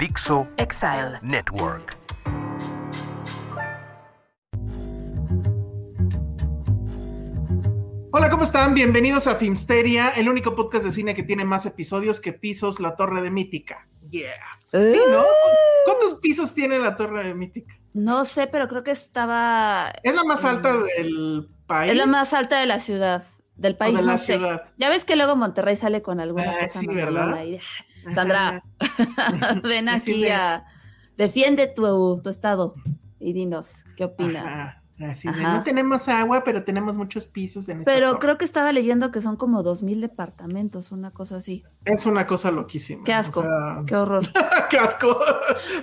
Dixo Exile. Network. Hola, ¿cómo están? Bienvenidos a Filmsteria, el único podcast de cine que tiene más episodios que pisos La Torre de Mítica. Yeah. Sí, ¿no? ¿Cuántos pisos tiene la Torre de Mítica? No sé, pero creo que estaba. Es la más alta del país. Es la más alta de la ciudad. Del país, de no sé. ciudad. Ya ves que luego Monterrey sale con alguna Ah, cosa sí, ¿verdad? "Ah, Sandra, ven aquí a. Defiende tu, tu estado y dinos, ¿qué opinas? Ajá. Así de, no tenemos agua, pero tenemos muchos pisos en esta Pero torre. creo que estaba leyendo que son como dos mil departamentos, una cosa así. Es una cosa loquísima. Qué asco, o sea, qué horror. qué asco.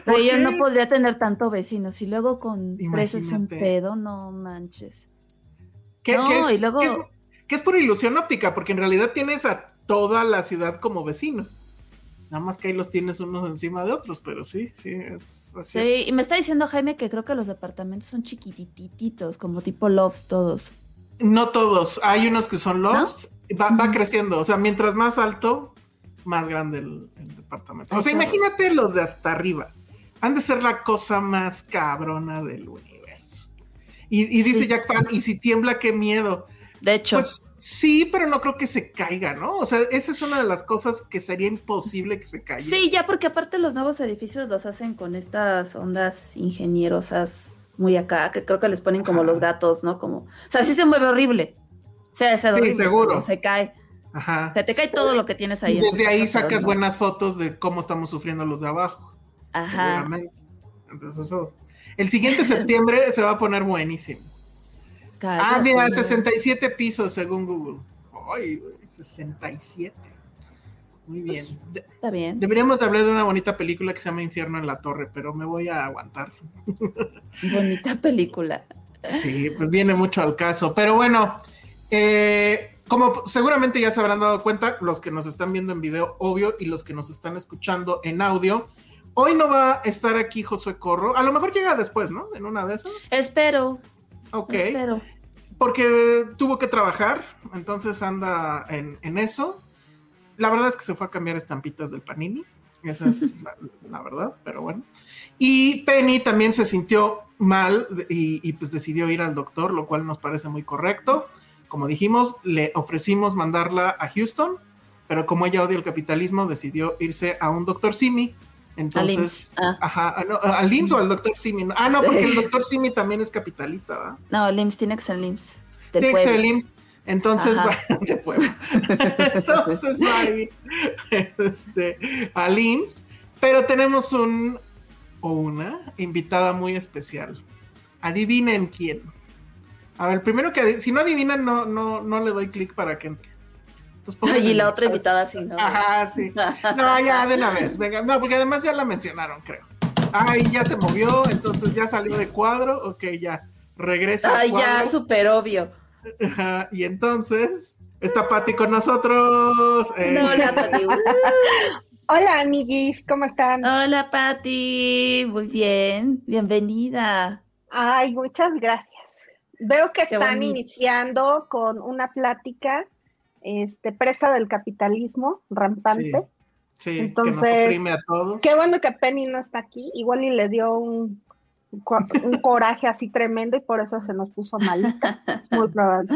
¿Por yo no podría tener tanto vecinos. Y luego con precios un Imagínate. pedo, no manches. ¿Qué, No, qué es, y luego- qué es, qué es pura ilusión óptica? Porque en realidad tienes a toda la ciudad como vecino. Nada más que ahí los tienes unos encima de otros, pero sí, sí, es así. Sí, y me está diciendo Jaime que creo que los departamentos son chiquitititos, como tipo lofts todos. No todos, hay unos que son lofts, va, creciendo, o sea, mientras más alto, más grande el, el departamento. O sea, imagínate los de hasta arriba. Han de ser la cosa más cabrona del universo. Y, y dice Sí. Jack Fan, y si tiembla, qué miedo. De hecho, Pues sí, pero no creo que se caiga, ¿no? O sea, esa es una de las cosas que sería imposible que se caiga. sí, ya porque aparte los nuevos edificios los hacen con estas ondas ingenierosas muy acá, que creo que les ponen como Ajá. los gatos, ¿no? Como, o sea, sí se mueve horrible. O sea, es Sí, seguro. Se cae. Ajá. Se te cae todo lo que tienes ahí. Desde ahí casa, sacas no. buenas fotos de cómo estamos sufriendo los de abajo. Ajá. Entonces eso. El siguiente septiembre se va a poner buenísimo. Ah, mira, no. 67 pisos según Google. Ay, güey, 67. Muy bien. Pues, De- Está bien. deberíamos de hablar de una bonita película que se llama Infierno en la Torre, pero me voy a aguantar. Bonita película. Sí, pues viene mucho al caso. Pero bueno, eh, como seguramente ya se habrán dado cuenta, los que nos están viendo en video, obvio, y los que nos están escuchando en audio, hoy no va a estar aquí Josué Corro. A lo mejor llega después, ¿no? En una de esas. Espero. Ok. Espero. Porque tuvo que trabajar, entonces anda en, en eso. La verdad es que se fue a cambiar estampitas del Panini. Esa es la, la verdad, pero bueno. Y Penny también se sintió mal y, y, pues decidió ir al doctor, lo cual nos parece muy correcto. Como dijimos, le ofrecimos mandarla a Houston, pero como ella odia el capitalismo, decidió irse a un doctor Simi. Entonces, IMSS, ah. ajá, no, al IMSS o al doctor Simi. Ah, no, porque el doctor Simi también es capitalista, ¿verdad? No, LIMS tiene que ser LIMS. Del Tiene que ser el IMSS. Entonces Ajá. va de pueblo. Entonces va a ir este, al IMSS. Pero tenemos un o una invitada muy especial. Adivinen quién. A ver, primero que si no adivinan, no, no, no le doy clic para que entre. Entonces, Ay, y la otra invitada sí, ¿no? Ajá, sí. No, ya de una vez. Venga, no, porque además ya la mencionaron, creo. Ay, ya se movió, entonces ya salió de cuadro. Ok, ya. Regresa. Ay, ya, súper obvio. Ajá, y entonces está Patti con nosotros. eh, No, hola, Pati. Hola, amiguis, ¿cómo están? Hola, Pati. Muy bien. Bienvenida. Ay, muchas gracias. Veo que Qué están bonito. iniciando con una plática este, presa del capitalismo rampante. sí, que nos Entonces, oprime a todos. Qué bueno que Penny no está aquí, igual y le dio un, un coraje así tremendo y por eso se nos puso malita. Es muy probable.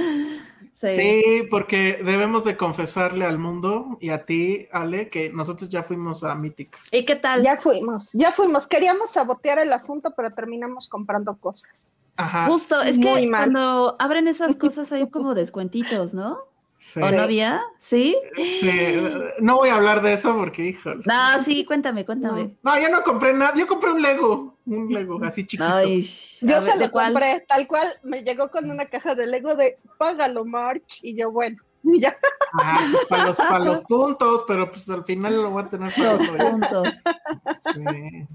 Sí. Sí, porque debemos de confesarle al mundo y a ti, Ale, que nosotros ya fuimos a Mítica. ¿Y qué tal? Ya fuimos, ya fuimos. Queríamos sabotear el asunto, pero terminamos comprando cosas. Ajá. Justo, es Muy que mal. cuando abren esas cosas hay como descuentitos, ¿no? Sí. ¿O no había? ¿Sí? Sí, No voy a hablar de eso porque, híjole. No, sí, cuéntame, cuéntame. No, yo no compré nada. Yo compré un Lego. Un Lego así chiquito. Ay, Yo ver, se ¿de lo cuál? compré, tal cual, me llegó con una caja de Lego de págalo, March, y yo, bueno, ya. Ajá, pues, para, los, para los puntos, pero pues al final lo voy a tener para Los puntos. Sí.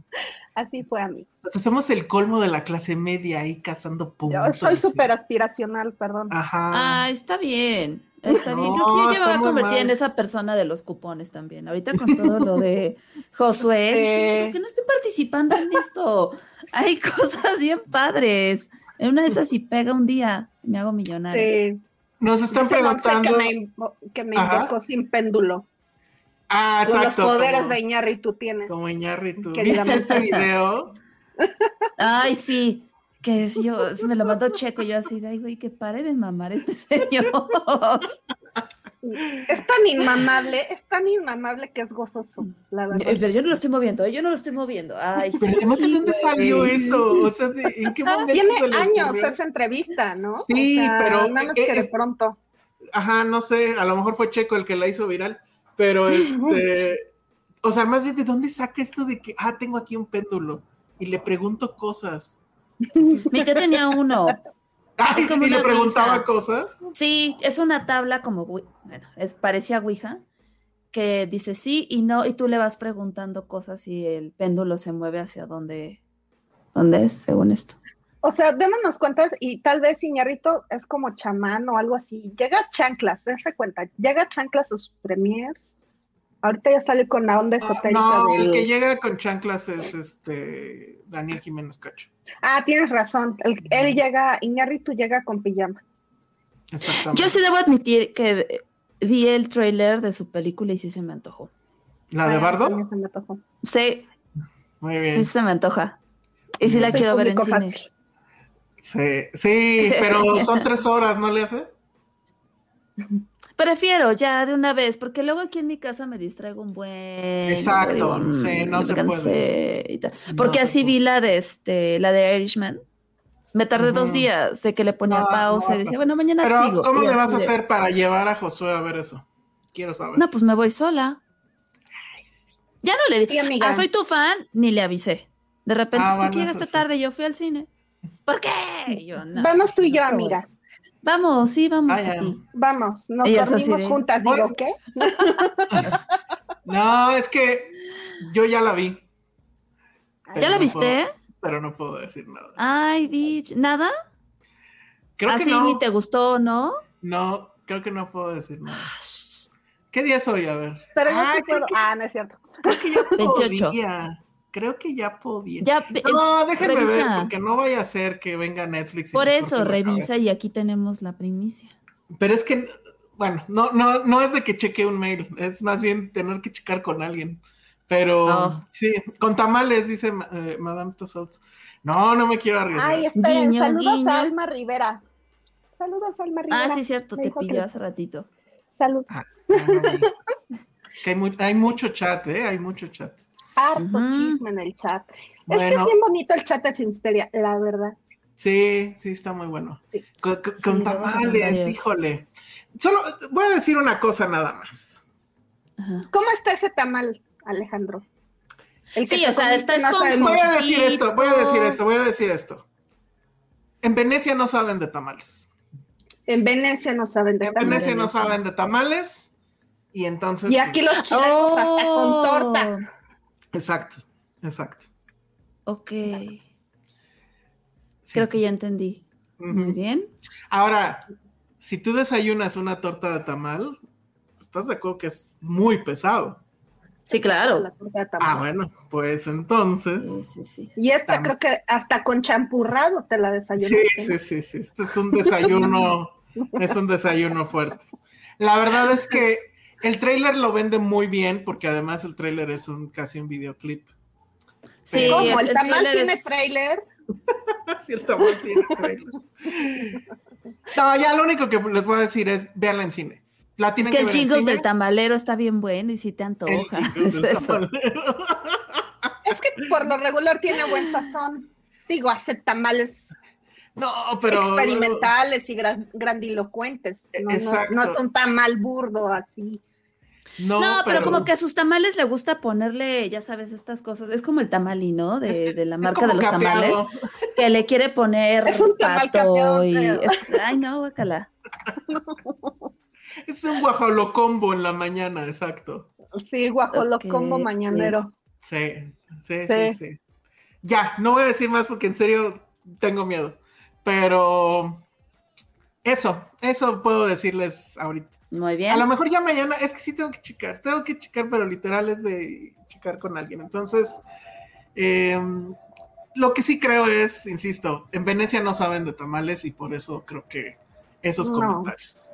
Así fue, amigos. O sea, somos el colmo de la clase media ahí cazando puntos. Yo soy súper aspiracional, perdón. Ajá. Ah, está bien. Está bien. Creo No, que yo ya me voy a convertir en esa persona de los cupones también. Ahorita con todo lo de Josué, dije. ¿por qué no estoy participando en esto? Hay cosas bien padres. En una de esas si pega un día, me hago millonario. Sí. Nos están Dice preguntando. que me, que me invocó sin péndulo. Ah, Con los exacto. poderes como, de Iñárritu tienes. como. Querida ¿Viste ese video? Ay, sí. Que es yo, me lo mandó Checo, yo así de, ay, güey, que pare de mamar este señor. Es tan inmamable, es tan inmamable que es gozoso, la verdad. Eh, Pero yo no lo estoy moviendo, yo no lo estoy moviendo. Ay, Pero además, ¿de sí, dónde salió eso? O sea, ¿de- ¿en qué momento Tiene se años esa entrevista, ¿no? Sí, O sea, pero Nada más es- que de es- pronto. Ajá, no sé, a lo mejor fue Checo el que la hizo viral, pero este, o sea, más bien, ¿de dónde saca esto de que, ah, tengo aquí un péndulo y le pregunto cosas? Mi tío tenía uno. Ay, Es como y le preguntaba ouija. cosas. Sí, es una tabla como, bueno, es, parecía Ouija, que dice sí y no, y tú le vas preguntando cosas y el péndulo se mueve hacia donde, donde es, según esto. O sea, démonos cuenta, y tal vez Iñarrito es como chamán o algo así. Llega a chanclas, dense cuenta, llega a chanclas a sus premiers. Ahorita ya sale con la onda esotérica No, del... el que llega con chanclas es este Daniel Jiménez Cacho. Ah, tienes razón. El- él llega, Iñarritu llega con pijama. Exactamente. Yo sí debo admitir que vi el tráiler de su película y sí se me antojó. ¿La de Ah, Bardo? también se me antojó. Sí, Muy bien. sí se me antoja. Y sí la quiero ver en cine. Sí, sí, pero son tres horas, ¿no le hace? Prefiero ya de una vez, porque luego aquí en mi casa me distraigo un buen. Exacto, digo, sí, mm, no me se cansé puede. y tal. No Porque así vi la de este, la de Irishman. Me tardé dos días de que le ponía No, pausa no, y decía, bueno, mañana Pero, sigo. ¿cómo le vas a de, hacer para llevar a Josué a ver eso? Quiero saber. No, pues me voy sola. Ya no le Sí, dije, amiga. ah, soy tu fan, ni le avisé. De repente, Ah, ¿por bueno, qué llegaste sí. tarde? Yo fui al cine. ¿Por qué? Y yo, no, Vamos tú y yo, no, ¿cómo amiga. Vamos, sí, vamos Ah. Vamos, nos Ella es así dormimos de- juntas. Digo, ¿qué? No, es que yo ya la vi. pero ¿Ya la no viste? puedo- pero no puedo decir nada. Ay, bitch. ¿Nada? Creo que Así no. ni te gustó, ¿no? No, creo que no puedo decir nada. ¿Qué día es hoy? A ver. Pero yo Ah, sí creo puedo. que, Ah, no es cierto. creo que ya 28. podía. Creo que ya podía. Ya, No, déjenme ver, revisa. porque no vaya a ser que venga Netflix. y Por eso, revisa y aquí tenemos la primicia. Pero es que, bueno, no, no, no es de que cheque un mail, es más bien tener que checar con alguien. Pero Oh. sí, con tamales, dice eh, Madame Tussauds. No, no me quiero arriesgar. Ay, esperen, Guiño, saludos guiño. a Alma Rivera. Saludos a Alma Rivera. Ah, sí, cierto, Me te que- pilló hace ratito. Salud. Ah, es que hay, mu- hay mucho chat, ¿eh? Hay mucho chat. Harto chisme en el chat. Es que es bien bonito el chat de Filmsteria, la verdad. Sí, sí, está muy bueno. Sí. Con, con- Sí, con tamales, híjole. Solo voy a decir una cosa nada más. Ajá. ¿Cómo está ese tamal, Alejandro? El que Sí, o sea, está no sabemos. Voy a decir esto, voy a decir esto, voy a decir esto. En Venecia no saben de tamales. En Venecia no saben de En tamales. Venecia no saben de tamales. Y entonces. Y aquí pues, los chilangos hasta con Oh, torta. Exacto, exacto. Ok, Sí. creo que ya entendí. Muy bien. Ahora, si tú desayunas una torta de tamal, ¿estás de acuerdo que es muy pesado? Sí, claro. La torta de tamal. Ah, bueno, pues entonces. Sí, sí, sí. Y esta Tam- creo que hasta con champurrado te la Sí, desayunaste. sí, sí, sí. Este es un desayuno, es un desayuno fuerte. La verdad es que el tráiler lo vende muy bien, porque además el tráiler es un casi un videoclip. Sí, ¿Cómo? ¿El, el tamal tiene es- tráiler? Sí, el tamal tiene trailer. No, ya lo único que les voy a decir es véanla en cine. La Es que el ver en jingle cine. del tamalero está bien bueno y si te antoja. Es eso. Es que por lo regular tiene buen sazón. Digo, hace tamales No, pero. experimentales y gran- grandilocuentes. No, no- no es un tamal burdo así. No, No, pero, como que a sus tamales le gusta ponerle, ya sabes, estas cosas. Es como el tamali, ¿no? De, de la marca de los capeado. tamales. Que le quiere poner Es un tamal pato capeado, y. es- ay, no, guacala. Es un guajolocombo en la mañana, exacto. Sí, guajolocombo mañanero. Sí, sí, sí, Sí. sí. Ya, no voy a decir más porque en serio tengo miedo. Pero eso, eso puedo decirles ahorita. Muy bien. A lo mejor ya mañana, es que sí tengo que checar, tengo que checar, pero literal es de checar con alguien. Entonces, eh, lo que sí creo es, insisto, en Venecia no saben de tamales y por eso creo que esos No. comentarios.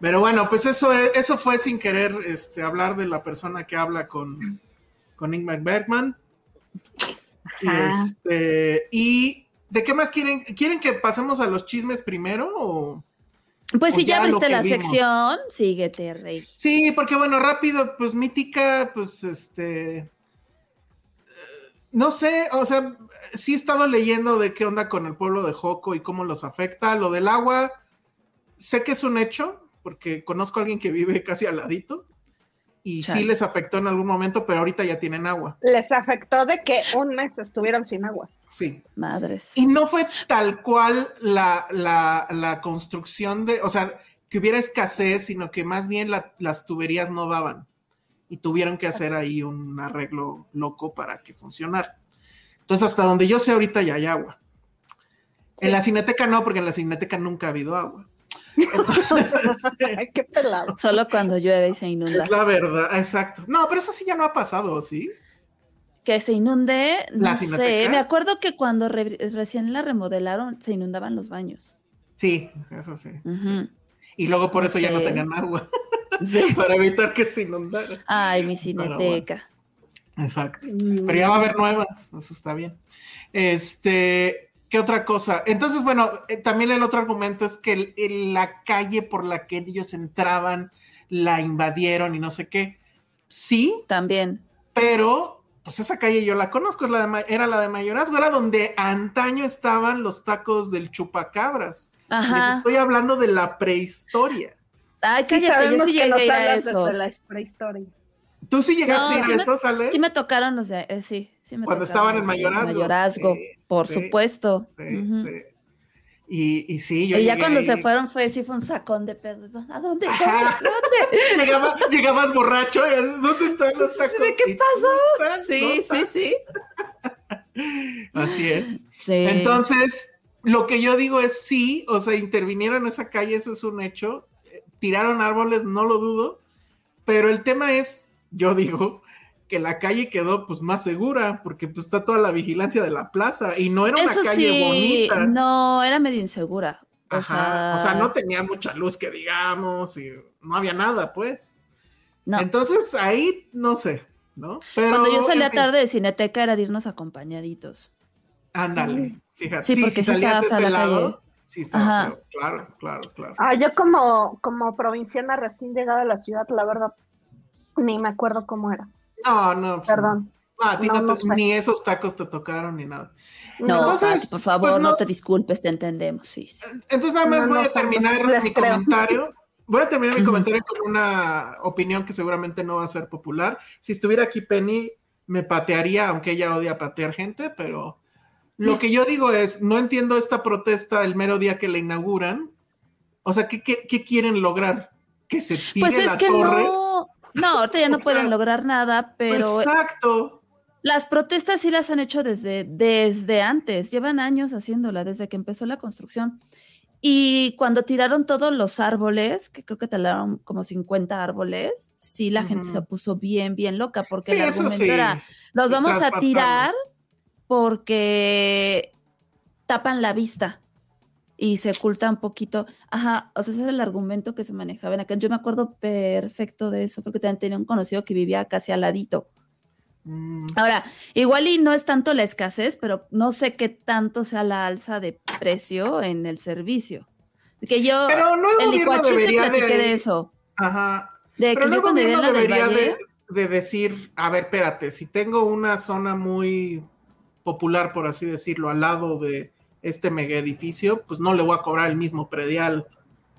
Pero bueno, pues eso, es- eso fue sin querer este, hablar de la persona que habla con, con Ingmar Bergman. Y, Ajá. este, y ¿de qué más quieren? ¿Quieren que pasemos a los chismes primero? O? Pues o si ya ya que la vimos. sección, síguete, Rey. Sí, porque bueno, rápido, pues Mítica, pues este. No sé, o sea, sí he estado leyendo de qué onda con el pueblo de Joco y cómo los afecta. Lo del agua, sé que es un hecho, porque conozco a alguien que vive casi al ladito y sí les afectó en algún momento, pero ahorita ya tienen agua. Les afectó de que un mes estuvieron sin agua. Sí. Madres. Y no fue tal cual la, la, la construcción de, o sea, que hubiera escasez, sino que más bien la- las tuberías no daban y tuvieron que hacer ahí un arreglo loco para que funcionara. Entonces, hasta donde yo sé, ahorita ya hay agua. En la cineteca no, porque en la cineteca nunca ha habido agua. Entonces, este, Ay, qué pelado. Solo cuando llueve y se inunda. es la verdad, exacto. No, pero eso sí ya no ha pasado, ¿sí? Que se inunde, ¿La no sé. Me acuerdo que cuando re- recién la remodelaron, se inundaban los baños. Sí, eso sí. Y luego por No eso ya no tenían agua, Sí. para evitar que se inundara. Ay, mi Pero bueno. cineteca. Exacto. Mm. Pero ya va a haber nuevas, eso está bien. Este, ¿qué otra cosa? Entonces, bueno, eh, también el otro argumento es que el- el- la calle por la que ellos entraban la invadieron y no sé qué. Sí, También. pero pues esa calle yo la conozco, es la de era la de Mayorazgo, era donde antaño estaban los tacos del chupacabras. Les estoy hablando de la prehistoria. Ay, Sí, cállate, yo sabemos sí llegué nos a ir a hablas esos. desde la prehistoria. ¿Tú sí llegaste No, a sí a me- esos, Ale? Sí me tocaron los de, eh, sí, sí me Cuando tocaron estaban en Mayorazgo. Mayorazgo, Sí, por sí, supuesto. Sí, sí. Y, y sí, yo Y ya cuando se fueron fue, sí fue un sacón de pedo. ¿A dónde? Ajá. ¿Dónde? Llegaba- llegabas borracho, ¿dónde están los Sí, tacos? ¿de qué pasó? Sí, ¿No sí, sí. Así es. Sí. Entonces, lo que yo digo es sí, o sea, intervinieron en esa calle, eso es un hecho. Eh, Tiraron árboles, no lo dudo. Pero el tema es, yo digo, que la calle quedó pues más segura, porque pues está toda la vigilancia de la plaza. Y no era una calle sí, bonita. no, era medio insegura. O Ajá, o sea, sea, no tenía mucha luz que digamos, y no había nada, pues. no. Entonces ahí no sé, ¿no? Pero Cuando yo salía fin, tarde de Cineteca era de irnos acompañaditos. Ándale, fíjate. Sí, porque sí salías estaba de ese la lado, calle. sí estaba feo, claro, claro, claro. Ah, yo como, como provinciana recién llegada a la ciudad, la verdad, ni me acuerdo cómo era. No, no. pues, Perdón. no, a ti No, te- ni esos tacos te tocaron ni nada. No, Entonces, por favor, pues, no, no- te disculpes, te entendemos, sí. sí. Entonces nada más No, voy no, a terminar mi creo. comentario. Voy a terminar mi comentario con una opinión que seguramente no va a ser popular. Si estuviera aquí Penny, me patearía, aunque ella odia patear gente, pero lo que yo digo es, no entiendo esta protesta el mero día que la inauguran. O sea, ¿qué, qué, qué quieren lograr? Que se tire Pues es la que torre. no, no, ahorita ya no O sea, pueden lograr nada, pero Exacto. las protestas sí las han hecho desde, desde antes, llevan años haciéndola, desde que empezó la construcción. Y cuando tiraron todos los árboles, que creo que talaron como 50 árboles, sí la gente se puso bien, bien loca, porque Sí, el argumento sí. era, los vamos a tirar porque tapan la vista y se oculta un poquito. Ajá, o sea, ese era el argumento que se manejaba en aquel. Yo me acuerdo perfecto de eso, porque también tenía un conocido que vivía casi al ladito. Mm, Ahora, igual y no es tanto la escasez, pero no sé qué tanto sea la alza de precio en el servicio. Que yo, Pero no el el gobierno debería de- de eso. Ajá. De Pero que no el gobierno debería Valle, de, de decir, a ver, espérate, si tengo una zona muy popular, por así decirlo, al lado de este mega edificio, pues no le voy a cobrar el mismo predial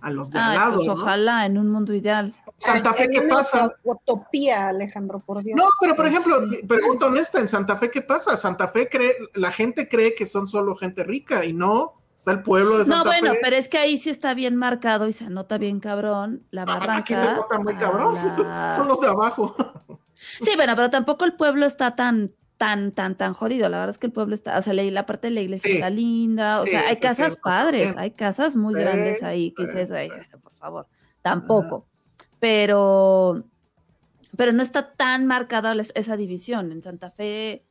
a los de al ay, lado. pues ¿no? ojalá en un mundo ideal. Santa Fe, ¿qué pasa? Utopía, Alejandro, por Dios. No, pero por Pues ejemplo, sí. pregunta honesta, en Santa Fe, ¿qué pasa? Santa Fe cree, la gente cree que son solo gente rica y no, está el pueblo de No, Santa bueno, Fe. pero es que ahí sí está bien marcado y se anota bien cabrón la Ah, barranca. Aquí se nota muy cabrón, a la- son los de abajo. Sí, bueno, pero tampoco el pueblo está tan, tan, tan, tan jodido. La verdad es que el pueblo está, o sea, la, parte de la iglesia Sí. está linda, o Sí, sea, hay casas cierto padres, hay casas muy Sí, grandes ahí, que dices, "Ay, sí. por favor, tampoco. Pero, pero no está tan marcada esa división. En Santa Fe,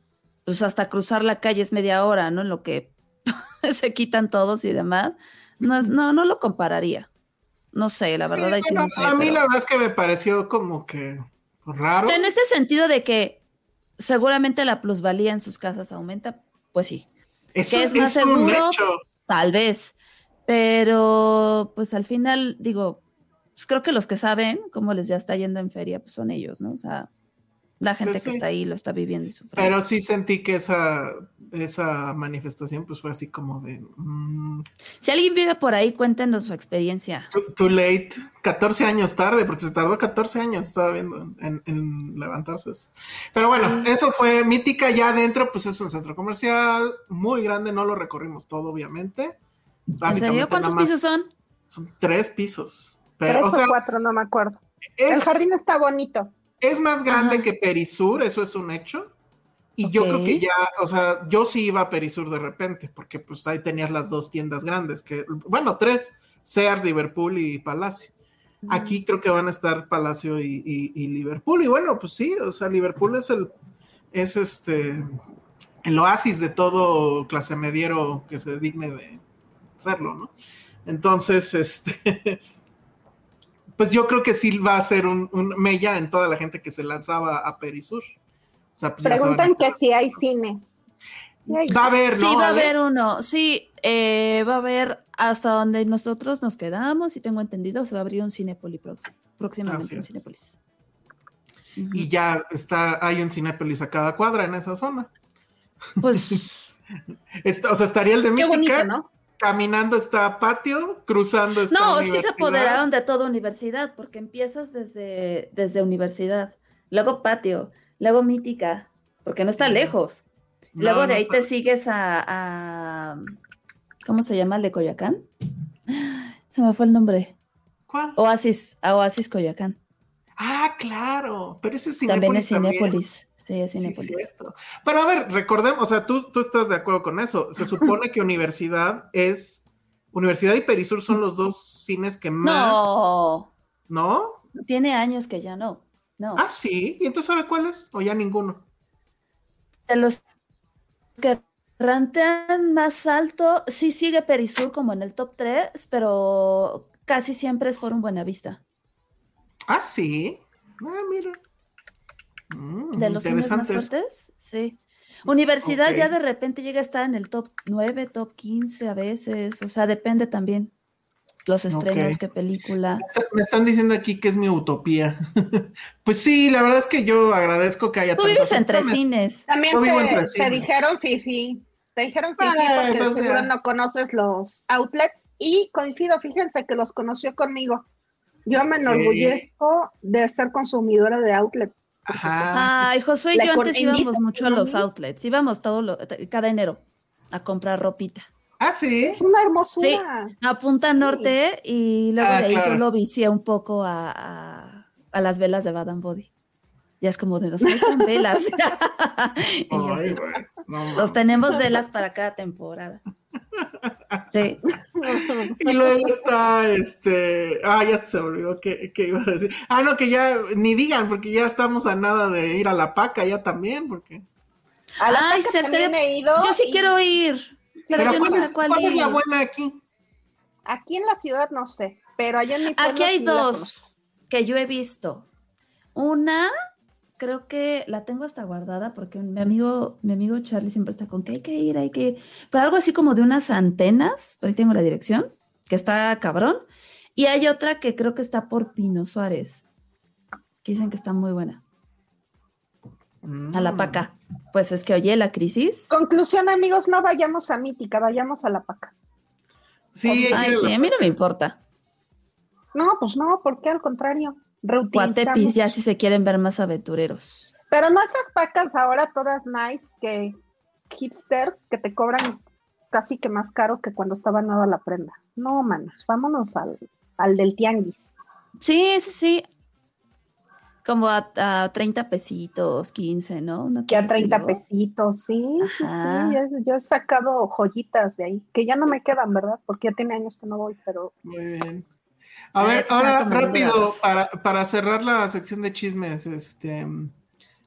pues hasta cruzar la calle es media hora, ¿no? En lo que se quitan todos y demás. No, no, no lo compararía. No sé, la verdad, ahí sí bueno, no sé. a mí pero- la verdad es que me pareció como que raro. O sea, en ese sentido de que seguramente la plusvalía en sus casas aumenta, pues sí, Eso que es más seguro, tal vez. Pero pues al final, digo, pues creo que los que saben cómo les ya está yendo en feria, pues son ellos, ¿no? O sea, la gente Pues que sí. está ahí lo está viviendo y sufriendo. Pero sí sentí que esa, esa manifestación pues fue así como de mm, Si alguien vive por ahí, cuéntenos su experiencia. too, too late, 14 años tarde, porque se tardó 14 años, estaba viendo en, en levantarse eso. Pero bueno, eso fue mítica ya adentro, pues es un centro comercial muy grande, no lo recorrimos todo, obviamente. ¿En serio? ¿Cuántos más pisos son? Son tres pisos. Tres Pero, o o sea, cuatro, no me acuerdo. El jardín está bonito. Es más grande Ajá. que Perisur, eso es un hecho. Y yo creo que ya, o sea, yo sí iba a Perisur de repente, porque pues ahí tenías las dos tiendas grandes, que, bueno, tres, Sears, Liverpool y Palacio. Aquí creo que van a estar Palacio y, y- y Liverpool. Y bueno, pues sí, o sea, Liverpool es el, es este, el oasis de todo clase mediero que se digne de serlo, ¿no? Entonces, este, pues yo creo que sí va a ser un, un mella en toda la gente que se lanzaba a Perisur. O sea, pues Preguntan que si hay cine. Va a haber, ¿no? Sí, va a haber uno. Sí, eh, va a haber hasta donde nosotros nos quedamos, y tengo entendido, se va a abrir un Cinépolis próximo, próximamente un. Cinépolis. Y ya está, hay un Cinépolis a cada cuadra en esa zona. Pues Está- o sea, estaría el de Qué Mítica, bonito, ¿no? Caminando está patio, cruzando está no, es que se apoderaron de toda universidad, porque empiezas desde, desde universidad, luego patio, luego mítica, porque no está lejos. No, luego de ahí te sigues a, a- ¿cómo se llama? ¿El de Coyoacán? Se me fue el nombre. ¿Cuál? Oasis, a Oasis Coyoacán. Ah, claro, pero ese es También es. Cinépolis. Sí, es Sí, cierto. Pero a ver, recordemos, o sea, tú, tú estás de acuerdo con eso. Se supone que Universidad es. Universidad y Perisur son los dos cines que más. no, ¿No? tiene años que ya no. No. Ah, sí. ¿Y entonces sabe cuáles? ¿O ya ninguno? De los que rantean más alto, sí sigue Perisur como en el top 3, pero casi siempre es Forum Buenavista. Ah, sí. Ah, mira. Mm, De los cines más fuertes, sí. Universidad Ok. ya de repente llega a estar en el top 9, top 15 a veces, o sea, depende también los estrenos, Ok. qué película. Me están diciendo aquí que es mi utopía. pues sí, la verdad es que yo agradezco que haya Tú vives entre cines. También te, entre te cines. dijeron Fifi. Te dijeron Fifi Ay, porque pues seguro ya. no conoces los outlets. Y coincido, fíjense que los conoció conmigo. Yo me Sí. enorgullezco de ser consumidora de outlets. Ajá. Ay, Josué y La yo antes íbamos mucho a los outlets, íbamos todo lo- cada enero a comprar ropita. Ah, sí. Es una hermosura. A Punta Norte y luego Ah, de ahí claro. yo lo vicié un poco a, a- a las velas de Bad and Body. Ya es como de los faltan velas. Yo Ay, sí, güey, no Los tenemos velas para cada temporada. Sí. Y luego está este. Ah, ya se me olvidó que, iba a decir. Ah, no, que ya ni digan, porque ya estamos a nada de ir a la paca ya también, porque. A la Ay, Paca se también estaría- he ido. Yo sí y quiero ir, pero, yo no ¿cuál, sé es, cuál cuál es la buena aquí? Aquí en la ciudad no sé, pero allá en mi pueblo Aquí hay sí dos que yo he visto. Una creo que la tengo hasta guardada porque mi amigo, mi amigo Charlie siempre está con que hay que ir, hay que ir. Pero algo así como de unas antenas, por ahí tengo la dirección, que está cabrón. Y hay otra que creo que está por Pino Suárez, que dicen que está muy buena. A la Mm. paca. Pues es que, oye, la crisis. Conclusión, amigos, no vayamos a Mítica, vayamos a la paca. Sí, Ay, sí, a mí no me importa. No, pues no, porque al contrario, Guatepis, reutilizamos. ya si se quieren ver más aventureros. Pero no esas pacas ahora todas nice que hipsters que te cobran casi que más caro que cuando estaba nueva la prenda. No, manos, vámonos al, al del tianguis. Sí, sí, sí. Como a, a 30 pesitos, 15, ¿no? Una Que a cosa así 30 luego. pesitos, sí, sí, Ajá. sí. Yo he sacado joyitas de ahí, que ya no me quedan, ¿verdad? Porque ya tiene años que no voy, pero Muy bien. A ver, ahora rápido, para, para cerrar la sección de chismes, este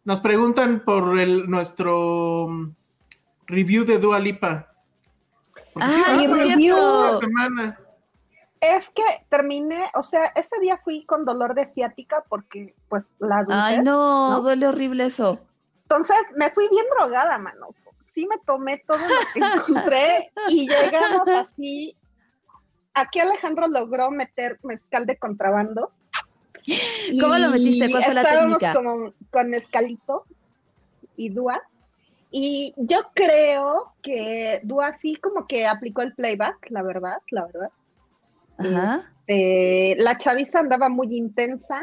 nos preguntan por el nuestro mm, review de Dua Lipa. Porque Ah, sí, cierto. una semana. es que terminé, o sea, este día fui con dolor de ciática porque, pues, la adultez, Ay, no, ¿no? duele horrible eso. Entonces me fui bien drogada, manos. Sí me tomé todo lo que encontré y llegamos así. Aquí Alejandro logró meter mezcal de contrabando. ¿Cómo lo metiste? ¿Cuál fue la estábamos técnica? con mezcalito y Dúa. Y yo creo que Dúa sí como que aplicó el playback, la verdad, la verdad. Ajá. Este, la chaviza andaba muy intensa,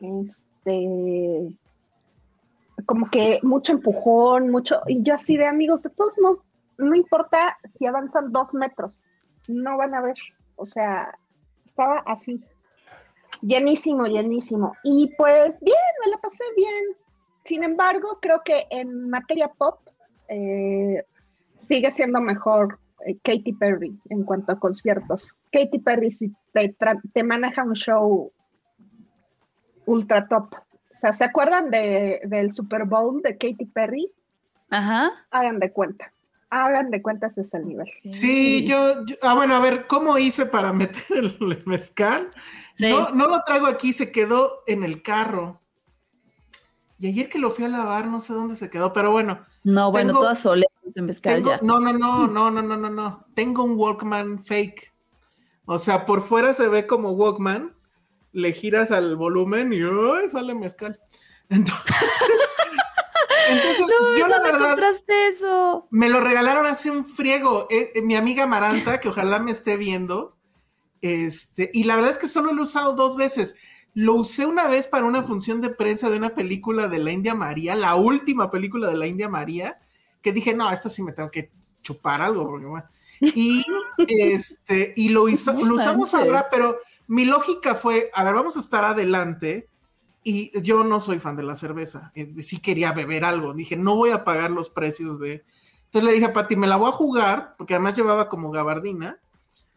este, como que mucho empujón, mucho, y yo así de amigos, de todos modos, no importa si avanzan dos metros, no van a ver, o sea, estaba así, llenísimo, llenísimo, y pues bien, me la pasé bien, sin embargo, creo que en materia pop eh, sigue siendo mejor eh, Katy Perry en cuanto a conciertos. Katy Perry sí te, te maneja un show ultra top. O sea, ¿se acuerdan de, del Super Bowl de Katy Perry? Ajá. Hagan de cuenta. Hagan de cuenta ese es el nivel. Sí, yo, yo- ah, bueno, a ver, ¿cómo hice para meter el, mezcal? Sí. No, no lo traigo aquí, se quedó en el carro. Y ayer que lo fui a lavar, no sé dónde se quedó, pero bueno. No, bueno, Tengo- todas soleas en mezcal Tengo- ya. no, no, no, no, no, no, no, no. Tengo un Walkman fake. O sea, por fuera se ve como Walkman, le giras al volumen y ¡ay! sale mezcal. Entonces, entonces No, yo la ¿dónde verdad compraste eso? me lo regalaron hace un friego. Eh, eh, mi amiga Maranta, que ojalá me esté viendo, este, y la verdad es que solo lo he usado dos veces. Lo usé una vez para una función de prensa de una película de la India María, la última película de la India María, que dije, no, esto sí me tengo que chupar algo, porque bueno. Y este, y lo, hizo- lo usamos ahora, pero mi lógica fue, a ver, vamos a estar adelante. Y yo no soy fan de la cerveza. eh, Sí quería beber algo. Dije, no voy a pagar los precios de. Entonces le dije a Pati, me la voy a jugar, porque además llevaba como gabardina.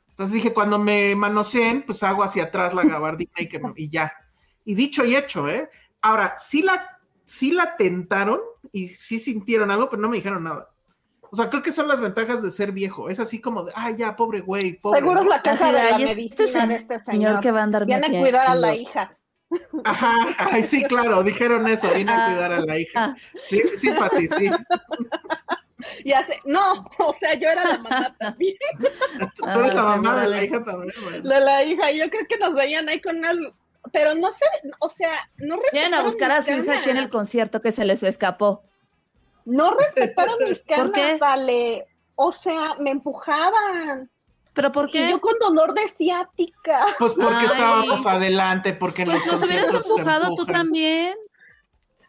Entonces dije, cuando me manoseen, pues hago hacia atrás la gabardina y, que, y ya. Y dicho y hecho, ¿eh? Ahora, sí la, sí la tentaron y sí sintieron algo, pero no me dijeron nada. O sea, creo que son las ventajas de ser viejo. Es así como de, ay, ya, pobre güey, pobre. Seguro es la caja Así de la "Ay, medicina este de este Señor señor. que va a andar Viene a cuidar a la hija. Ajá, ay, sí, claro, dijeron eso, vine a Ah. cuidar a la hija. Ah. Sí, sí, Pati, sí. Y hace, no, o sea, yo era la mamá también Tú eres la Ah, mamá de la hija también, güey. de la hija. Yo creo que nos veían ahí con unas, pero no sé, o sea, no Vienen a respetaron buscar a su hija aquí en el concierto que se les escapó. No respetaron mis ¿Por qué? canas, vale. O sea, me empujaban. ¿Pero por Y qué? yo con dolor de ciática. Pues porque Ay. estábamos adelante, porque Pues los nos hubieras empujado tú también.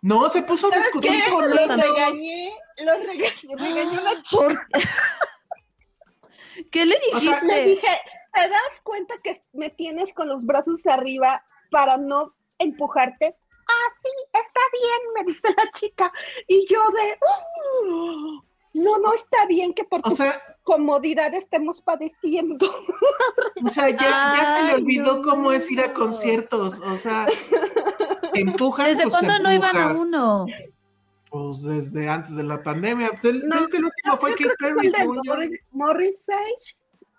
No, se puso a ¿Sabes discutir qué? con Los regañé, los regañé, regañé una chica. ¿Por ¿Qué le O sea, dijiste? Le dije, ¿te das cuenta que me tienes con los brazos arriba para no empujarte? Ah, sí, está bien, me dice la chica. Y yo de, "Oh, no, no está bien que por O tu sea, comodidad estemos padeciendo. o sea, ya, ya se le Ay, olvidó no. cómo es ir a conciertos. O sea, te empujan. ¿Desde pues, cuándo no iban a uno? Pues desde antes de la pandemia. Pues el, No, creo que el último fue que fue Perry. Morris, Morrissey.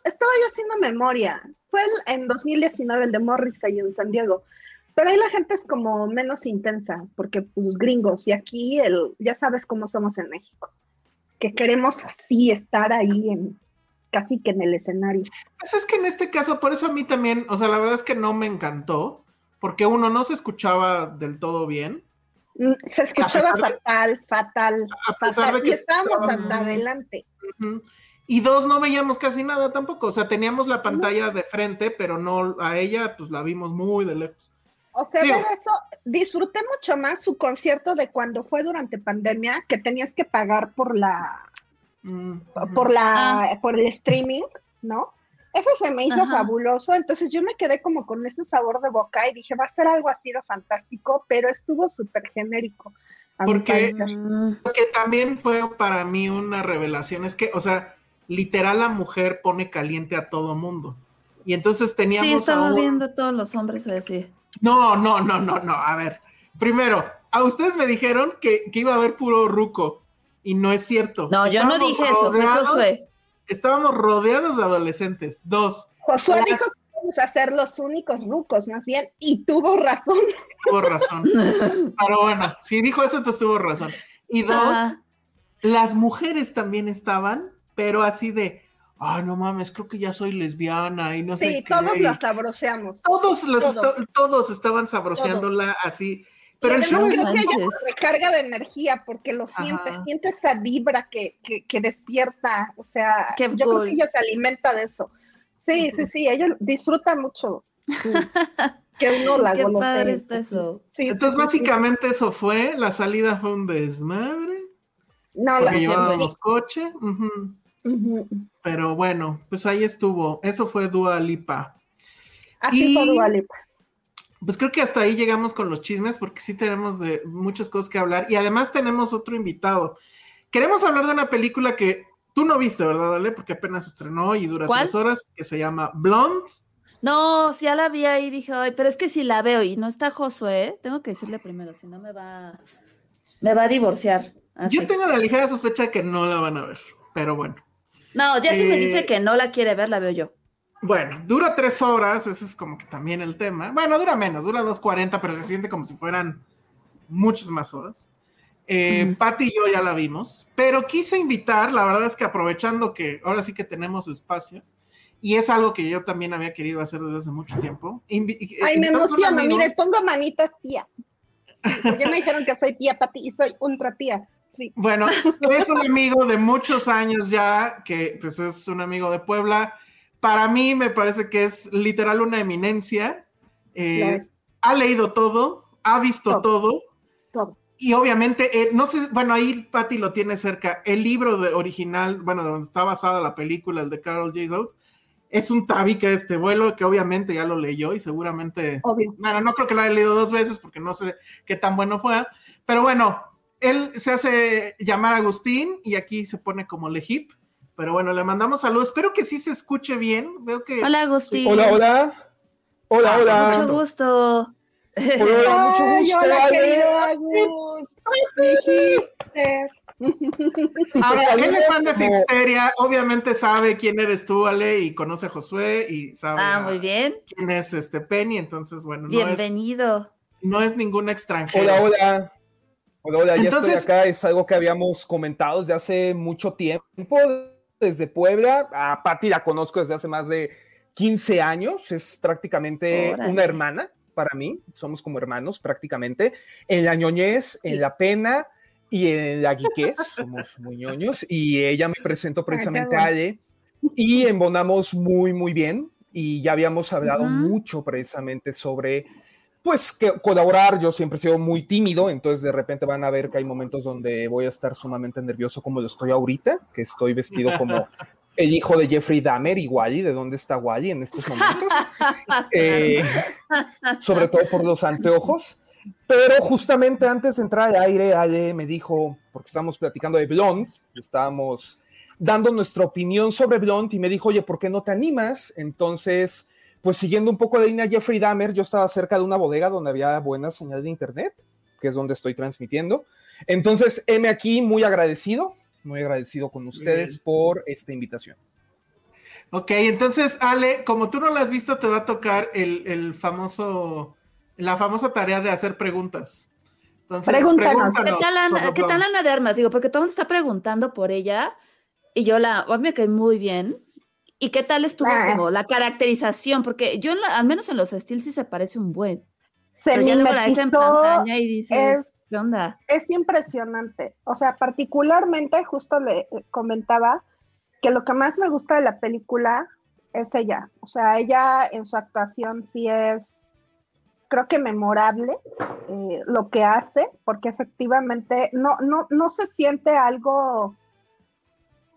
Estaba yo haciendo memoria. Fue el- en 2019 el de Morrissey en San Diego. Pero ahí la gente es como menos intensa, porque pues gringos, y aquí el, ya sabes cómo somos en México, que queremos así estar ahí en casi que en el escenario. Pues es que en este caso, por eso a mí también, o sea, la verdad es que no me encantó, porque uno no se escuchaba del todo bien. Mm, Se escuchaba pesar de- fatal, fatal, A pesar fatal. de que Y estábamos hasta adelante. Y dos, no veíamos casi nada tampoco. O sea, teníamos la pantalla de frente, pero no a ella, pues la vimos muy de lejos. O sea, Digo- eso, disfruté mucho más su concierto de cuando fue durante pandemia, que tenías que pagar por la, Mm, por la, por el streaming, ¿no? Eso se me hizo Ajá. fabuloso, entonces yo me quedé como con ese sabor de boca y dije, va a ser algo así de fantástico, pero estuvo súper genérico. Porque-. Mm, Porque también fue para mí una revelación. Es que, o sea, literal la mujer pone caliente a todo mundo. Y entonces teníamos Sí, a estaba un- viendo a todos los hombres a decir. No, no, no, no, no. A ver, primero, a ustedes me dijeron que, que iba a haber puro ruco. Y no es cierto. No, yo no dije eso, fue Josué. Estábamos rodeados de adolescentes. Dos, Josué las- dijo que íbamos a ser los únicos rucos, más bien, y tuvo razón. tuvo razón. Pero bueno, si dijo eso, entonces tuvo razón. Y dos, Ajá. las mujeres también estaban, pero así de, ay, no mames, creo que ya soy lesbiana y no sé Sí, todos la sabroseamos. todos, los Todo. todos estaban sabroseándola así. Pero Y el show es creo que ella Sánchez. recarga de energía porque lo sientes, Ajá. siente esa vibra que, que, que despierta, o sea, Qué yo creo que ella se alimenta de eso. Sí, sí, sí, ella disfruta mucho sí, que uno la Qué padre está eso. Sí, Entonces, sí, sí. básicamente eso fue, la salida fue un desmadre, no, la porque siempre. llevábamos coche, pero bueno, pues ahí estuvo, eso fue Dua Lipa. Así Y- fue Dua Lipa. Pues creo que hasta ahí llegamos con los chismes, porque sí tenemos de muchas cosas que hablar, y además tenemos otro invitado. Queremos hablar de una película que tú no viste, ¿verdad, Ale? Porque apenas estrenó y dura ¿Cuál? tres horas, que se llama Blonde. No, si ya la vi ahí, dije, ay, pero es que si la veo y no está Josué, tengo que decirle primero, si no me va, me va a divorciar. Así. Yo tengo la ligera sospecha de que no la van a ver, pero bueno. No, ya si me Eh, dice que no la quiere ver, la veo yo. Bueno, dura tres horas, ese es como que también el tema. Bueno, dura menos, dura 2.40, pero se siente como si fueran muchas más horas. Eh, Ujú. Patty y yo ya la vimos, pero quise invitar, la verdad es que aprovechando que ahora sí que tenemos espacio, y es algo que yo también había querido hacer desde hace mucho tiempo. invi- eh, Ay, me emociono, mire, pongo manitas tía. Ya me dijeron que soy tía Pati y soy ultra tía. Sí. Bueno, es un amigo de muchos años ya, que pues es un amigo de Puebla. Para mí me parece que es literal una eminencia. Eh, ha leído todo, ha visto Todo. todo. Todo. Y obviamente, eh, no sé, bueno, ahí Patty lo tiene cerca. El libro de original, bueno, donde está basada la película, el de Carol J. Oates, es un tabique de este vuelo que obviamente ya lo leyó y seguramente Obvio. bueno, no creo que lo haya leído dos veces porque no sé qué tan bueno fue. Pero bueno, él se hace llamar Agustín y aquí se pone como Lejip. Pero bueno, le mandamos saludos. Espero que sí se escuche bien. Veo que. Hola, Agustín. Hola, hola. Hola, Ah, hola. Mucho gusto. Hola, hola, mucho Ay, gusto. hola, Ale. querido Agus. Dijiste. Ahora, él es fan de Pixteria. Obviamente sabe quién eres tú, Ale, y conoce a Josué y sabe Ah, muy bien. quién es este Penny. Entonces, bueno, no es, Bienvenido. no es ningún extranjero. Hola, hola. Hola, hola, ya Entonces- estoy acá. Es algo que habíamos comentado desde hace mucho tiempo, desde Puebla. A Patti la conozco desde hace más de 15 años. Es prácticamente Órale. una hermana para mí. Somos como hermanos prácticamente. En la ñoñez, en la pena y en la guiquez. Somos muy ñoños. Y ella me presentó precisamente a. Ale y embonamos muy, muy bien. Y ya habíamos hablado Ujú. mucho precisamente sobre pues que colaborar, yo siempre he sido muy tímido, entonces de repente van a ver que hay momentos donde voy a estar sumamente nervioso como lo estoy ahorita, que estoy vestido como el hijo de Jeffrey Dahmer y Wally, ¿de dónde está Wally en estos momentos? Eh, sobre todo por los anteojos. Pero justamente antes de entrar al aire, Ale me dijo, porque estábamos platicando de Blonde, estábamos dando nuestra opinión sobre Blonde y me dijo, oye, ¿por qué no te animas? Entonces, pues siguiendo un poco de línea Jeffrey Dahmer, yo estaba cerca de una bodega donde había buena señal de internet, que es donde estoy transmitiendo. Entonces, heme aquí muy agradecido, muy agradecido con ustedes bien. por esta invitación. Ok, entonces, Ale, como tú no lo has visto, te va a tocar el, el famoso la famosa tarea de hacer preguntas. Entonces, Pregúntanos. ¿Qué tal, Ana, sobre ¿Qué tal Blonde. Ana de Armas? Digo, porque todo el mundo está preguntando por ella y yo la, a mí me cae muy bien. ¿Y qué tal estuvo Ah. como la caracterización? Porque yo, la- al menos en los estilos, sí se parece un buen. Se Pero ves en mimetizó, pantalla y dices, es- ¿qué onda? es impresionante. O sea, particularmente, justo le eh, comentaba que lo que más me gusta de la película es ella. O sea, ella en su actuación sí es, creo que memorable eh, lo que hace, porque efectivamente no, no, no se siente algo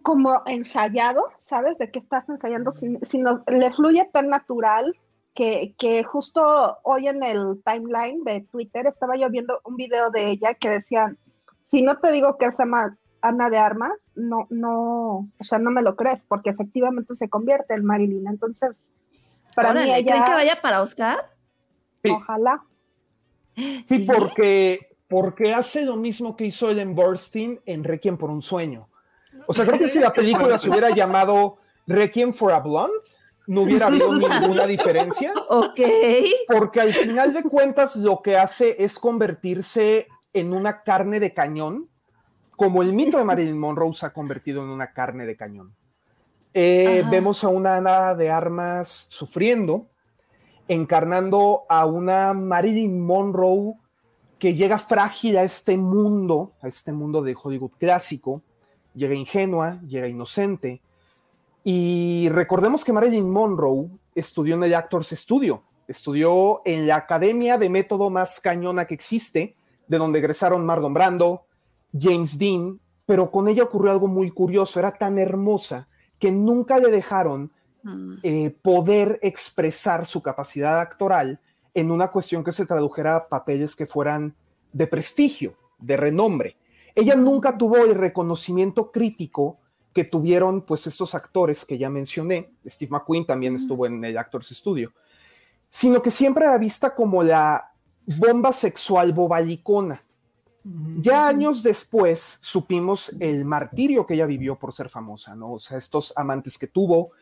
como ensayado, ¿sabes? De qué estás ensayando, sin- sino le fluye tan natural que, que justo hoy en el timeline de Twitter estaba yo viendo un video de ella que decían, si no te digo que es Ama- Ana de Armas, no, no, o sea, no me lo crees, porque efectivamente se convierte en Marilyn. Entonces, para mí ella, ¿Creen que vaya para Oscar? Sí. ojalá. Sí, ¿Sí? porque, porque hace lo mismo que hizo Ellen Burstyn en Requiem por un sueño. O sea, creo que si la película se hubiera llamado Requiem for a Blonde, no hubiera habido ninguna diferencia, Ok. porque al final de cuentas lo que hace es convertirse en una carne de cañón, como el mito de Marilyn Monroe se ha convertido en una carne de cañón. Eh, vemos a una Ana de Armas sufriendo, encarnando a una Marilyn Monroe que llega frágil a este mundo, a este mundo de Hollywood clásico, llega ingenua, llega inocente. Y recordemos que Marilyn Monroe estudió en el Actors Studio, estudió en la academia de método más cañona que existe, de donde egresaron Marlon Brando, James Dean, pero con ella ocurrió algo muy curioso, era tan hermosa que nunca le dejaron Mm. eh, poder expresar su capacidad actoral en una cuestión que se tradujera a papeles que fueran de prestigio, de renombre. Ella nunca tuvo el reconocimiento crítico que tuvieron pues estos actores que ya mencioné, Steve McQueen también estuvo en el Actors Studio, sino que siempre era vista como la bomba sexual bobalicona. Ya años después supimos el martirio que ella vivió por ser famosa, ¿no? O sea, estos amantes que tuvo,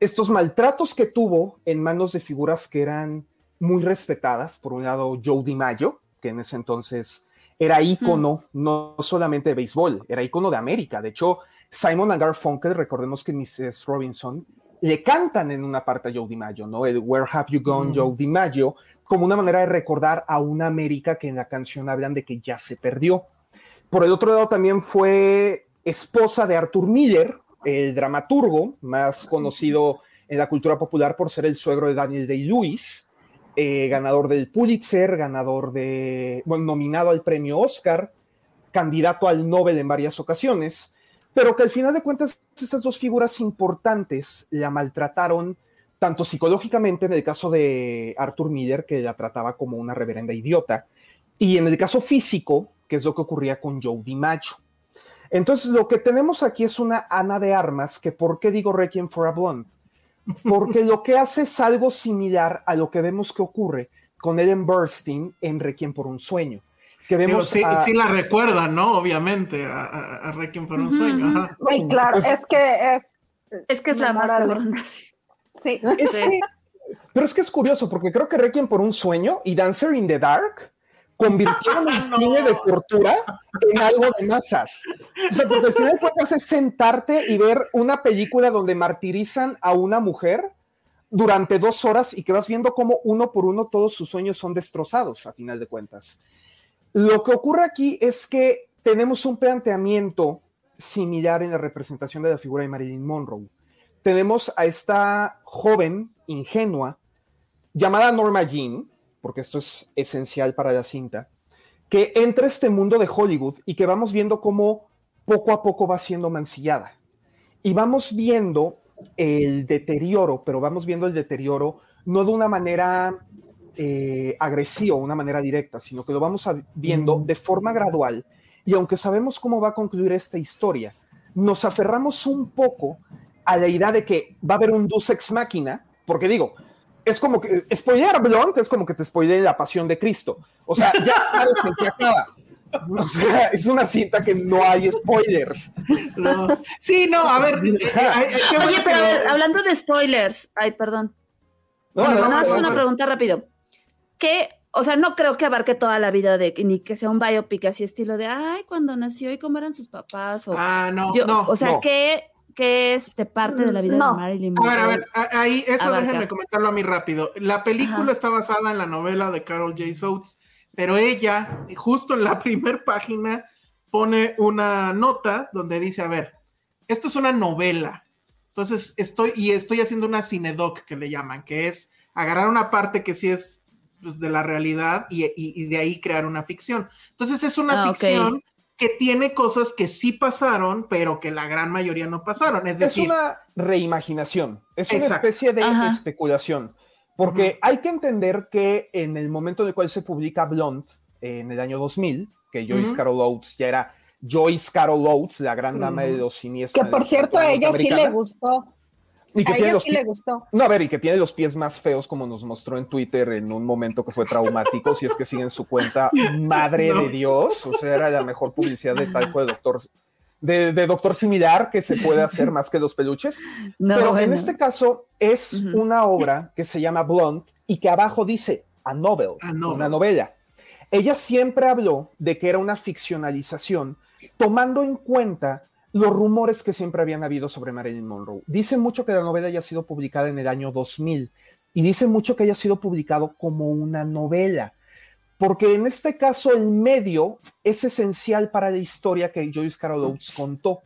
estos maltratos que tuvo en manos de figuras que eran muy respetadas. Por un lado, Joe DiMaggio, que en ese entonces era ícono no solamente de béisbol, era ícono de América. De hecho, Simon and Garfunkel, recordemos que Mrs. Robinson le cantan en una parte a Joe DiMaggio, ¿no? El Where Have You Gone, Joe DiMaggio, como una manera de recordar a una América que en la canción hablan de que ya se perdió. Por el otro lado, también fue esposa de Arthur Miller, el dramaturgo más conocido en la cultura popular por ser el suegro de Daniel Day-Lewis, eh, ganador del Pulitzer, ganador de, bueno, nominado al premio Oscar, candidato al Nobel en varias ocasiones, pero que al final de cuentas estas dos figuras importantes la maltrataron tanto psicológicamente en el caso de Arthur Miller, que la trataba como una reverenda idiota, y en el caso físico, que es lo que ocurría con Joe DiMaggio. Entonces, lo que tenemos aquí es una Ana de Armas, que ¿por qué digo Requiem for a Blonde? Porque lo que hace es algo similar a lo que vemos que ocurre con Ellen Burstyn en Requiem por un sueño. Que Digo, vemos sí, a- sí la recuerdan, ¿no? Obviamente, a, a, a Requiem por un sueño. Ajá. Sí, claro, es que es, Es que es la más cabrona. sí. sí. Es Sí. que- pero es que es curioso, porque creo que Requiem por un sueño y Dancer in the Dark convirtieron el No. cine de tortura en algo de masas. O sea, porque al final de cuentas es sentarte y ver una película donde martirizan a una mujer durante dos horas y que vas viendo cómo uno por uno todos sus sueños son destrozados, a final de cuentas. Lo que ocurre aquí es que tenemos un planteamiento similar en la representación de la figura de Marilyn Monroe. Tenemos a esta joven ingenua llamada Norma Jean, porque esto es esencial para la cinta, que entra este mundo de Hollywood y que vamos viendo cómo poco a poco va siendo mancillada. Y vamos viendo el deterioro, pero vamos viendo el deterioro no de una manera eh, agresiva, una manera directa, sino que lo vamos viendo de forma gradual. Y aunque sabemos cómo va a concluir esta historia, nos aferramos un poco a la idea de que va a haber un Deus Ex Máquina, porque digo, es como que, spoilear Blunt es como que te spoilee la pasión de Cristo. O sea, ya sabes qué acaba. O sea, es una cinta que no hay spoilers. No. Sí, no, a ver. eh, eh, Oye, pero a que- ver, hablando de spoilers, ay, perdón. No, Bueno, no, una no. pregunta rápido. ¿Qué o sea, no creo que abarque toda la vida de ni que sea un biopic así estilo de, ay, cuando nació y cómo eran sus papás. O, Ah, no, yo- no. o sea, no. ¿qué, qué este, parte de la vida No. de Marilyn A ver, a Monroe? ver, ahí, eso Abarca. déjenme comentarlo a mí rápido. La película Ajá. está basada en la novela de Carol J. Soates, pero ella, justo en la primer página, pone una nota donde dice, a ver, esto es una novela. Entonces, estoy, y estoy haciendo una cinedoc que le llaman, que es agarrar una parte que sí es pues, de la realidad y, y- y de ahí crear una ficción. Entonces, es una Ah, ficción que tiene cosas que sí pasaron, pero que la gran mayoría no pasaron. Es Es decir, una reimaginación, es una Exacto. especie de Ajá. especulación, porque hay que entender que en el momento en el cual se publica Blonde, en el año 2000, que Joyce Ujú. Carol Oates ya era Joyce Carol Oates, la gran dama de Ujú. los siniestros. Que por cierto, a ella sí le gustó. Y que A tiene los sí le gustó. No, a ver, y que tiene los pies más feos, como nos mostró en Twitter en un momento que fue traumático, si es que siguen su cuenta, madre No. de Dios, o sea, era la mejor publicidad de talco de doctor, de, de doctor similar que se puede hacer más que los peluches. No, Pero en bueno. este caso es Ujú. una obra que se llama Blonde y que abajo dice a novel, A novel. una novela. Ella siempre habló de que era una ficcionalización, tomando en cuenta los rumores que siempre habían habido sobre Marilyn Monroe. Dice mucho que la novela haya sido publicada en el año 2000 y dice mucho que haya sido publicado como una novela, porque en este caso el medio es esencial para la historia que Joyce Carol Oates contó.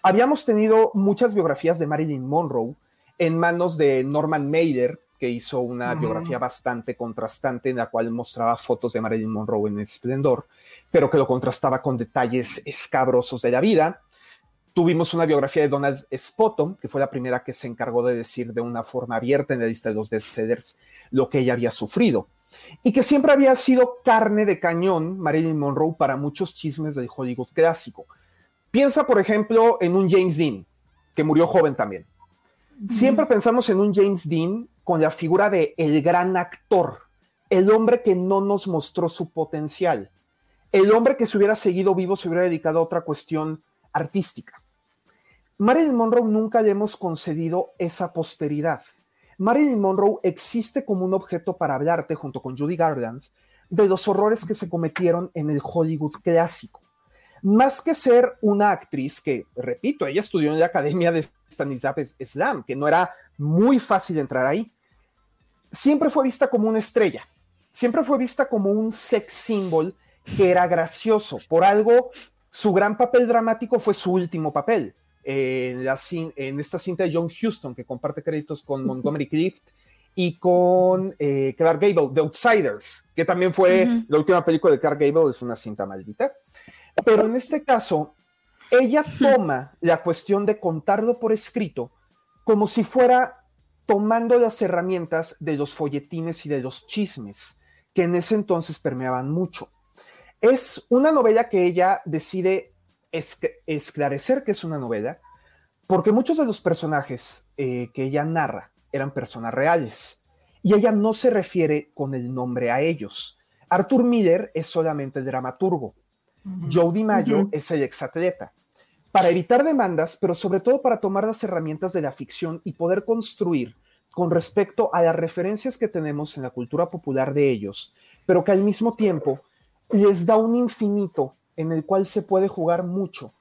Habíamos tenido muchas biografías de Marilyn Monroe en manos de Norman Mailer, que hizo una biografía bastante contrastante en la cual mostraba fotos de Marilyn Monroe en esplendor, pero que lo contrastaba con detalles escabrosos de la vida. Tuvimos una biografía de Donald Spottom, que fue la primera que se encargó de decir de una forma abierta en la lista de los bestsellers lo que ella había sufrido. Y que siempre había sido carne de cañón Marilyn Monroe para muchos chismes del Hollywood clásico. Piensa, por ejemplo, en un James Dean, que murió joven también. Siempre pensamos en un James Dean con la figura de el gran actor, el hombre que no nos mostró su potencial, el hombre que si hubiera seguido vivo se hubiera dedicado a otra cuestión artística. Marilyn Monroe nunca le hemos concedido esa posteridad. Marilyn Monroe existe como un objeto para hablarte, junto con Judy Garland, de los horrores que se cometieron en el Hollywood clásico. Más que ser una actriz que, repito, ella estudió en la Academia de Stanisław Slam, que no era muy fácil entrar ahí, siempre fue vista como una estrella, siempre fue vista como un sex symbol que era gracioso. Por algo, su gran papel dramático fue su último papel. En, la, cin- en esta cinta de John Huston, que comparte créditos con Montgomery Clift y con eh, Clark Gable, The Outsiders, que también fue la última película de Clark Gable, es una cinta maldita. Pero en este caso, ella toma la cuestión de contarlo por escrito como si fuera tomando las herramientas de los folletines y de los chismes, que en ese entonces permeaban mucho. Es una novela que ella decide esclarecer que es una novela, porque muchos de los personajes eh, que ella narra eran personas reales, y ella no se refiere con el nombre a ellos. Arthur Miller es solamente el dramaturgo. Joe DiMaggio es el exatleta. Para evitar demandas, pero sobre todo para tomar las herramientas de la ficción y poder construir con respecto a las referencias que tenemos en la cultura popular de ellos, pero que al mismo tiempo les da un infinito en el cual se puede jugar mucho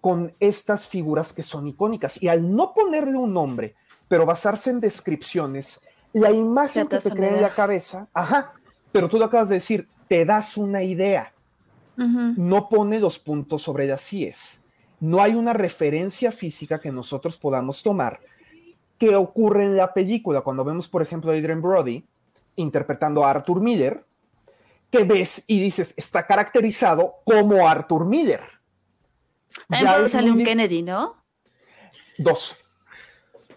con estas figuras que son icónicas. Y al no ponerle un nombre, pero basarse en descripciones, la imagen te que te crea en la cabeza, ajá, pero tú lo acabas de decir, te das una idea no pone los puntos sobre las IES. No hay una referencia física que nosotros podamos tomar que ocurre en la película. Cuando vemos, por ejemplo, a Adrian Brody interpretando a Arthur Miller, que ves y dices, está caracterizado como Arthur Miller. También sale un Kennedy, ¿no? Dos,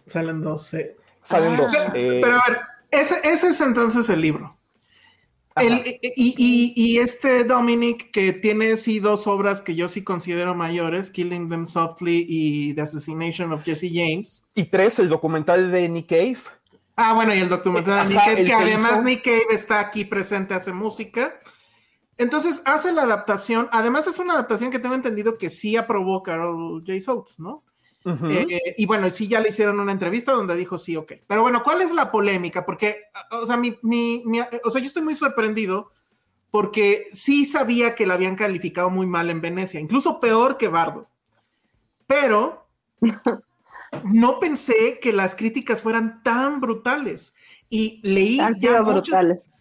Salen dos. eh. salen Ah. dos. Pero, Eh, pero a ver, ese, ese es entonces el libro. ajá. El- y, y- y este Dominic, que tiene sí dos obras que yo sí considero mayores, Killing Them Softly y The Assassination of Jesse James. y tres, el documental de Nick Cave. Ah, bueno, y el documental de Nick Cave, que además hizo- Nick Cave está aquí presente, hace música. Entonces hace la adaptación, además es una adaptación que tengo entendido que sí aprobó Carol J. Soates, ¿no? Ujú. Eh, y bueno, sí, ya le hicieron una entrevista donde dijo sí, ok. Pero bueno, ¿cuál es la polémica? Porque, o sea, mi, mi- mi- o sea, yo estoy muy sorprendido porque sí sabía que la habían calificado muy mal en Venecia, incluso peor que Bardo. Pero no pensé que las críticas fueran tan brutales. Y leí Han ya sido muchas, brutales.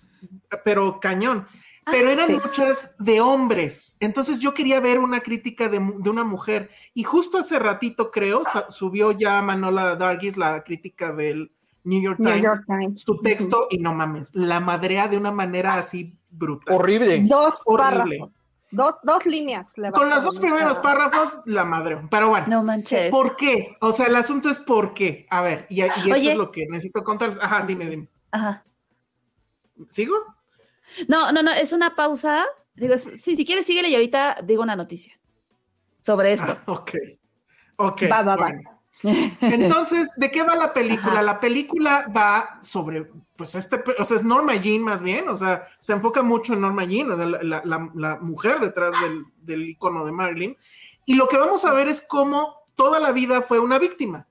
pero cañón. Pero eran sí. muchas de hombres. Entonces yo quería ver una crítica de, una mujer. Y justo hace ratito, creo, subió ya Manola Dargis la crítica del New York New Times, York Times. su texto, y no mames, la madrea de una manera así brutal. Horrible. Dos Horrible. párrafos. Dos, dos líneas. le Con los dos primeros párrafos, la madreó. Pero bueno. No manches. ¿Por qué? O sea, el asunto es por qué. A ver, y, Oye. es lo que necesito contarles. Ajá, dime, dime. Ajá. ¿Sigo? No, no, no, es una pausa. Digo, s- sí, si quieres, síguele y ahorita digo una noticia sobre esto. Ah, ok. Ok. Va, va, va. Entonces, ¿de qué va la película? Ajá. La película va sobre, pues este, o sea, es Norma Jean más bien, o sea, se enfoca mucho en Norma Jean, la, la- la- la mujer detrás del, del icono de Marilyn. Y lo que vamos a ver es cómo toda la vida fue una víctima,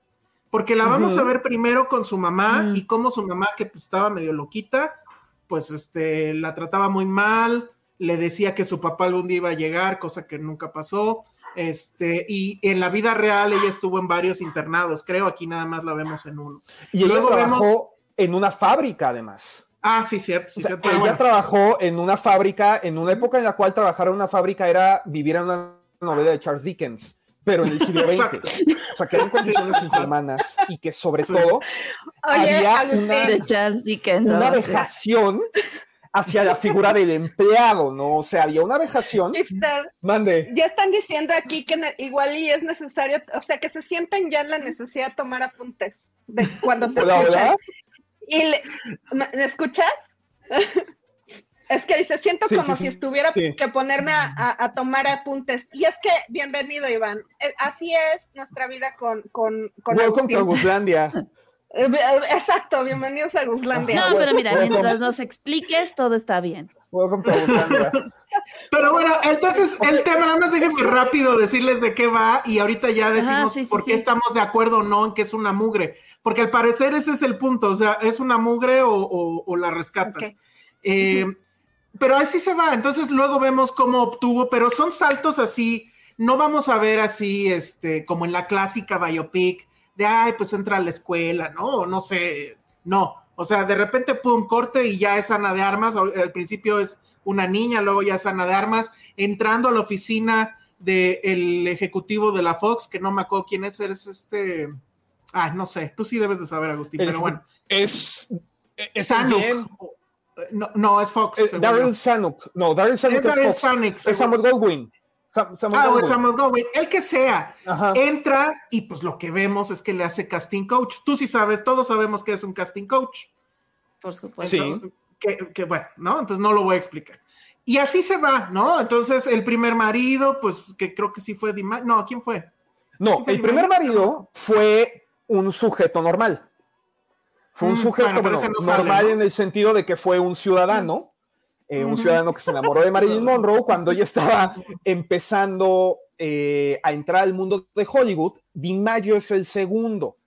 porque la vamos a ver primero con su mamá Mm. y cómo su mamá, que pues, estaba medio loquita, pues este, la trataba muy mal, le decía que su papá algún día iba a llegar, cosa que nunca pasó. Este, y en la vida real ella estuvo en varios internados, creo, aquí nada más la vemos en uno. Y ella Luego trabajó vemos- en una fábrica, además. Ah, sí, cierto, sí, O sea, cierto. ella bueno. trabajó en una fábrica, en una época en la cual trabajar en una fábrica era vivir en una novela de Charles Dickens, pero en el siglo Exacto. XX. O sea, que eran condiciones inhumanas y que sobre Sí. todo Oye, había una- De Charles Dickens. una vejación hacia la figura del empleado, ¿no? O sea, había una vejación. Hipster, Mande. ya están diciendo aquí que igual y es necesario, o sea, que se sienten ya en la necesidad de tomar apuntes de cuando te Hola, escuchan. hola. Y le- ¿me, escuchas? es que dice, siento Sí, como sí, si sí. estuviera que ponerme a, a- a tomar apuntes. Y es que, bienvenido, Iván. Eh, Así es nuestra vida con, con, con Welcome Agustín. to. Eh, eh, Exacto, bienvenidos a Guslandia. No, pero mira, mientras nos expliques, todo está bien. Pero bueno, entonces el tema, nada más déjenme rápido decirles de qué va y ahorita ya decimos sí, sí, por qué sí. estamos de acuerdo o no en que es una mugre, porque al parecer ese es el punto, o sea, es una mugre o, o- o la rescatas. Ok. Eh, Pero así se va, entonces luego vemos cómo obtuvo, pero son saltos así, no vamos a ver así, este, como en la clásica biopic, de, ay, pues entra a la escuela, ¿no? O no sé, no, o sea, de repente, pum, corte y ya es Ana de Armas, al principio es una niña, luego ya es Ana de Armas, entrando a la oficina del ejecutivo de la Fox, que no me acuerdo quién es, es este, ay, no sé, tú sí debes de saber, Agustín, El pero bueno, Es. es Zanuck. bien. No, no, es Fox. Eh, yo. Zanuck. No, Daryl Zanuck Es es, Fox. Zanuck, Es Samuel Goldwyn. Sam- Samuel Ah, o es Goldwyn. Samuel Goldwyn, el que sea, Ajá. entra y pues lo que vemos es que le hace casting coach. Tú sí sabes, todos sabemos que es un casting coach. Por supuesto. Sí. Que, que bueno, ¿no? Entonces no lo voy a explicar. Y así se va, ¿no? Entonces el primer marido, pues que creo que sí fue Dima No, ¿quién fue? No, Sí, fue el primer marido fue un sujeto normal. Fue un Mm, sujeto bueno, sale, normal ¿no? en el sentido de que fue un ciudadano, eh, un ciudadano que se enamoró de Marilyn Monroe cuando ella estaba empezando eh, a entrar al mundo de Hollywood. DiMaggio es el segundo.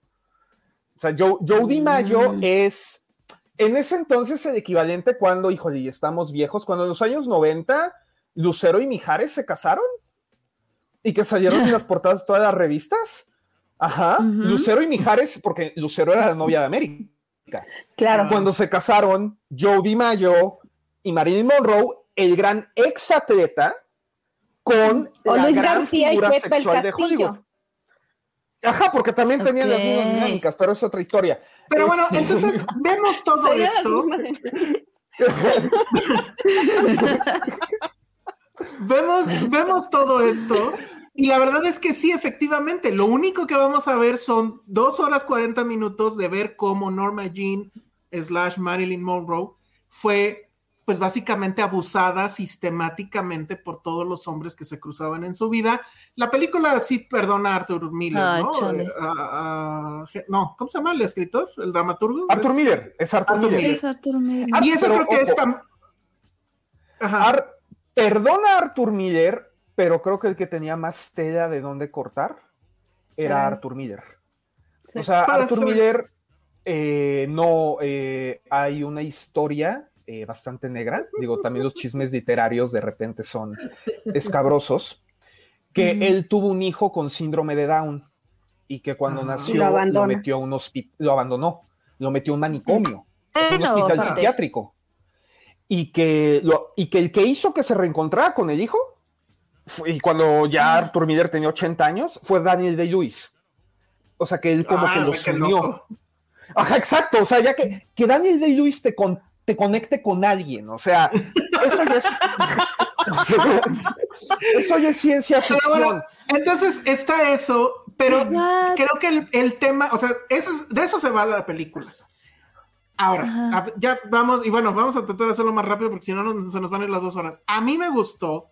O sea, Joe, Joe DiMaggio Mm. es en ese entonces el equivalente cuando, híjole, y estamos viejos, cuando en los años 90 Lucero y Mijares se casaron y que salieron en las portadas de todas las revistas. Ajá, Ujú. Lucero y Mijares, porque Lucero era la novia de América. Claro. Cuando se casaron, Joe DiMaggio y Marilyn Monroe, el gran ex atleta, con O la Luis gran García y figura el sexual de Castillo. Hollywood. Ajá, porque también tenían las mismas dinámicas, pero es otra historia. Pero bueno, Este- entonces vemos todo esto. Vemos, vemos todo esto y la verdad es que sí, efectivamente, lo único que vamos a ver son dos horas 40 minutos de ver cómo Norma Jean slash Marilyn Monroe fue pues básicamente abusada sistemáticamente por todos los hombres que se cruzaban en su vida. La película sí perdona a Arthur Miller, Ay, ¿no? Eh, a- a- no, ¿cómo se llama el escritor? ¿El dramaturgo? Arthur Es- Miller, es Arthur, Arthur Miller. Miller. Es Arturo Miller. Ah, Y eso pero, creo que es ojo. Ar- perdona a Arthur Miller, pero creo que el que tenía más tela de dónde cortar era Ah. Arthur Miller. Sí. O sea, Arthur ser. Miller, eh, no, eh, hay una historia eh, bastante negra. Digo, también los chismes literarios de repente son escabrosos. Que él tuvo un hijo con síndrome de Down y que cuando Ah. nació Lo metió a un hospital, lo abandonó, lo metió a un manicomio, o sea, un Bueno, hospital psiquiátrico. Y que, lo, y que el que hizo que se reencontrara con el hijo, fue- y cuando ya Arthur Miller tenía 80 años, fue Daniel Day-Lewis. O sea, que él como Ah, que los unió. Ajá, exacto. O sea, ya que, que Daniel Day-Lewis te, con- te conecte con alguien. O sea, eso ya es. eso ya es ciencia ficción. bueno, entonces está eso, pero creo que el, el tema, o sea, eso es- de eso se va la película. Ahora, Ajá. ya vamos, y bueno, vamos a tratar de hacerlo más rápido porque si no nos- se nos van a ir las dos horas. A mí me gustó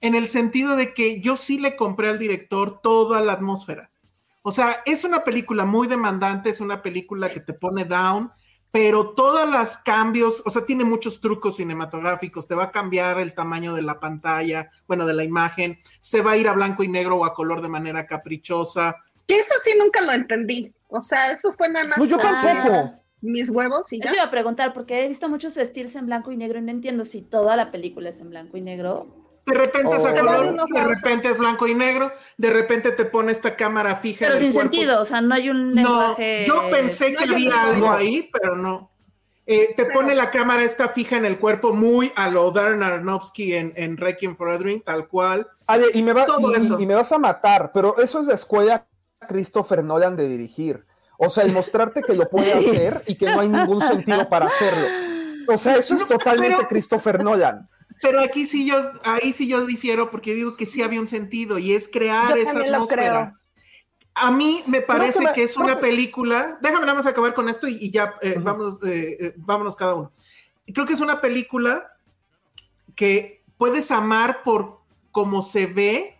en el sentido de que yo sí le compré al director toda la atmósfera. O sea, es una película muy demandante, es una película que te pone down, pero todos los cambios, o sea, tiene muchos trucos cinematográficos, te va a cambiar el tamaño de la pantalla, bueno, de la imagen, se va a ir a blanco y negro o a color de manera caprichosa. Que eso sí nunca lo entendí. O sea, eso fue nada más No, yo por tampoco. mis huevos y ya. Eso iba a preguntar, porque he visto muchos estilos en blanco y negro y no entiendo si toda la película es en blanco y negro. De repente es a Oh. color, van unos de repente es blanco y negro, de repente te pone esta cámara fija. Pero en el sin cuerpo. sentido, o sea, no hay un No, lenguaje. yo pensé No, que había algo No. ahí, pero no. Eh, te Pero- pone la cámara esta fija en el cuerpo muy a lo Darren Aronofsky en, en Requiem for a Dream, tal cual. Ale, y, me va- Todo y- eso. y me vas a matar, pero eso es la escuela Christopher Nolan de dirigir. O sea, el mostrarte que lo puede hacer y que no hay ningún sentido para hacerlo. O sea, eso es No, totalmente pero- Christopher Nolan. Pero aquí sí yo, ahí sí yo difiero porque digo que sí había un sentido y es crear Yo esa atmósfera. A mí me parece me- que es creo una que- película. Déjame nada más acabar con esto y, y ya eh, Ujú. vamos, eh, eh, vámonos cada uno. Creo que es una película que puedes amar por cómo se ve,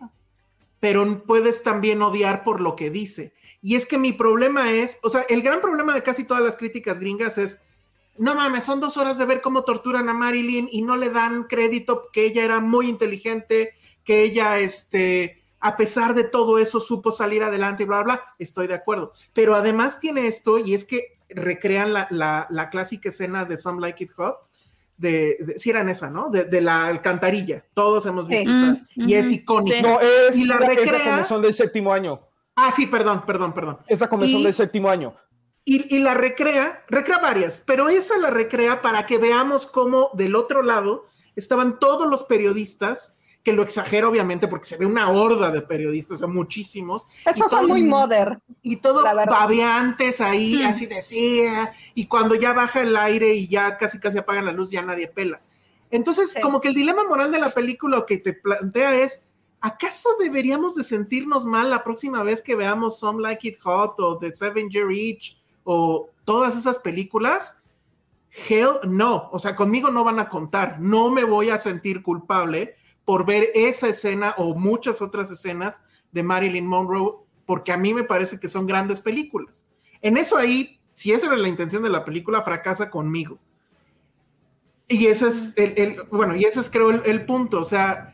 pero puedes también odiar por lo que dice. Y es que mi problema es, o sea, el gran problema de casi todas las críticas gringas es, no mames, son dos horas de ver cómo torturan a Marilyn y no le dan crédito que ella era muy inteligente, que ella, este, a pesar de todo eso, supo salir adelante y bla, bla, bla. Estoy de acuerdo. Pero además tiene esto y es que recrean la, la- la clásica escena de Some Like It Hot, de, de- sí eran esa, ¿no? De, de la alcantarilla. Todos hemos visto Sí. esa. Mm, Y es sí. No, es, Y la recrea- comezón del séptimo año. Ah, sí, perdón, perdón, perdón. Es la comezón Y- del séptimo año. Y, y la recrea, recrea varias, pero esa la recrea para que veamos cómo del otro lado estaban todos los periodistas, que lo exagero obviamente porque se ve una horda de periodistas, o sea, muchísimos. y Eso fue todos- muy modern. Y todo La verdad. babeantes ahí, Mm. así decía, y cuando ya baja el aire y ya casi casi apagan la luz, ya nadie pela. Entonces, Sí. como que el dilema moral de la película que te plantea es, ¿acaso deberíamos de sentirnos mal la próxima vez que veamos Some Like It Hot o The Seven Year Itch o todas esas películas? Hell no, o sea, conmigo no van a contar, no me voy a sentir culpable por ver esa escena o muchas otras escenas de Marilyn Monroe, porque a mí me parece que son grandes películas. En eso ahí, si esa era la intención de la película, fracasa conmigo. Y ese es el, bueno, y ese es creo el, el punto, o sea,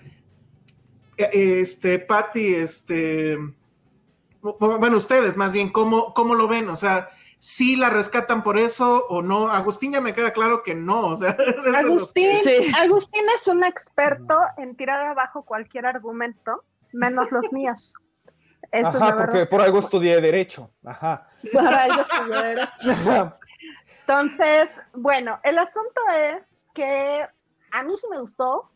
eh, este, Patty, este, bueno, ustedes más bien, ¿cómo, cómo lo ven? O sea, ¿sí la rescatan por eso o no? Agustín ya me queda claro que no, o sea, Agustín, Sí. Agustín es un experto en tirar abajo cualquier argumento, menos los míos. Eso Ajá, porque por algo estudié Derecho. Ajá. Para ellos estudié derecho. Entonces, bueno, el asunto es que a mí sí me gustó.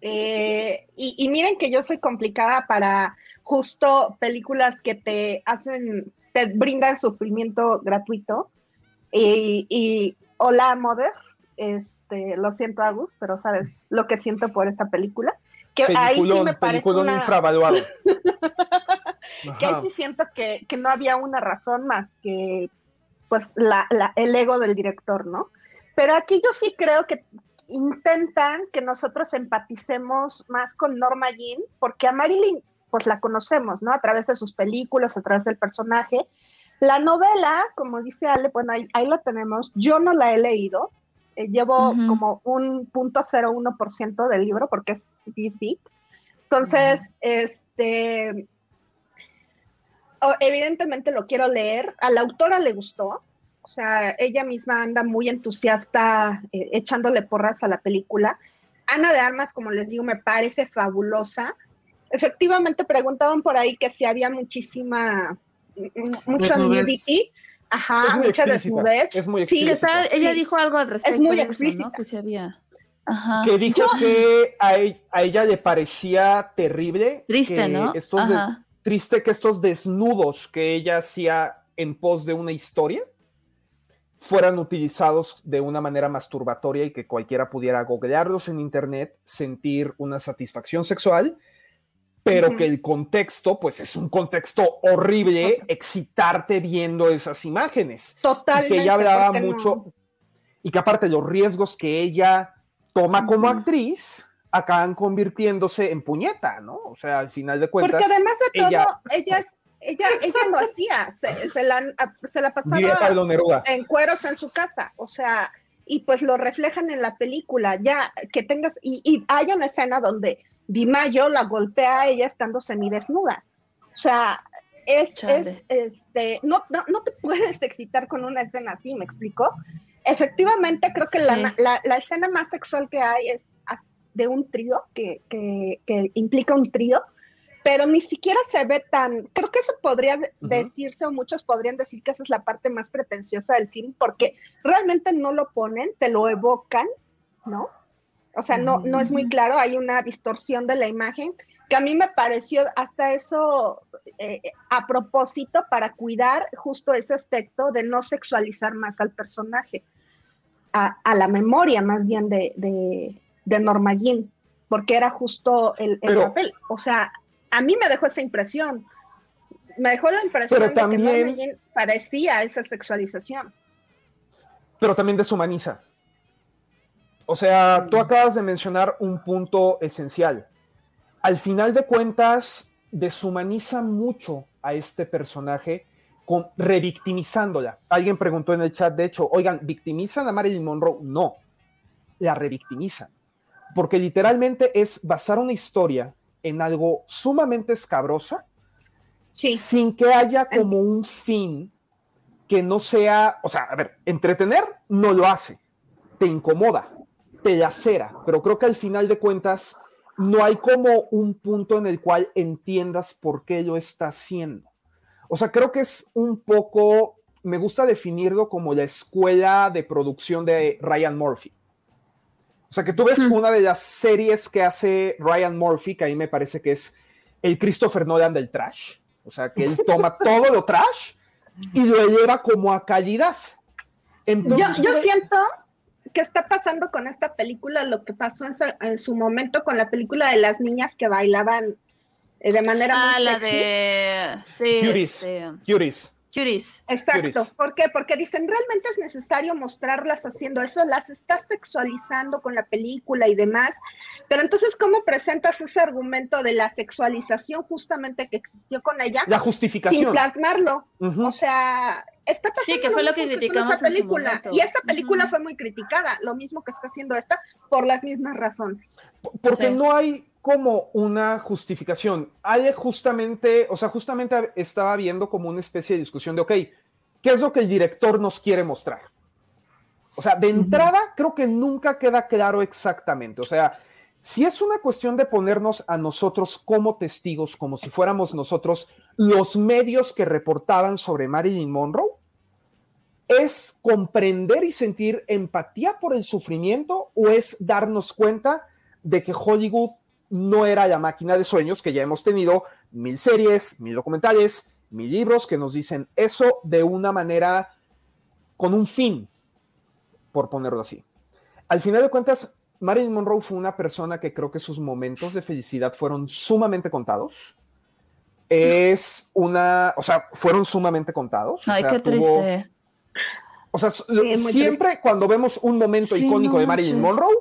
eh, y, y miren que yo soy complicada para justo películas que te hacen, te brindan sufrimiento gratuito. Y, y hola, Mother. Este, lo siento, Agus, pero sabes lo que siento por esta película. Que ahí sí me parece una, infravaluado. que ahí sí siento que, que no había una razón más que pues la, la- el ego del director, ¿no? Pero aquí yo sí creo que intentan que nosotros empaticemos más con Norma Jean, porque a Marilyn pues la conocemos, ¿no? A través de sus películas, a través del personaje. La novela, como dice Ale, bueno, ahí, ahí la tenemos. Yo no la he leído. Eh, llevo Ujú. como un punto cero uno por ciento del libro porque es DC. Entonces, este, evidentemente lo quiero leer. A la autora le gustó. O sea, ella misma anda muy entusiasta eh, echándole porras a la película. Ana de Armas, como les digo, me parece fabulosa. Efectivamente, preguntaban por ahí que si había muchísima, m- m- mucha Desnudez. nudity. Ajá, Es muy mucha explícita, desnudez. es muy Sí, está- ella Sí. dijo algo al respecto. muy de eso, explícita. ¿no? Que sí había. Ajá. que dijo que a, e- a ella le parecía terrible. Triste, que ¿no? Estos de- triste que estos desnudos que ella hacía en pos de una historia fueran utilizados de una manera masturbatoria y que cualquiera pudiera googlearlos en internet, sentir una satisfacción sexual, pero Ujú. que el contexto, pues es un contexto horrible, excitarte viendo esas imágenes. Totalmente. que ella hablaba porque no- mucho y que aparte los riesgos que ella toma como Ujú. actriz acaban convirtiéndose en puñeta, ¿no? O sea, al final de cuentas, Porque además de todo, ella- ella, es- ella, ella lo hacía, se, se la, se la pasaba en cueros en su casa, o sea, y pues lo reflejan en la película, ya que tengas, y, y hay una escena donde Di Mayo la golpea a ella estando semidesnuda, o sea, es, este, no, no, no te puedes excitar con una escena así, ¿me explico? Efectivamente, creo que Sí. la, la, la escena más sexual que hay es de un trío, que, que, que implica un trío, pero ni siquiera se ve tan, creo que eso podría decirse o muchos podrían decir que esa es la parte más pretenciosa del film, porque realmente no lo ponen, te lo evocan, ¿no? O sea, no, no es muy claro, hay una distorsión de la imagen que a mí me pareció hasta eso eh, a propósito para cuidar justo ese aspecto de no sexualizar más al personaje, a, a la memoria más bien de, de, de Norma Jean, porque era justo el, el Pero- papel. O sea, a mí me dejó esa impresión. Me dejó la impresión de que Norma Jean parecía esa sexualización. pero también deshumaniza. O sea, tú acabas de mencionar un punto esencial. Al final de cuentas, deshumaniza mucho a este personaje con, revictimizándola. Alguien preguntó en el chat, de hecho, oigan, ¿victimizan a Marilyn Monroe? No, la revictimizan. Porque literalmente es basar una historia en algo sumamente escabroso Sí, sin que haya como un fin que no sea, o sea, a ver, entretener no lo hace, te incomoda, te lacera, pero creo que al final de cuentas no hay como un punto en el cual entiendas por qué lo está haciendo. O sea, creo que es un poco, me gusta definirlo como la escuela de producción de Ryan Murphy. O sea, que tú ves una de las series que hace Ryan Murphy, que a mí me parece que es el Christopher Nolan del trash. O sea, que él toma todo lo trash y lo eleva como a calidad. Entonces, yo, yo siento que está pasando con esta película lo que pasó en, sa- en su momento con la película de las niñas que bailaban eh, de manera Ah, muy la sexy. de. Sí. Cuties. este, Cuties. Cuties. Exacto. Cuties. ¿Por qué? Porque dicen, realmente es necesario mostrarlas haciendo eso, las estás sexualizando con la película y demás. Pero entonces, ¿cómo presentas ese argumento de la sexualización justamente que existió con ella La sin justificación. plasmarlo? Ujú. O sea, está pasando Sí, que fue lo que criticamos esa en su película. Y esa película fue muy criticada, lo mismo que está haciendo esta, por las mismas razones. Porque Sí. no hay como una justificación. Hay justamente, o sea, justamente estaba viendo como una especie de discusión de, ok, ¿qué es lo que el director nos quiere mostrar? O sea, de entrada creo que nunca queda claro exactamente. O sea, si es una cuestión de ponernos a nosotros como testigos, como si fuéramos nosotros los medios que reportaban sobre Marilyn Monroe, es comprender y sentir empatía por el sufrimiento o es darnos cuenta de que Hollywood no era la máquina de sueños que ya hemos tenido mil series, mil documentales, mil libros que nos dicen eso de una manera con un fin, por ponerlo así. Al final de cuentas, Marilyn Monroe fue una persona que creo que sus momentos de felicidad fueron sumamente contados. Es una, o sea, fueron sumamente contados. o Ay, sea, qué tuvo- triste. o sea, siempre cuando vemos un momento Sí, icónico no de Marilyn manches. Monroe,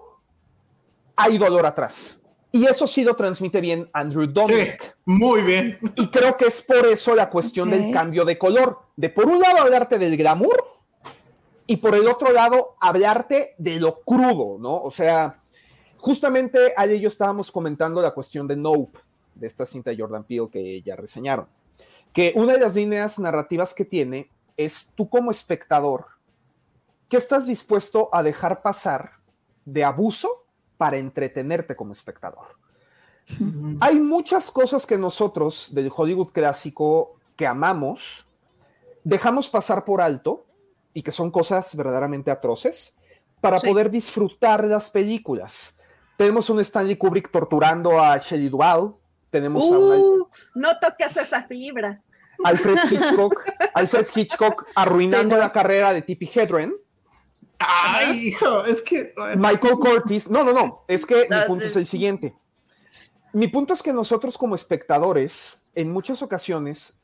hay dolor atrás. Y eso sí lo transmite bien Andrew Sí, Dominic. muy bien. Y creo que es por eso la cuestión del cambio de color. De por un lado hablarte del glamour y por el otro lado hablarte de lo crudo, ¿no? O sea, justamente ayer y yo estábamos comentando la cuestión de Nope, de esta cinta de Jordan Peele que ya reseñaron. que una de las líneas narrativas que tiene es tú como espectador, ¿qué estás dispuesto a dejar pasar de abuso para entretenerte como espectador? Hay muchas cosas que nosotros del Hollywood clásico que amamos, dejamos pasar por alto y que son cosas verdaderamente atroces para Sí. poder disfrutar las películas. Tenemos un Stanley Kubrick torturando a Shelley Duvall, tenemos a una- Uh, no toques esa fibra. Alfred Hitchcock, Alfred Hitchcock arruinando Sí, no. la carrera de Tippi Hedren, Ay, hijo, es que. Michael Curtis. No, no, no. Es que mi punto sí. es el siguiente. Mi punto es que nosotros como espectadores, en muchas ocasiones,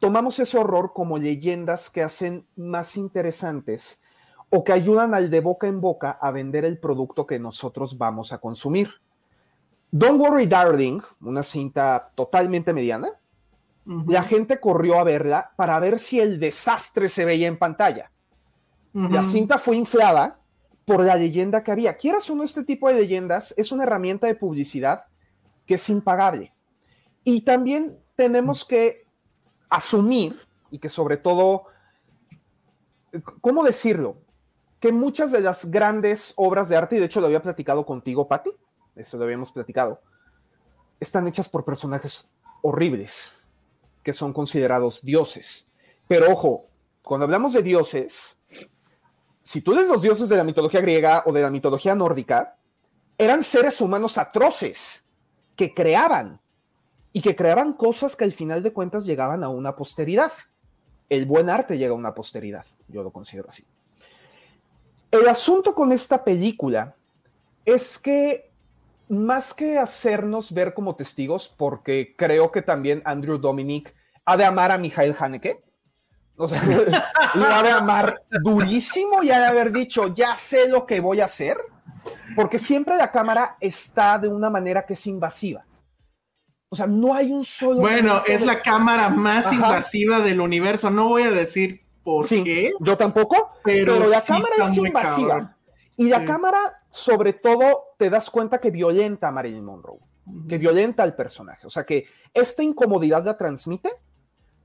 tomamos ese horror como leyendas que hacen más interesantes o que ayudan al de boca en boca a vender el producto que nosotros vamos a consumir. Don't Worry Darling, una cinta totalmente mediana, la gente corrió a verla para ver si el desastre se veía en pantalla. La cinta fue inflada por la leyenda que había. Quieras o no, este tipo de leyendas es una herramienta de publicidad que es impagable. Y también tenemos que asumir, y que sobre todo, ¿cómo decirlo? Que muchas de las grandes obras de arte, y de hecho lo había platicado contigo, Patti, eso lo habíamos platicado, están hechas por personajes horribles, que son considerados dioses. Pero ojo, cuando hablamos de dioses, si tú lees los dioses de la mitología griega o de la mitología nórdica, eran seres humanos atroces que creaban y que creaban cosas que al final de cuentas llegaban a una posteridad. El buen arte llega a una posteridad, yo lo considero así. El asunto con esta película es que más que hacernos ver como testigos, porque creo que también Andrew Dominic ha de amar a Mijael Haneke, o sea, lo ha de amar durísimo y ha de haber dicho, ya sé lo que voy a hacer, porque siempre la cámara está de una manera que es invasiva. O sea, no hay un solo... Bueno, es de- la cámara más Ajá. invasiva del universo. No voy a decir por Sí, qué, Yo tampoco, pero, pero, la sí cámara es invasiva. cabrón. Y la Sí. cámara, sobre todo, te das cuenta que violenta a Marilyn Monroe, que violenta al personaje. O sea, que esta incomodidad la transmite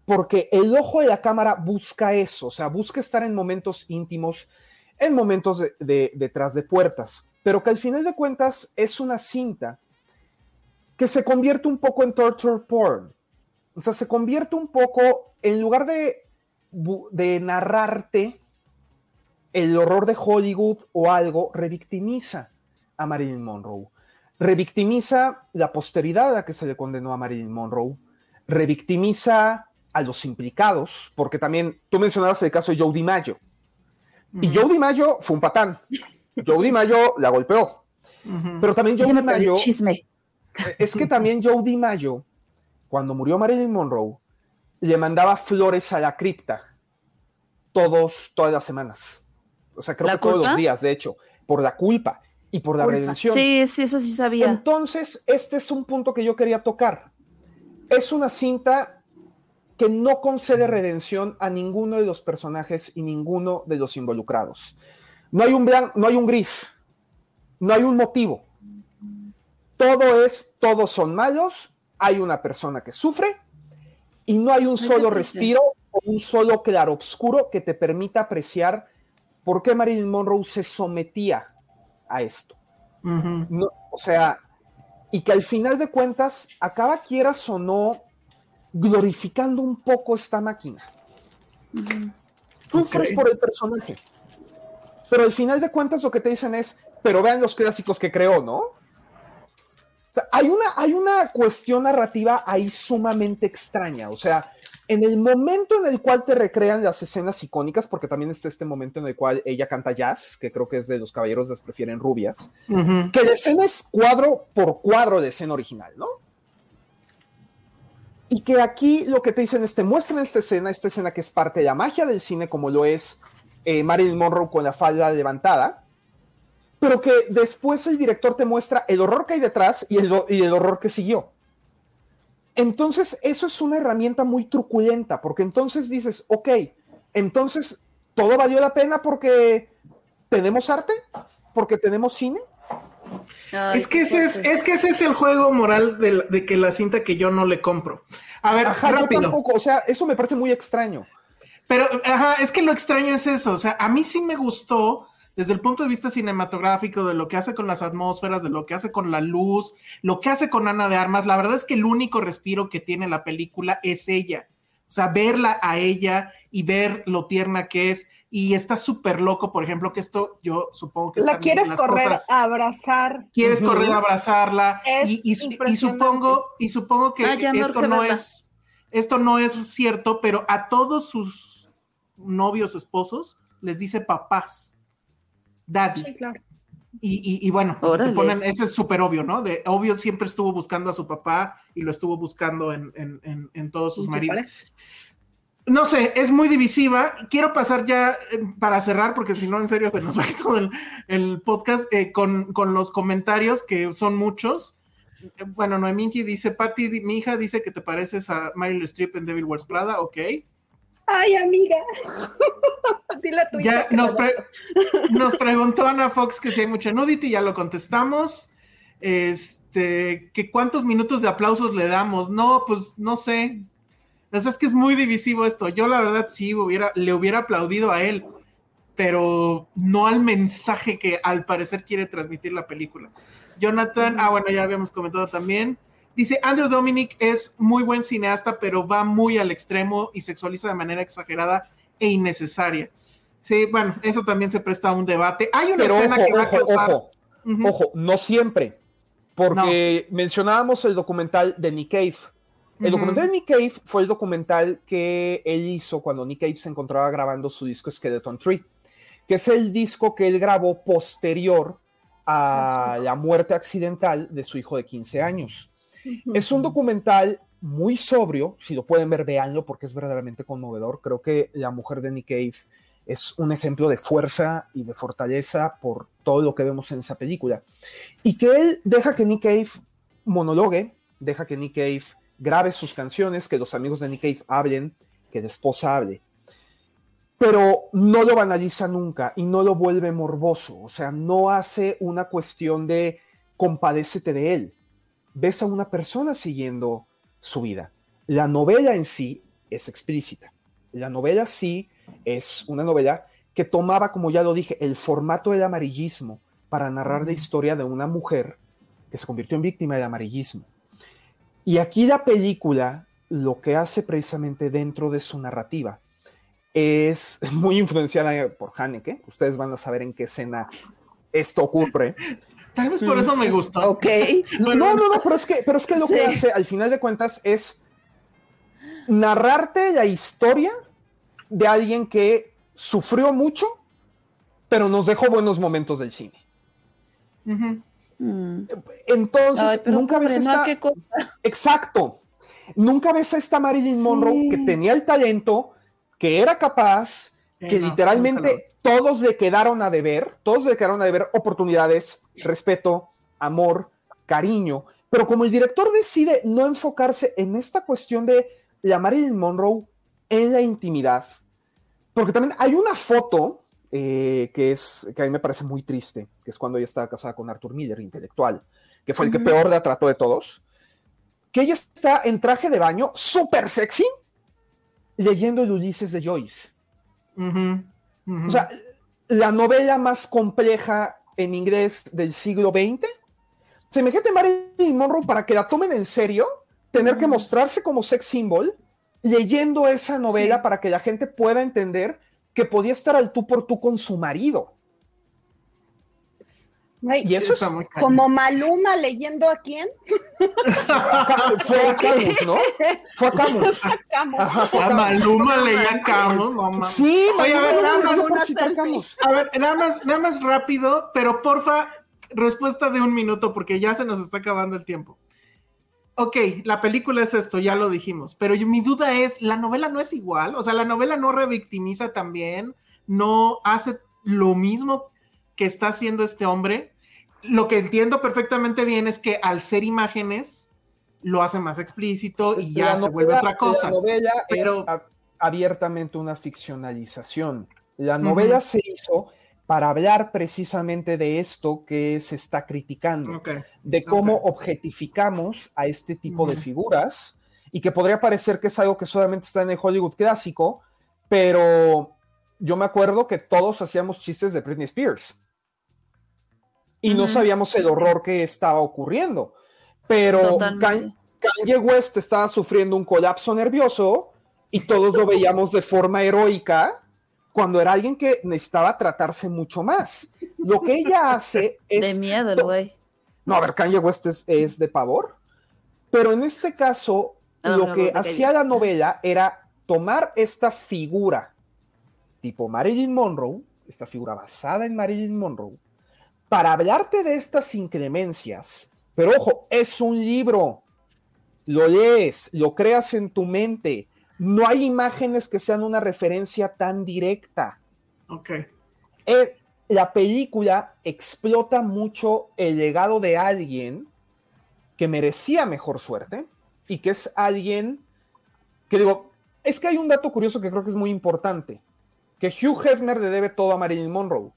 porque el ojo de la cámara busca eso, o sea, busca estar en momentos íntimos, en momentos de, de- detrás de puertas, pero que al final de cuentas es una cinta que se convierte un poco en torture porn. O sea, se convierte un poco, en lugar de, de narrarte el horror de Hollywood o algo, revictimiza a Marilyn Monroe. Revictimiza la posteridad a la que se le condenó a Marilyn Monroe. Revictimiza a los implicados, porque también tú mencionabas el caso de Joe DiMaggio. Y Joe DiMaggio fue un patán. Joe DiMaggio la golpeó. Pero también Joe DiMaggio chisme. es que también Joe DiMaggio, cuando murió Marilyn Monroe, le mandaba flores a la cripta todos, todas las semanas. O sea, creo ¿La que todos los días, de hecho, por la culpa y por la Culpa. redención. Sí, sí, eso sí sabía. Entonces, este es un punto que yo quería tocar. Es una cinta que no concede redención a ninguno de los personajes y ninguno de los involucrados. No hay un blanco, no hay un gris, no hay un motivo. Todo es, todos son malos, hay una persona que sufre y no hay un solo respiro o un solo claroscuro que te permita apreciar por qué Marilyn Monroe se sometía a esto. No, o sea, y que al final de cuentas acaba, quieras o no, glorificando un poco esta máquina. Sufres Ok. por el personaje. Pero al final de cuentas lo que te dicen es, pero vean los clásicos que creó, ¿no? O sea, hay una, hay una cuestión narrativa ahí sumamente extraña. O sea, en el momento en el cual te recrean las escenas icónicas, porque también está este momento en el cual ella canta jazz, que creo que es de los caballeros las prefieren rubias, que la escena es cuadro por cuadro de escena original, ¿no? Y que aquí lo que te dicen es, te muestran esta escena, esta escena que es parte de la magia del cine, como lo es eh, Marilyn Monroe con la falda levantada, pero que después el director te muestra el horror que hay detrás y el, y el horror que siguió. Entonces, eso es una herramienta muy truculenta, porque entonces dices, ok, entonces todo valió la pena porque tenemos arte, porque tenemos cine, Ay, Es que, ese es, es que ese es el juego moral de, la- de que la cinta que yo no le compro. A ver, Ajá, yo rápido. tampoco, o sea, eso me parece muy extraño. Pero, ajá, es que lo extraño es eso. O sea, a mí sí me gustó desde el punto de vista cinematográfico, de lo que hace con las atmósferas, de lo que hace con la luz, lo que hace con Ana de Armas. La verdad es que el único respiro que tiene la película es ella. O sea, verla a ella y ver lo tierna que es. Y está súper loco, por ejemplo, que esto yo supongo que es La quieres correr cosas- a abrazar. quieres correr a abrazarla Es y, y- y impresionante. supongo y supongo que esto no es esto no es cierto pero a todos sus novios esposos les dice papás daddy Sí, claro. y, y- y bueno pues, te Órale. ponen ese es súper obvio no de obvio siempre estuvo buscando a su papá y lo estuvo buscando en, en- en- en todos sus ¿Y su maridos? No sé, es muy divisiva. Quiero pasar ya eh, para cerrar, porque si no, en serio, se nos va todo el, el podcast eh, con, con los comentarios, que son muchos. Bueno, Noeminki dice, Patty, mi hija dice que te pareces a Meryl Streep en Devil Wears Prada, ok. Ay, amiga. Dile a tu Ya nos, pre- nos preguntó Ana Fox que si hay mucha nudity, ya lo contestamos. Este, que cuántos minutos de aplausos le damos. No, pues no sé. O sea, es que es muy divisivo esto. Yo la verdad sí hubiera, le hubiera aplaudido a él, pero no al mensaje que al parecer quiere transmitir la película. Jonathan, ah, bueno, ya habíamos comentado también. Dice, Andrew Dominic es muy buen cineasta, pero va muy al extremo y sexualiza de manera exagerada e innecesaria. Sí, bueno, eso también se presta a un debate. Hay una Pero escena ojo, que va a ojo, causar... ojo, ojo, no siempre. Porque mencionábamos el documental de Nick Cave. El documental de Nick Cave fue el documental que él hizo cuando Nick Cave se encontraba grabando su disco Skeleton Tree, que es el disco que él grabó posterior a la muerte accidental de su hijo de 15 años. Es un documental muy sobrio, si lo pueden ver, véanlo porque es verdaderamente conmovedor. Creo que la mujer de Nick Cave es un ejemplo de fuerza y de fortaleza por todo lo que vemos en esa película. Y que él deja que Nick Cave monologue, deja que Nick Cave grabe sus canciones, que los amigos de Nick Cave hablen, que la esposa hable. Pero no lo banaliza nunca y no lo vuelve morboso. O sea, no hace una cuestión de compadécete de él. Ves a una persona siguiendo su vida. La novela en sí es explícita. La novela sí es una novela que tomaba, como ya lo dije, el formato del amarillismo para narrar la historia de una mujer que se convirtió en víctima del amarillismo. Y aquí la película lo que hace precisamente dentro de su narrativa es muy influenciada por Haneke. Ustedes van a saber en qué escena esto ocurre. Tal vez por eso me gustó. Ok. No, no, no, pero es que, pero es que lo que hace al final de cuentas es narrarte la historia de alguien que sufrió mucho, pero nos dejó buenos momentos del cine. Ujú. Mm. Entonces, Ay, nunca ves esta... Exacto. Nunca ves a esta Marilyn Monroe Sí. que tenía el talento, que era capaz, Sí, que no, literalmente todos le quedaron a deber, todos le quedaron a deber oportunidades, respeto, amor, cariño. Pero como el director decide no enfocarse en esta cuestión de la Marilyn Monroe en la intimidad, porque también hay una foto eh, que es que a mí me parece muy triste, que es cuando ella estaba casada con Arthur Miller, intelectual, que fue el que peor la trató de todos, que ella está en traje de baño, súper sexy, leyendo el Ulises de Joyce. O sea, la novela más compleja en inglés del siglo XX. O sea, imagínate Marilyn Monroe para que la tomen en serio, tener que mostrarse como sex symbol, leyendo esa novela para que la gente pueda entender que podía estar al tú por tú con su marido. Ay, Y eso es Está muy cañón. como Maluma leyendo a quién? Fue a Camus, ¿no? Fue a Camus. Ajá, fue a A Camus. Maluma leía Camus, no mames. Sí, Oye, a ver, nada más. Camus. A ver, nada más, nada más rápido, pero porfa, respuesta de un minuto, porque ya se nos está acabando el tiempo. Ok, la película es esto, ya lo dijimos, pero yo- mi duda es, ¿la novela no es igual? O sea, la novela no revictimiza también, no hace lo mismo que está haciendo este hombre. Lo que entiendo perfectamente bien es que al ser imágenes, lo hace más explícito y ya La se vuelve novela- otra cosa. La novela pero- es abiertamente una ficcionalización. La novela se hizo para hablar precisamente de esto que se está criticando, de cómo objetificamos a este tipo de figuras y que podría parecer que es algo que solamente está en el Hollywood clásico, pero yo me acuerdo que todos hacíamos chistes de Britney Spears. Y no sabíamos el horror que estaba ocurriendo, pero Totalmente. Kan- Kanye West estaba sufriendo un colapso nervioso y todos lo veíamos de forma heroica cuando era alguien que necesitaba tratarse mucho más. Lo que ella hace es... De miedo el güey. No, a ver, Kanye West es, es de pavor, pero en este caso Ah, no, lo no, que no, hacía la novela era tomar esta figura tipo Marilyn Monroe, esta figura basada en Marilyn Monroe, para hablarte de estas inclemencias. Pero ojo, es un libro, lo lees, lo creas en tu mente. No hay imágenes que sean una referencia tan directa. Ok. Eh, la película explota mucho el legado de alguien que merecía mejor suerte y que es alguien que digo, es que hay un dato curioso que creo que es muy importante, que Hugh Hefner le debe todo a Marilyn Monroe.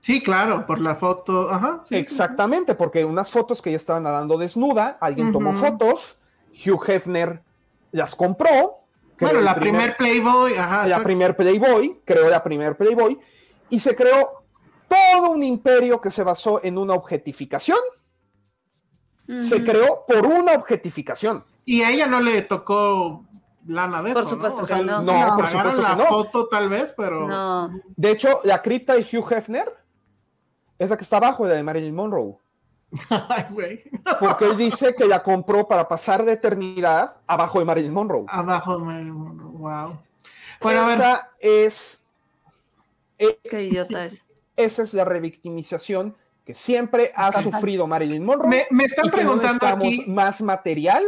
Sí, claro, por la foto. Ajá. sí, sí, sí. Exactamente, porque unas fotos que ella estaba nadando desnuda, alguien tomó fotos, Hugh Hefner las compró. Bueno, la primer Playboy, ajá. la primer Playboy, creó la primer Playboy y se creó todo un imperio que se basó en una objetificación. Se creó por una objetificación. Y a ella no le tocó lana de Por eso. supuesto ¿no? O sea, que no. No, le por supuesto la que no. foto tal vez, pero. No. De hecho, la cripta de Hugh Hefner es la que está abajo de la de Marilyn Monroe. Ay, güey. Porque él dice que la compró para pasar de eternidad abajo de Marilyn Monroe. Abajo de Marilyn Monroe, Wow. Bueno, a ver. esa es eh, Qué idiota es. esa es la revictimización que siempre ha sufrido Marilyn Monroe. Me, me están y que no preguntando necesitamos aquí. más material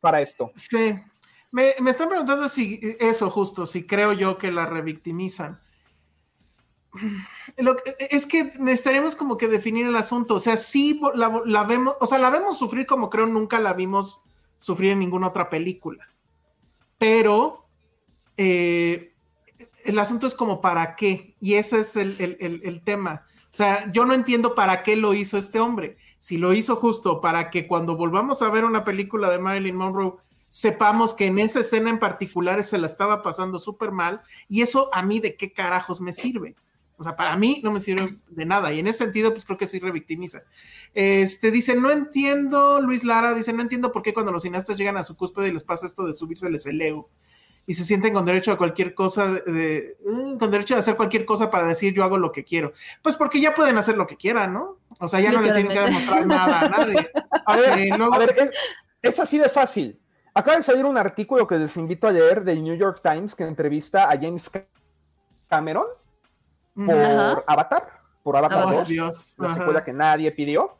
para esto. Sí. Me, me están preguntando si eso justo, si creo yo que la revictimizan. Lo es que necesitaremos como que definir el asunto. O sea, sí la, la vemos, o sea, la vemos sufrir como creo nunca la vimos sufrir en ninguna otra película. Pero eh, el asunto es como para qué. Y ese es el, el- el- el tema. O sea, yo no entiendo para qué lo hizo este hombre. Si lo hizo justo para que cuando volvamos a ver una película de Marilyn Monroe, sepamos que en esa escena en particular se la estaba pasando súper mal. Y eso a mí de qué carajos me sirve. O sea, para mí no me sirve de nada. Y en ese sentido, pues creo que sí revictimiza. Este dice, no entiendo, Luis Lara dice, no entiendo por qué cuando los cineastas llegan a su cúspide y les pasa esto de subírseles el ego y se sienten con derecho a cualquier cosa, de, de- mm, con derecho a hacer cualquier cosa para decir yo hago lo que quiero. Pues porque ya pueden hacer lo que quieran, ¿no? O sea, ya no le tienen que demostrar nada a nadie. A ver, Sí, luego- a ver, es, es así de fácil. Acaba de salir un artículo que les invito a leer del New York Times que entrevista a James Cameron por Ajá. Avatar, por Avatar Avatar. 2, Dios, la ajá. secuela que nadie pidió.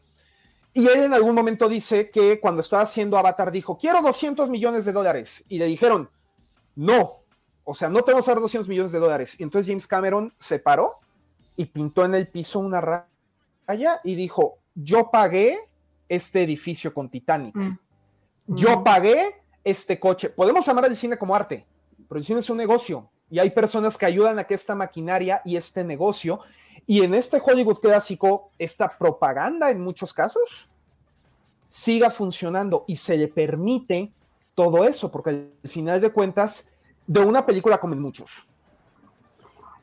Y él en algún momento dice que cuando estaba haciendo Avatar dijo, quiero 200 millones de dólares. Y le dijeron, no, o sea, no te vamos a dar 200 millones de dólares. Y entonces James Cameron se paró y pintó en el piso una raya y dijo, yo pagué este edificio con Titanic. Mm. Yo Mm. pagué este coche. Podemos llamar al cine como arte, pero el cine es un negocio y hay personas que ayudan a que esta maquinaria y este negocio y en este Hollywood clásico, esta propaganda en muchos casos siga funcionando y se le permite todo eso, porque al final de cuentas, de una película comen muchos.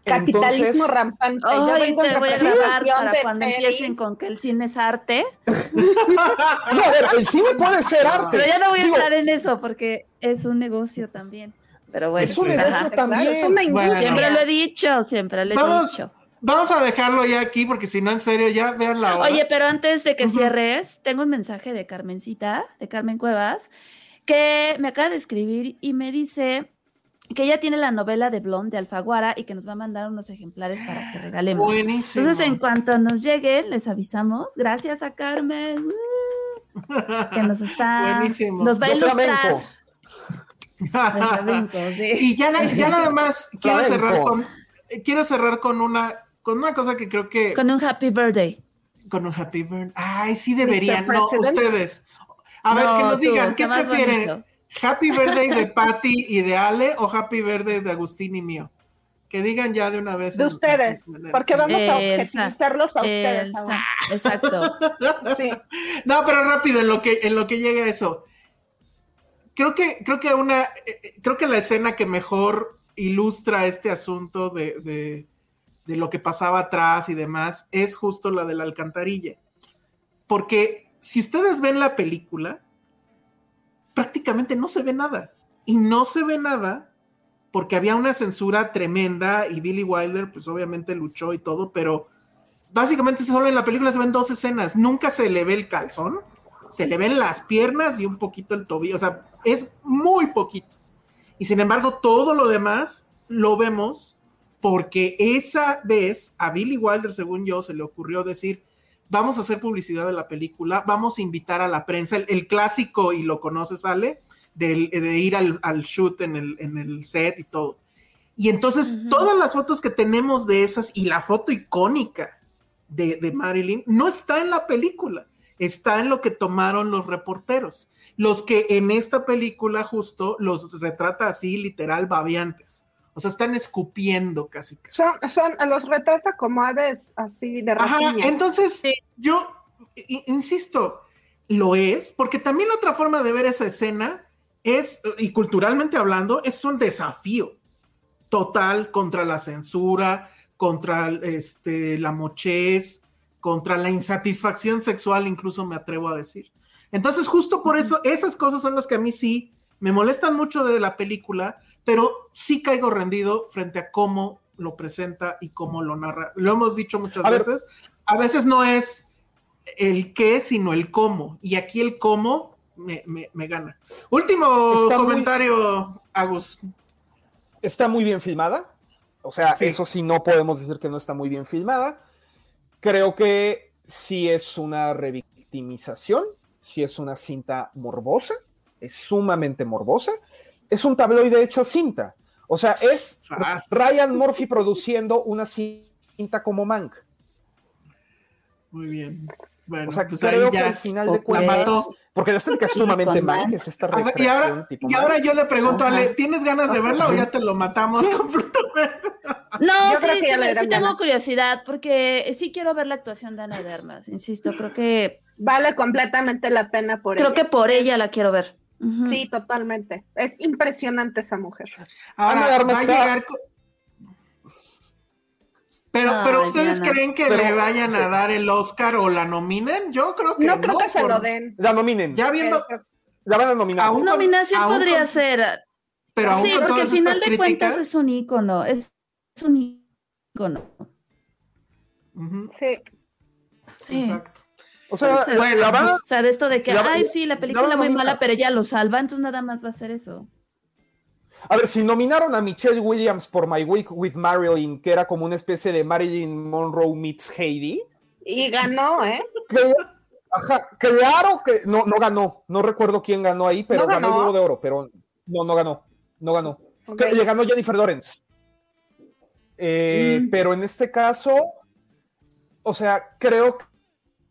Capitalismo Entonces- rampante. Vengo te voy a grabar para cuando empiecen con que el cine es arte. No, a ver, el cine puede ser arte. Pero ya no voy a Digo, entrar en eso porque es un negocio también. Pero bueno, Es un negocio ajá. Claro, también. es una Bueno. industria. siempre lo he dicho, siempre lo he Vamos, dicho. vamos a dejarlo ya aquí porque si no, en serio, ya vean la hora. Oye, pero antes de que cierres, tengo un mensaje de Carmencita, de Carmen Cuevas, que me acaba de escribir y me dice que ella tiene la novela de Blonde de Alfaguara y que nos va a mandar unos ejemplares para que regalemos. Buenísimo. Entonces, en cuanto nos lleguen, les avisamos. Gracias a Carmen, uh, que nos está, Buenísimo. nos va a ilustrar. flamenco. De flamenco, sí. y ya, na- ya nada más quiero cerrar con quiero cerrar con una con una cosa que creo que Con un happy birthday. con un happy burn. Ay, sí deberían. No, ustedes. A ver, No, que nos digan, ¿qué prefieren? bonito. ¿Happy birthday de Patty y de Ale o happy birthday de Agustín y mío? Que digan ya de una vez. De en- ustedes, en- porque vamos a objetivizarlos a ustedes. Elsa, ahora. Exacto. Sí. No, pero rápido, en lo que, en lo que llega a eso. Creo que, creo que una, eh, eh, creo que la escena que mejor ilustra este asunto de, de- de lo que pasaba atrás y demás es justo la de la alcantarilla. Porque si ustedes ven la película, prácticamente no se ve nada. Y no se ve nada porque había una censura tremenda y Billy Wilder, pues obviamente luchó y todo, pero básicamente solo en la película se ven dos escenas. Nunca se le ve el calzón, se le ven las piernas y un poquito el tobillo. O sea, es muy poquito. Y sin embargo, todo lo demás lo vemos porque esa vez a Billy Wilder, según yo, se le ocurrió decir, vamos a hacer publicidad de la película, vamos a invitar a la prensa, el, el clásico, y lo conoces, Ale, del- de, ir al, al shoot en el, en el set y todo. Y entonces todas las fotos que tenemos de esas y la foto icónica de, de Marilyn no está en la película, está en lo que tomaron los reporteros, los que en esta película justo los retrata así literal babeantes. O sea, están escupiendo casi. casi. Son, son, los retrata como aves así de Ajá, rapiña. entonces Sí. yo insisto, lo es, porque también otra forma de ver esa escena es, y culturalmente hablando, es un desafío total contra la censura, contra este, la mochez, contra la insatisfacción sexual, incluso me atrevo a decir. Entonces, justo por eso, esas cosas son las que a mí sí me molestan mucho de la película, pero sí caigo rendido frente a cómo lo presenta y cómo lo narra. Lo hemos dicho muchas A ver. veces. A veces no es el qué, sino el cómo. Y aquí el cómo me, me- me gana. Último Está muy- comentario, Agus. Está muy bien filmada. O sea, Sí. eso sí no podemos decir que no está muy bien filmada. Creo que sí es una revictimización, sí es una cinta morbosa, es sumamente morbosa. Es un tabloide hecho cinta. O sea, es. Ryan Murphy produciendo una cinta como Mank. Muy bien. Bueno, O sea, pues creo que al final de cuentas, mató. porque la estética es sumamente Mank. es esta A ver, y ahora, tipo y ahora yo le pregunto, Ajá. Ale, ¿tienes ganas de verla o ya te lo matamos completamente? No, Yo sí, sí, sí tengo ganas. curiosidad porque sí quiero ver la actuación de Ana de Armas, insisto, creo que Vale completamente la pena por creo ella. que por ella la quiero ver. Sí, totalmente. Es impresionante esa mujer. Ahora Ana de Armas va a llegar Pero, pero ustedes Diana. creen que Pero- le vayan a sí. dar el Oscar o la nominen? Yo creo que No creo que se lo den. La nominen. Ya viendo, Eh, La van a nominar. Aún Nominación aún podría con- ser. pero aún sí, con porque al final de cuentas es un ícono, es, es un ícono. Ujú, Sí. Exacto. O sea, ser. Bueno, la O sea, de esto de que, La- ay, sí, la la película muy mala, pero ella lo salva, entonces nada más va a ser eso. A ver, si nominaron a Michelle Williams por My Week with Marilyn, que era como una especie de Marilyn Monroe meets Heidi, Y ganó, ¿eh? que- ajá, claro que no, no ganó. No recuerdo quién ganó ahí, pero ¿No ganó el? Globo de Oro, pero no, no ganó. No ganó. Ok. Que- Le ganó Jennifer Lawrence. Eh, Mm. Pero en este caso, o sea, creo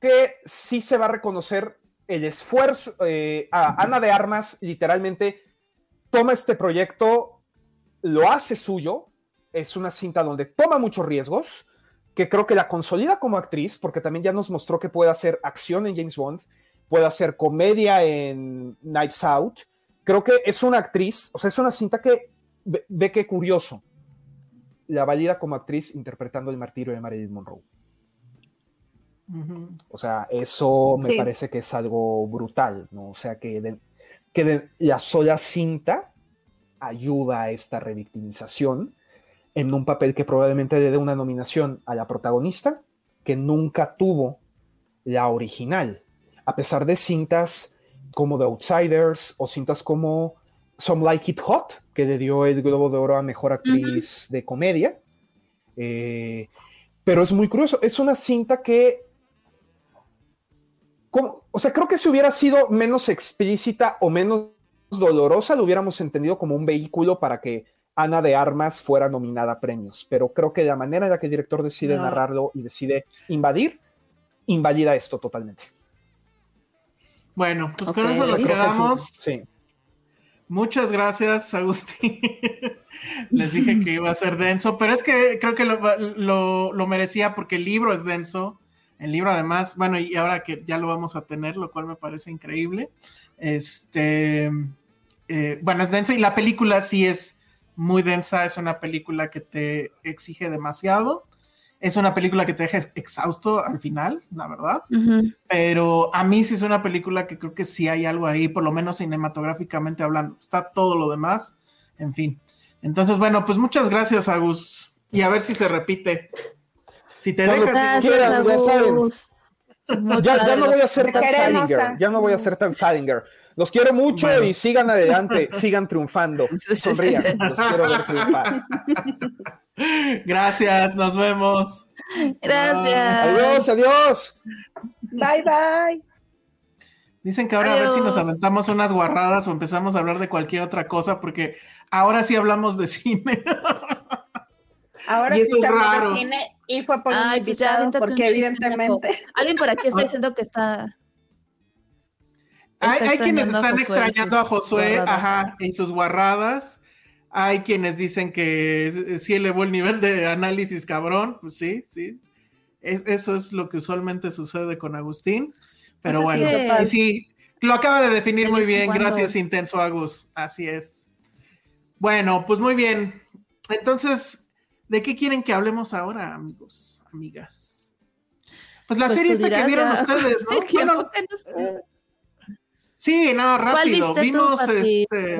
que sí se va a reconocer el esfuerzo. eh, a Ana de Armas, literalmente, toma este proyecto, lo hace suyo. Es una cinta donde toma muchos riesgos, que creo que la consolida como actriz, porque también ya nos mostró que puede hacer acción en James Bond, puede hacer comedia en Knives Out. Creo que es una actriz, o sea, es una cinta que ve, ve que curioso. La valida como actriz interpretando el martirio de Marilyn Monroe. O sea, eso me Sí. parece que es algo brutal, ¿no? O sea, que, de- que de la sola cinta ayuda a esta revictimización en un papel que probablemente le dé una nominación a la protagonista que nunca tuvo la original, a pesar de cintas como The Outsiders o cintas como Some Like It Hot, que le dio el Globo de Oro a Mejor Actriz de Comedia. Eh, pero es muy curioso, es una cinta que o sea, creo que si hubiera sido menos explícita o menos dolorosa, lo hubiéramos entendido como un vehículo para que Ana de Armas fuera nominada a premios. Pero creo que la manera en la que el director decide No. narrarlo y decide invadir, invalida esto totalmente. Bueno, pues con eso nos quedamos. sí. Muchas gracias, Agustín. Les dije que iba a ser denso, pero es que creo que lo, lo, lo, merecía porque el libro es denso. El libro, además, bueno, y ahora que ya lo vamos a tener, lo cual me parece increíble. Este, eh, bueno, es denso y la película sí es muy densa. Es una película que te exige demasiado. Es una película que te deja exhausto al final, la verdad. Pero a mí sí es una película que creo que sí hay algo ahí, por lo menos cinematográficamente hablando. Está todo lo demás, en fin. Entonces, bueno, pues muchas gracias, Agus. Y a ver si se repite. Si te dejas. ya, ya, no voy a ser tan Salinger. Ya no voy a ser tan Salinger. Los quiero mucho y sigan adelante, sigan triunfando. Sonrían, los quiero ver triunfar. Gracias, nos vemos. Gracias. Adiós, adiós. Bye, bye. Dicen que ahora a ver si nos aventamos unas guarradas o empezamos a hablar de cualquier otra cosa, porque ahora sí hablamos de cine. Ahora y eso es raro. cine y fue por Ay, un pues ya, porque evidentemente. Alguien por aquí está diciendo que está. Hay, está hay quienes extrañando a están extrañando a sus Josué, guarradas. ajá, y sus guarradas. Hay quienes dicen que sí elevó el nivel de análisis cabrón, pues sí, sí. Es- eso es lo que usualmente sucede con Agustín. Pero Pues es bueno, que- sí, lo acaba de definir De muy bien. cuando. Gracias, Intenso Agus. Así es. Bueno, pues muy bien. Entonces, ¿de qué quieren que hablemos ahora, amigos, amigas? Pues la Pues serie tú esta que vieron ya. ustedes, ¿no? ¿Qué Bueno, nos- sí, no, ¿Cuál rápido. viste tú, Vimos Pati? este.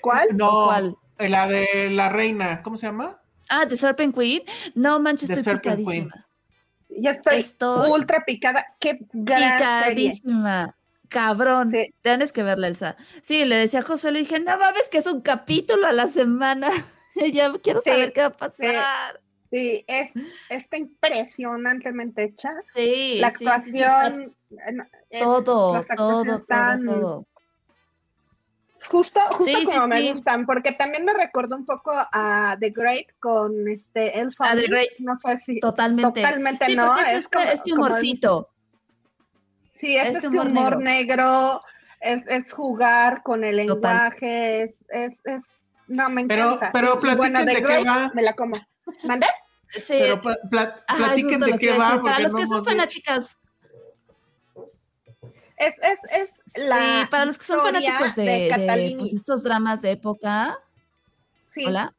¿Cuál? No, ¿O cuál? la de la reina, ¿cómo se llama? Ah, The Serpent Queen. No manches, The estoy Serpent picadísima. Ya estoy, Estoy ultra picada. Qué gran serie. Cabrón. Sí. Tienes que verla, Elsa. Sí, le decía a José, le dije, no mames, que es un capítulo a la semana. ya quiero Sí, saber qué va a pasar. Sí, es, está impresionantemente hecha. Sí, la actuación. todo, todo, todo. Justo, justo como me gustan, porque también me recordó un poco a The Great con este El A The. Great. No sé si. Totalmente. Totalmente no. es, es este, como- este como el- humorcito. Sí, es Este humor humor, negro. negro, es, es jugar con el lenguaje, es, es, es- no, me Pero- encanta. pero Y bueno, de qué va. me la como. ¿Mandé? Sí. Pero Ajá, platiquen te de qué va. Para los no que son fanáticas, Es, es, es la sí, para los que son fanáticos de, de pues, estos dramas de época. Sí. Hola.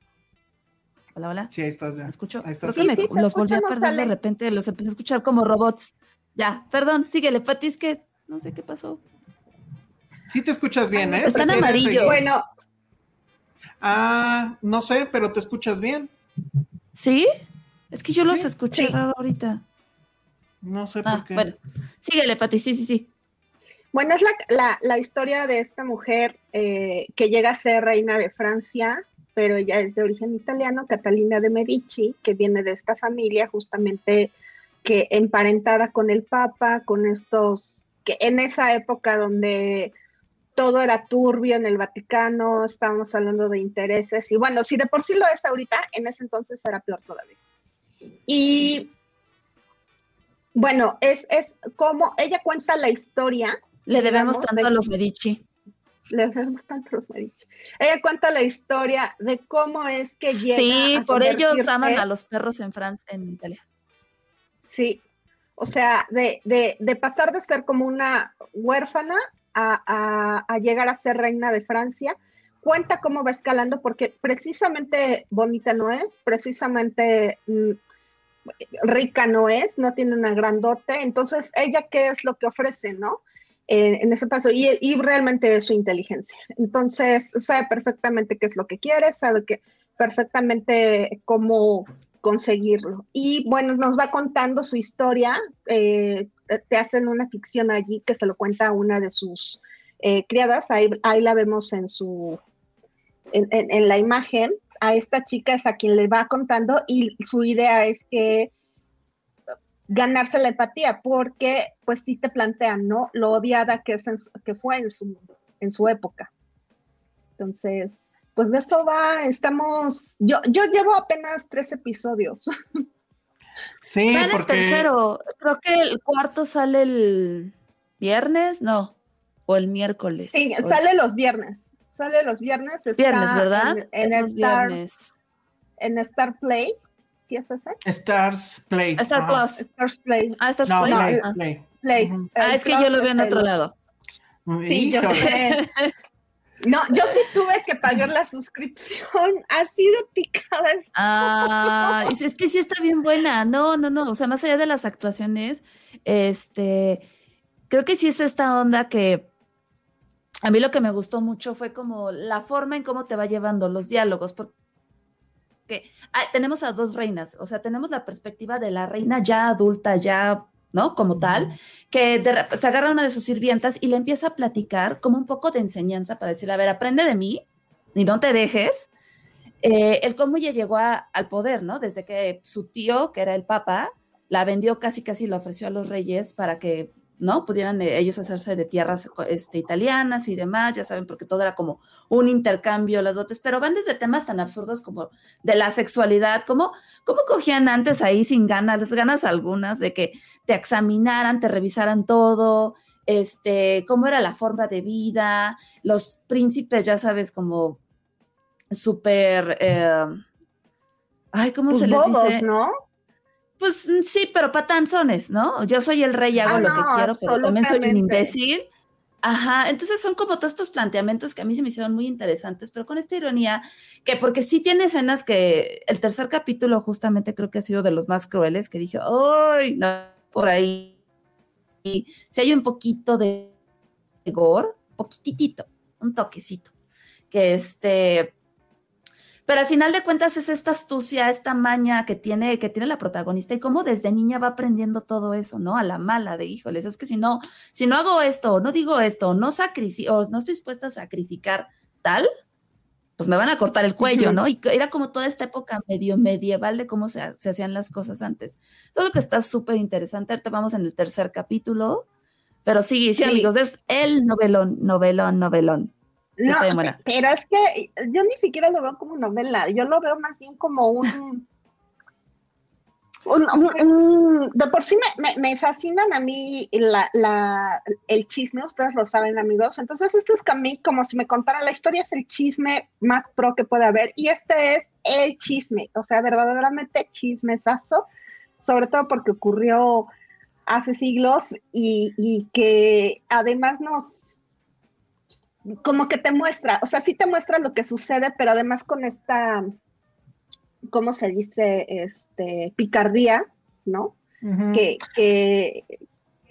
Hola, hola. Sí, ahí estás ya. ¿Me escucho? Ahí Creo estás. que Sí, me, sí, se los volví a perder de repente, los empecé a escuchar como robots. Ya, perdón, síguele, Pati, es que no sé qué pasó. Sí te escuchas bien, ¿eh? Está en ¿Prefieres amarillo. seguir? Bueno, Ah, no sé, pero te escuchas bien. ¿Sí? Es que yo los escuché sí. raro ahorita. No sé Ah, por qué. bueno. Síguele, Pati, sí, sí, sí. Bueno, es la, la, la historia de esta mujer eh, que llega a ser reina de Francia, pero ella es de origen italiano, Catalina de Medici, que viene de esta familia justamente que emparentada con el Papa, con estos, que en esa época donde todo era turbio en el Vaticano, estábamos hablando de intereses, y bueno, si de por sí lo es ahorita, en ese entonces era peor todavía. Y bueno, es, es como ella cuenta la historia Le debemos digamos, tanto de- a los Medici. le debemos tanto a los Medici. Ella cuenta la historia de cómo es que llega Sí, a por ellos aman a los perros en Francia, en Italia. Sí, o sea, de, de, de pasar de ser como una huérfana a, a- llegar a ser reina de Francia, cuenta cómo va escalando, porque precisamente bonita no es, precisamente mm, rica no es, no tiene una grandote, entonces ella qué es lo que ofrece, ¿no? Eh, en ese paso, y, y realmente es su inteligencia. Entonces, sabe perfectamente qué es lo que quiere, sabe que perfectamente cómo conseguirlo. Y bueno, nos va contando su historia, eh, te hacen una ficción allí que se lo cuenta una de sus eh, criadas, ahí, ahí la vemos en su, en, en- la imagen, a esta chica es a quien le va contando y su idea es que ganarse la empatía, porque pues sí te plantean, ¿no? Lo odiada que, es en que fue en su, en su época. Entonces, pues de eso va, estamos, yo, yo llevo apenas tres episodios. Sí, Va en el tercero. Creo que el cuarto sale el viernes, no. o el miércoles. Sí, O- sale los viernes. Sale los viernes. está viernes, ¿verdad? En, en Star, viernes. en Star Play. ¿Sí es ese? Stars Play. Star Ajá. Plus. Stars Play. Ah, Star No, Play. Play, Ah. Play. Ah, es que yo lo veo en otro lado. Sí, yo. No, yo sí tuve que pagar la suscripción. Así de picada es. Ah, es, es que sí está bien buena. No, no, no. O sea, más allá de las actuaciones, este, creo que sí es esta onda que a mí lo que me gustó mucho fue como la forma en cómo te va llevando los diálogos, porque ah, tenemos a dos reinas, o sea, tenemos la perspectiva de la reina ya adulta, ya, ¿no? Como tal, que de se agarra a una de sus sirvientas y le empieza a platicar como un poco de enseñanza para decirle, a ver, aprende de mí y no te dejes. Eh, el cómo ella llegó a- al poder, ¿no? Desde que su tío, que era el papa, la vendió casi, casi la ofreció a los reyes para que, ¿no? Pudieran eh, ellos hacerse de tierras este, italianas y demás, ya saben, porque todo era como un intercambio, las dotes, pero van desde temas tan absurdos como de la sexualidad, como cómo cogían antes ahí sin ganas, ganas algunas, de que te examinaran, te revisaran todo, este, cómo era la forma de vida, los príncipes, ya sabes, como súper, eh, ay, ¿cómo Pues se les bobos, dice? ¿no? Pues mm, sí, pero patanzones, ¿no? Yo soy el rey y hago Ah, lo que quiero, pero también soy un imbécil. Ajá, entonces son como todos estos planteamientos que a mí se me hicieron muy interesantes, pero con esta ironía, que porque sí tiene escenas que el tercer capítulo justamente creo que ha sido de los más crueles, que dije, ¡ay! No, por ahí. Y si hay un poquito de gore, poquitito, un toquecito, que este, pero al final de cuentas es esta astucia, esta maña que tiene, que tiene la protagonista y cómo desde niña va aprendiendo todo eso, ¿no? A la mala de híjoles, es que si no, si no hago esto, no digo esto, no sacrifico, no estoy dispuesta a sacrificar tal, pues me van a cortar el cuello, ¿no? Y era como toda esta época medio medieval de cómo se, se hacían las cosas antes. Todo lo que está súper interesante. Ahorita vamos en el tercer capítulo. Pero sí, sí, Sí. amigos, es el novelón, novelón, novelón. No, pero es que yo ni siquiera lo veo como novela, yo lo veo más bien como un... un- un- un- de por sí me, me- me fascinan a mí la, la- el chisme, ustedes lo saben amigos, entonces esto es que a mí como si me contara la historia es el chisme más pro que puede haber y este es el chisme, o sea, verdaderamente chismesazo, sobre todo porque ocurrió hace siglos y, y que además nos como que te muestra, o sea, sí te muestra lo que sucede, pero además con esta, ¿cómo se dice? Este, picardía, ¿no? Que, que,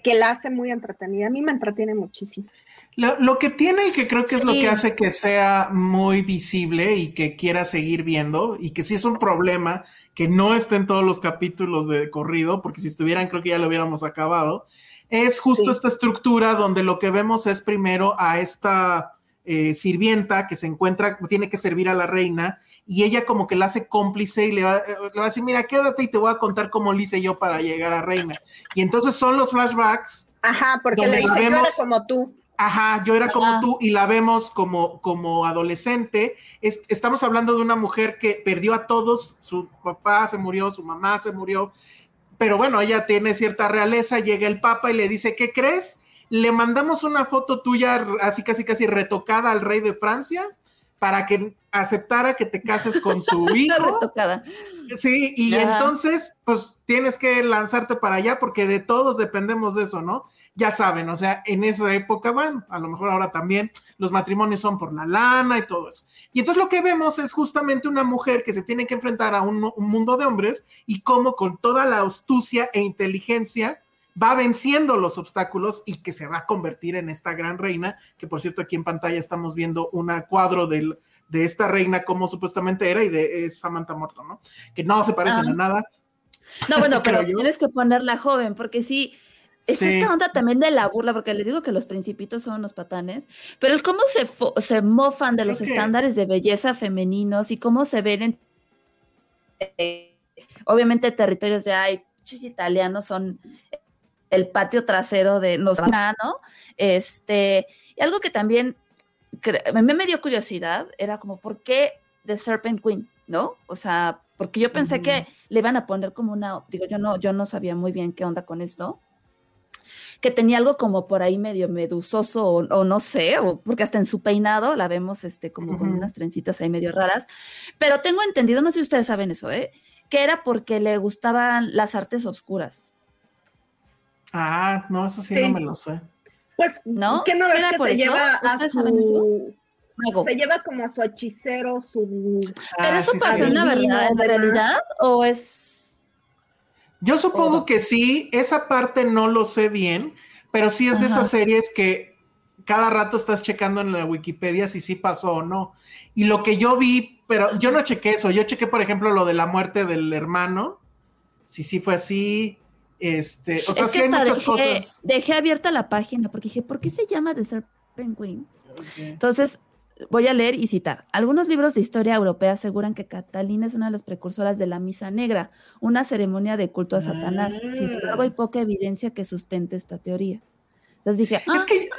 que la hace muy entretenida. A mí me entretiene muchísimo. Lo, lo que tiene y que creo que es lo que hace que sea muy visible y que quiera seguir viendo y que sí es un problema que no esté en todos los capítulos de corrido, porque si estuvieran creo que ya lo hubiéramos acabado, es justo Sí. esta estructura donde lo que vemos es primero a esta eh, sirvienta que se encuentra, tiene que servir a la reina y ella como que la hace cómplice y le va, eh, le va a decir, mira, quédate y te voy a contar cómo lo hice yo para llegar a reina. Y entonces son los flashbacks Ajá, porque Donde le dice, yo vemos- era como tú. Ajá, yo era como tú y la vemos como, como adolescente. Es- estamos hablando de una mujer que perdió a todos, su papá se murió, su mamá se murió, pero bueno, ella tiene cierta realeza, llega el papa y le dice, ¿qué crees? Le mandamos una foto tuya así casi casi retocada al rey de Francia para que aceptara que te cases con su hijo. Retocada. Sí, y Ajá. entonces, pues tienes que lanzarte para allá porque de todos dependemos de eso, ¿no? Ya saben, o sea, en esa época, bueno, a lo mejor ahora también los matrimonios son por la lana y todo eso. Y entonces lo que vemos es justamente una mujer que se tiene que enfrentar a un, un mundo de hombres y cómo con toda la astucia e inteligencia va venciendo los obstáculos y que se va a convertir en esta gran reina, que por cierto aquí en pantalla estamos viendo un cuadro del, de esta reina como supuestamente era y de Samantha Morton, ¿no? Que no se parecen a nada. No, bueno, pero tienes que ponerla joven, porque sí, es Sí. esta onda también de la burla, porque les digo que los principitos son unos patanes, pero el cómo se, fo- se mofan de los estándares de belleza femeninos y cómo se ven en, eh, obviamente, territorios de, ay, chis italianos son el patio trasero de los ¿no? Este, y algo que también cre- a mí me dio curiosidad era como, ¿por qué The Serpent Queen? ¿No? O sea, porque yo pensé que le iban a poner como una, digo, yo no, yo no sabía muy bien qué onda con esto. Que tenía algo como por ahí medio medusoso o, o no sé, o porque hasta en su peinado la vemos este como con unas trencitas ahí medio raras, pero tengo entendido, no sé si ustedes saben eso, ¿eh? que era porque le gustaban las artes obscuras. Ah, no, eso sí, Sí. no me lo sé. Pues, ¿No? ¿qué no ¿Sí ves que por se eso? lleva a ¿Ustedes saben eso? su... Mago. Se lleva como a su hechicero, su... ¿Pero Ah, eso sí, pasó sí. en la verdad, en realidad? ¿O es...? Yo supongo Todo. que sí, esa parte no lo sé bien, pero sí es de Ajá. esas series que cada rato estás checando en la Wikipedia si sí pasó o no. Y lo que yo vi, pero yo no chequé eso, yo chequé, por ejemplo, lo de la muerte del hermano, si sí fue así, este, o sea, es sí hay muchas dejé, cosas. dejé abierta la página porque dije, ¿por qué se llama The Serpent Queen? Entonces, voy a leer y citar. Algunos libros de historia europea aseguran que Catalina es una de las precursoras de la Misa Negra, una ceremonia de culto a Satanás. Sin embargo, hay poca evidencia que sustente esta teoría. Entonces dije, ah, Es que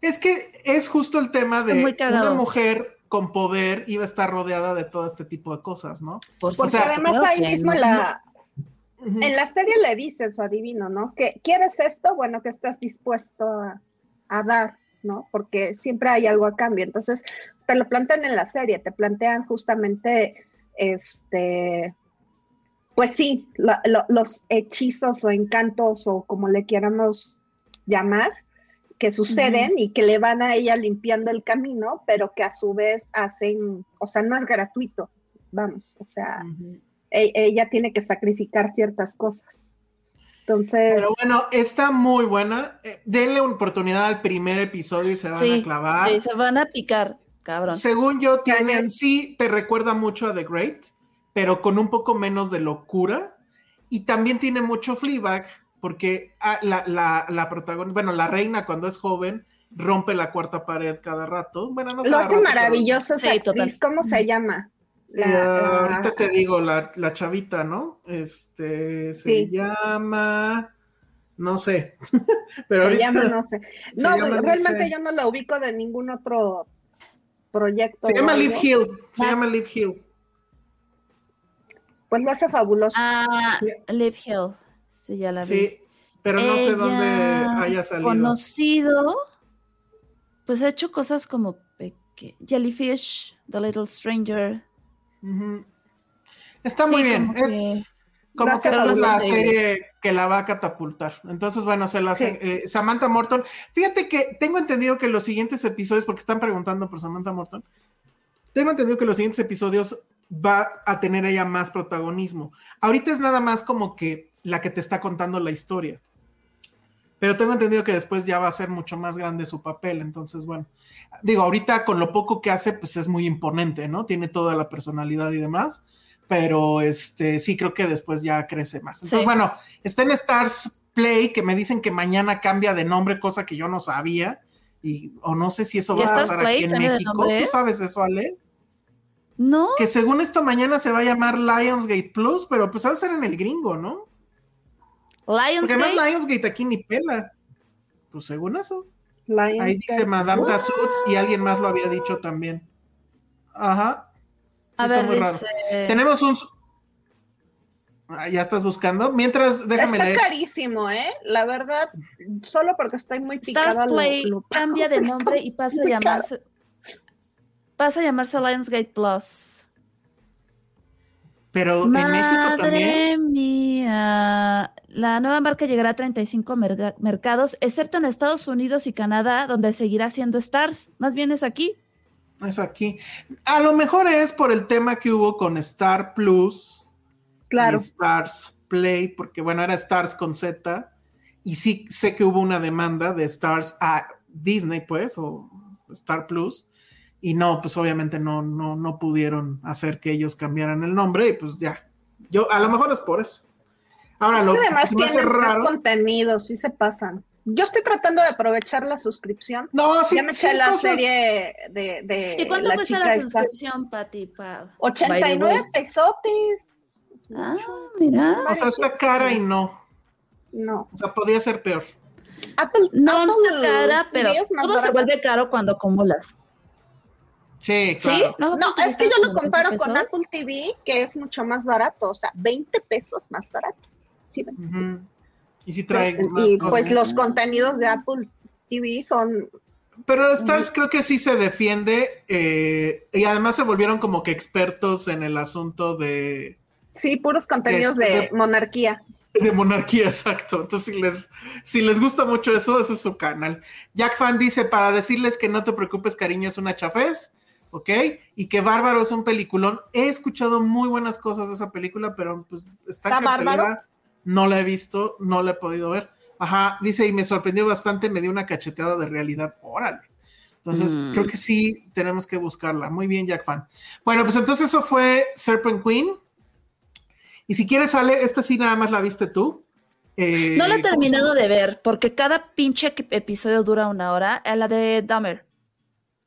es que es justo el tema de una mujer con poder iba a estar rodeada de todo este tipo de cosas, ¿no? por Porque sea, además ahí mismo no. en la, en la serie le dice su adivino, ¿no? Que quieres esto, bueno, que estás dispuesto a, a dar, ¿no? Porque siempre hay algo a cambio. Entonces, te lo plantean en la serie, te plantean justamente, este, pues sí, lo- los hechizos o encantos o como le queramos llamar, que suceden y que le van a ella limpiando el camino, pero que a su vez hacen, o sea, no es gratuito, vamos, o sea, e- ella tiene que sacrificar ciertas cosas. Entonces, Pero bueno, está muy buena. Eh, denle una oportunidad al primer episodio y se van a clavar. sí, se van a picar, cabrón. Según yo, tiene, Cañón. sí te recuerda mucho a The Great, pero con un poco menos de locura. Y también tiene mucho Fleabag, porque ah, la, la, la protagonista, bueno, la reina cuando es joven rompe la cuarta pared cada rato. Bueno, no lo hace maravilloso Sí, actriz. total. ¿Cómo se llama? La- Eh, la- ahorita te digo, la, la chavita, ¿no? Este se Sí. llama. No sé. Pero se ahorita. llama, no sé. No, llama, no realmente sé. yo no la ubico de ningún otro proyecto. Se llama algo. Liv Hill. Se Ah. llama Liv Hill. Pues lo hace fabuloso. Ah, Sí. Liv Hill. Sí, ya la vi. Sí, pero no sé dónde haya salido. Conocido, pues ha hecho cosas como peque- Jellyfish, The Little Stranger. Está Sí, muy bien. como que- Es como que es la serie que la va a catapultar. Entonces, bueno, se la hace Sí. eh, Samantha Morton. Fíjate que tengo entendido que los siguientes episodios, porque están preguntando por Samantha Morton, tengo entendido que los siguientes episodios va a tener ella más protagonismo. Ahorita es nada más como que la que te está contando la historia. Pero tengo entendido que después ya va a ser mucho más grande su papel. Entonces, bueno, digo, ahorita con lo poco que hace, pues es muy imponente, ¿no? Tiene toda la personalidad y demás. Pero este sí creo que después ya crece más. Entonces, Sí. bueno, está en Stars Play, que me dicen que mañana cambia de nombre, cosa que yo no sabía. Y, o no sé si eso ¿Y va a pasar Play aquí en México. ¿Tú sabes eso, Ale? No, Que según esto mañana se va a llamar Lionsgate Plus, pero pues va a ser en el gringo, ¿no? Porque Lionsgate. además Lionsgate aquí ni pela. Pues según eso. Lionsgate. Ahí dice Madame Tussauds y alguien más lo había dicho también. Ajá. Sí, A está ver, muy raro. dice. Tenemos un. Ah, ya estás buscando. Mientras, déjame Está leer. carísimo, ¿eh? La verdad, solo porque estoy muy picada. Stars Play lo cambia de nombre y pasa a llamarse. Pasa a llamarse Lionsgate Plus. Pero en México Madre también. mía. La nueva marca llegará a 35 merga- mercados, excepto en Estados Unidos y Canadá, donde seguirá siendo Stars. Más bien es aquí. Es aquí. A lo mejor es por el tema que hubo con Star Plus. Claro. y Stars Play, porque bueno, era Stars con Z, y sí sé que hubo una demanda de Stars a Disney, pues, o Star Plus, y no, pues obviamente no, no, no pudieron hacer que ellos cambiaran el nombre, y pues ya. Yo, a lo mejor es por eso. Ahora, lo Además que tienen más raro. contenidos, sí se pasan. Yo estoy tratando de aprovechar la suscripción. No, sí, ya me sí, eché la cosas- serie de, de ¿Y cuánto la cuesta chica la esta. suscripción, Pati? Pa- by the 89 way? pesotes. Ah, mira. O sea, está cara y no. No. O sea, podía ser peor. Apple, No, no está cara, pero todo se vuelve caro cuando acumulas. Sí, ¿Sí? claro. No, es que yo lo como 20 comparo con. Apple TV, que es mucho más barato, o sea, 20 pesos más barato. Sí, ven. Ujú. Y si trae más y cosas. pues los contenidos de Apple TV son Pero Stars creo que sí se defiende eh, y además se volvieron como que expertos en el asunto de, sí puros contenidos Este, de de- monarquía. de monarquía, exacto. Entonces, si les, si les gusta mucho eso, ese es su canal. Jack Fan dice, para decirles que no te preocupes, cariño, es una chafés, ¿ok? Y que Bárbaro es un peliculón. He escuchado muy buenas cosas de esa película, pero pues está ¿Está bárbaro? No la he visto, no la he podido ver. Ajá, dice, y me sorprendió bastante, me dio una cacheteada de realidad. Órale. Entonces, Mm. creo que sí tenemos que buscarla. Muy bien, Jack Fan. Bueno, pues entonces eso fue Serpent Queen. Y si quieres, Ale, esta sí nada más la viste tú. Eh, No la he ¿cómo se terminado de ver porque cada pinche episodio dura una hora. A la de Dahmer.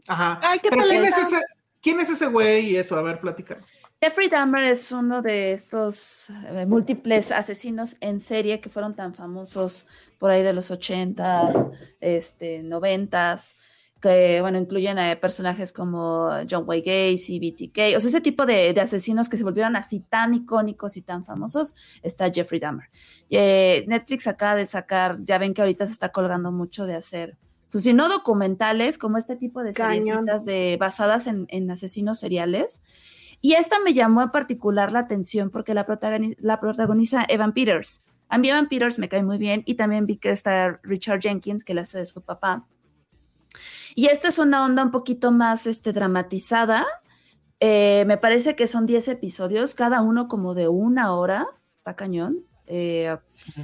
Ajá. Ay, qué Pero ¿quién es, ese, ¿quién es ese güey y eso? A ver, platícanos. Jeffrey Dahmer es uno de estos eh, múltiples asesinos en serie que fueron tan famosos por ahí de los 80s, este, 90s, que, bueno, incluyen a personajes como John Wayne Gacy, BTK, o sea, ese tipo de, de asesinos que se volvieron así tan icónicos y tan famosos, está Jeffrey Dahmer. Eh, Netflix acaba de sacar, ya ven que ahorita se está colgando mucho de hacer, pues si no documentales, como este tipo de seriecitas de, basadas en, en asesinos seriales. Y esta me llamó en particular la atención porque la, protagoni- la protagoniza Evan Peters. A mí Evan Peters me cae muy bien y también vi que está Richard Jenkins, que la hace de su papá. Y esta es una onda un poquito más este, dramatizada. Eh, me parece que son 10 episodios, cada uno como de una hora. Está cañón. Eh,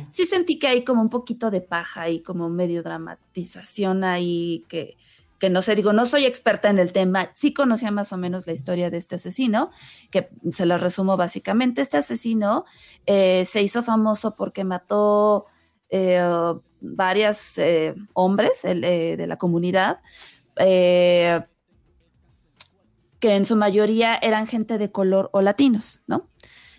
sí sentí que hay como un poquito de paja y como medio dramatización ahí que, que no sé, digo, no soy experta en el tema, sí conocía más o menos la historia de este asesino, que se lo resumo básicamente, este asesino eh, se hizo famoso porque mató eh, varias eh, hombres el, de la comunidad, que en su mayoría eran gente de color o latinos, ¿no?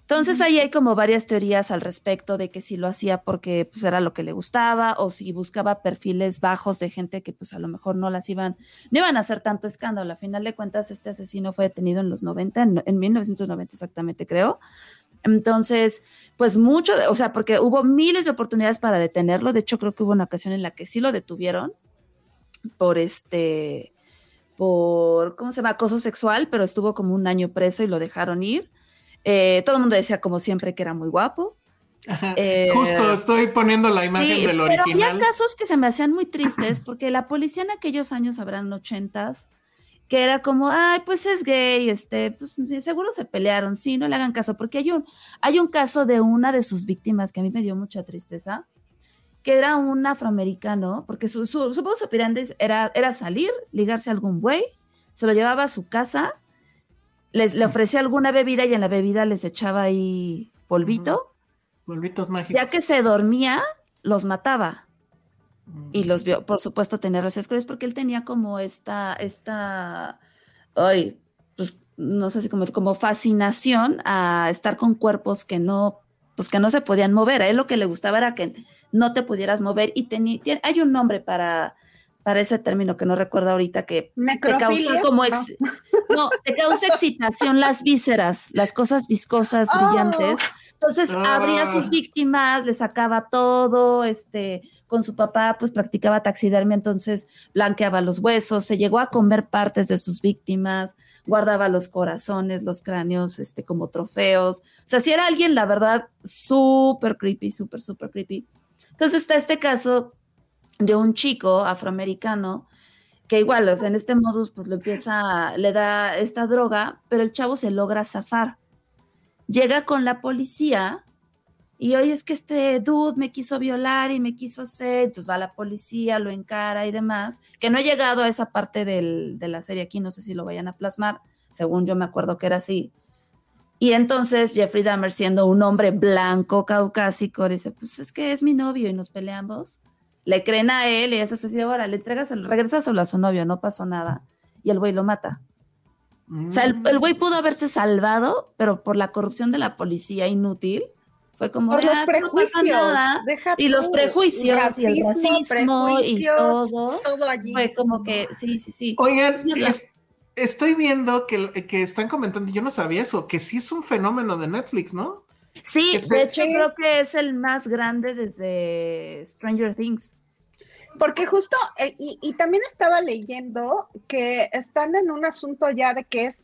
Entonces ahí hay como varias teorías al respecto de que si lo hacía porque pues era lo que le gustaba o si buscaba perfiles bajos de gente que pues a lo mejor no las iban, no iban a hacer tanto escándalo. A final de cuentas este asesino fue detenido en los 90, en, en 1990 exactamente creo. Entonces, pues mucho, de- o sea, porque hubo miles de oportunidades para detenerlo. De hecho, creo que hubo una ocasión en la que sí lo detuvieron por este, por, ¿cómo se llama? Acoso sexual, pero estuvo como un año preso y lo dejaron ir. Eh, todo el mundo decía como siempre que era muy guapo. Ajá. Eh, Justo estoy poniendo la imagen Sí, del pero original. había casos que se me hacían muy tristes porque la policía en aquellos años, habrán ochentas, que era como, ay, pues es gay, este, pues seguro se pelearon, sí, no le hagan caso, porque hay un, hay un caso de una de sus víctimas que a mí me dio mucha tristeza, que era un afroamericano, porque su, su, su operandi era, era salir, ligarse a algún güey, se lo llevaba a su casa, les, le ofrecía alguna bebida y en la bebida les echaba ahí polvito. Polvitos mágicos. Ya que se dormía, los mataba. Y los vio, por supuesto, tenía relaciones con ellos porque él tenía como esta, esta, ay, pues, no sé si como, como fascinación a estar con cuerpos que no, pues que no se podían mover. A él lo que le gustaba era que no te pudieras mover y tenía, hay un nombre para, para ese término que no recuerdo ahorita que te causa como No. ex- no, te causa excitación las vísceras, las cosas viscosas, Oh. brillantes. Entonces Ah. abría a sus víctimas, le sacaba todo, este, con su papá pues practicaba taxidermia, entonces blanqueaba los huesos, se llegó a comer partes de sus víctimas, guardaba los corazones, los cráneos, este, como trofeos. O sea, si era alguien, la verdad, súper creepy, súper, súper creepy. Entonces está este caso de un chico afroamericano que igual, en este modus, pues lo empieza, le da esta droga, pero el chavo se logra zafar. Llega con la policía y oye, es que este dude me quiso violar y me quiso hacer, entonces va la policía, lo encara y demás, que no he llegado a esa parte del- de la serie aquí, no sé si lo vayan a plasmar, según yo me acuerdo que era así. Y entonces Jeffrey Dahmer, siendo un hombre blanco, caucásico, dice, pues es que es mi novio y nos peleamos. Le creen a él y es así, de, ahora le entregas, el, regresas a su novio, no pasó nada. Y el güey lo mata. O sea, el, el güey pudo haberse salvado, pero por la corrupción de la policía inútil, fue como, Por los "Ah, no pasa prejuicios. nada". deja Y los prejuicios y el racismo y todo. Todo allí. Fue como que, sí, sí, sí. Oigan, es- estoy viendo que, que están comentando, yo no sabía eso, que sí es un fenómeno de Netflix, ¿no? Sí, de hecho Sí. creo que es el más grande desde Stranger Things. Porque justo, eh, y, y también estaba leyendo que están en un asunto ya de que es,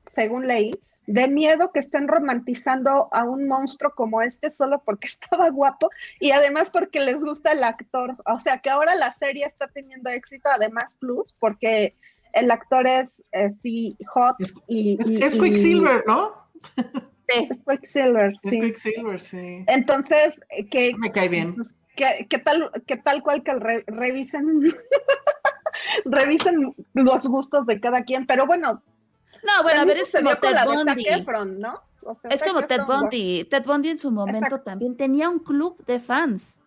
según leí, de miedo que estén romantizando a un monstruo como este solo porque estaba guapo y además porque les gusta el actor. O sea que ahora la serie está teniendo éxito, además plus, porque el actor es eh, sí hot Es- y Es, y- es y- Quicksilver, ¿no? Sí. Es Quicksilver, Es sí. Quicksilver, sí. Entonces, que, Me cae bien. pues, que, que tal, que tal cual que re- revisen, revisen los gustos de cada quien, pero bueno, No, bueno, a ver, es como Ted de Bundy. Efron, ¿no? O sea, Es Zac como Ted Bundy. Ted Bundy en su momento Exacto. también tenía un club de fans.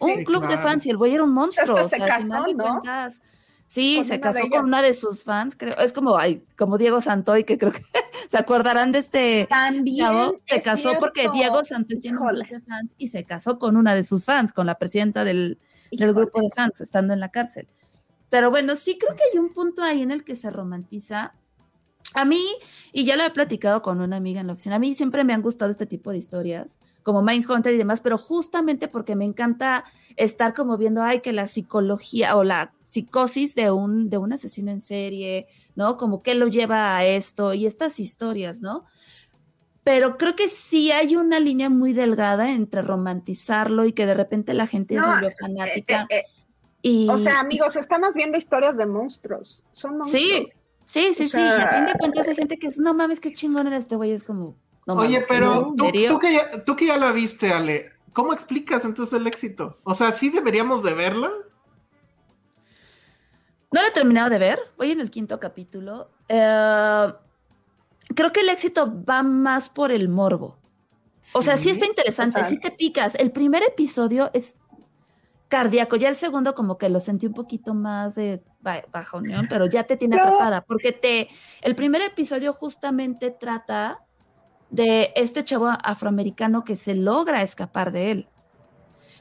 Un Sí, club de claro. fans y el güey era un monstruo. Hasta o sea, se al final casó, de ¿no? cuentas, Sí, se casó con una de sus fans, creo. Es como, ay, como Diego Santoy, que creo que se acordarán de este También chavo. Se es casó porque. Diego Santoy tiene un de fans y se casó con una de sus fans, con la presidenta del, del grupo de fans, estando en la cárcel. Pero bueno, sí creo que hay un punto ahí en el que se romantiza. A mí, y ya lo he platicado con una amiga en la oficina, a mí siempre me han gustado este tipo de historias, como Mindhunter y demás, pero justamente porque me encanta estar como viendo, ay, que la psicología o la psicosis de un, de un asesino en serie, ¿no? Como qué lo lleva a esto y estas historias, ¿no? Pero creo que sí hay una línea muy delgada entre romantizarlo y que de repente la gente No, se volvió Eh, fanática. eh, eh, y, O sea, amigos, estamos viendo historias de monstruos. Son monstruos. Sí, sí, sí, O sí. Y a fin de sea- cuentas hay gente que es, no mames, qué chingón era este güey. Es como, no Oye, mames, pero ¿en tú, tú que ya, tú que ya la viste, Ale, ¿cómo explicas entonces el éxito? O sea, ¿sí deberíamos de verla? No la he terminado de ver, voy en el quinto capítulo. Eh, creo que el éxito va más por el morbo. O sea, sí está interesante, total. sí te picas. El primer episodio es cardíaco, ya el segundo como que lo sentí un poquito más de ba- baja unión, pero ya te tiene atrapada, porque te, el primer episodio justamente trata de este chavo afroamericano que se logra escapar de él.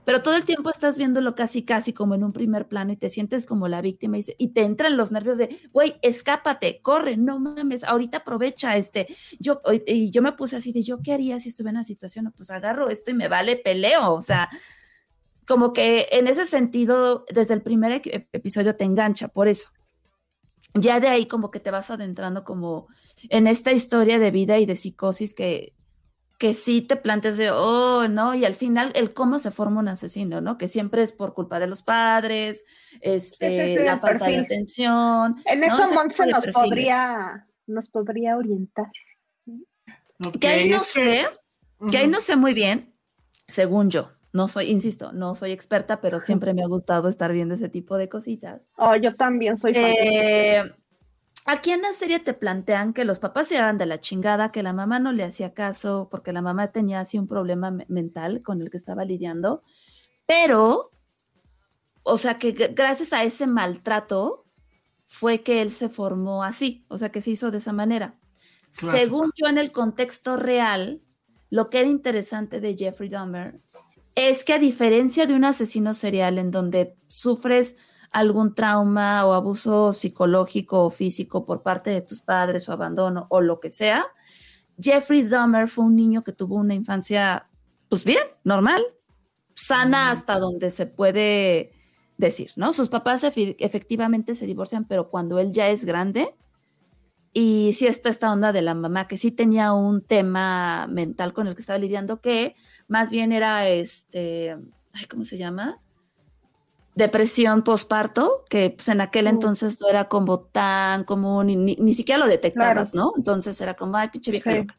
Pero todo el tiempo estás viéndolo casi, casi como en un primer plano y te sientes como la víctima y, se- y te entran los nervios de, güey, escápate, corre, no mames, ahorita aprovecha este. Yo, y yo me puse así de, ¿yo qué haría si estuviera en la situación? Pues agarro esto y me vale, peleo. O sea, como que en ese sentido, desde el primer ep- episodio te engancha, por eso. Ya de ahí como que te vas adentrando como en esta historia de vida y de psicosis que, que sí te plantes de, oh, no, y al final el cómo se forma un asesino, ¿no? Que siempre es por culpa de los padres, este, la falta de atención. En ¿no? eso tipo de nos podría, nos podría orientar. Que ahí no que- sé, que ahí no sé muy bien, según yo. No soy, insisto, no soy experta, pero siempre me ha gustado estar viendo ese tipo de cositas. Oh, yo también soy fan Eh, aquí en la serie te plantean que los papás se llevan de la chingada, que la mamá no le hacía caso porque la mamá tenía así un problema me- mental con el que estaba lidiando, pero, o sea que gracias a ese maltrato fue que él se formó así, o sea que se hizo de esa manera. Según yo en el contexto real, lo que era interesante de Jeffrey Dahmer es que a diferencia de un asesino serial en donde sufres algún trauma o abuso psicológico o físico por parte de tus padres o abandono o lo que sea, Jeffrey Dahmer fue un niño que tuvo una infancia, pues bien, normal, sana hasta donde se puede decir, ¿no? Sus papás efectivamente se divorcian, pero cuando él ya es grande, y sí está esta onda de la mamá, que sí tenía un tema mental con el que estaba lidiando, que más bien era este, ay, ¿cómo se llama? Depresión posparto, que pues en aquel entonces no era como tan común, y ni, ni siquiera lo detectabas, ¿no? Entonces era como, ay, pinche vieja Sí. loca.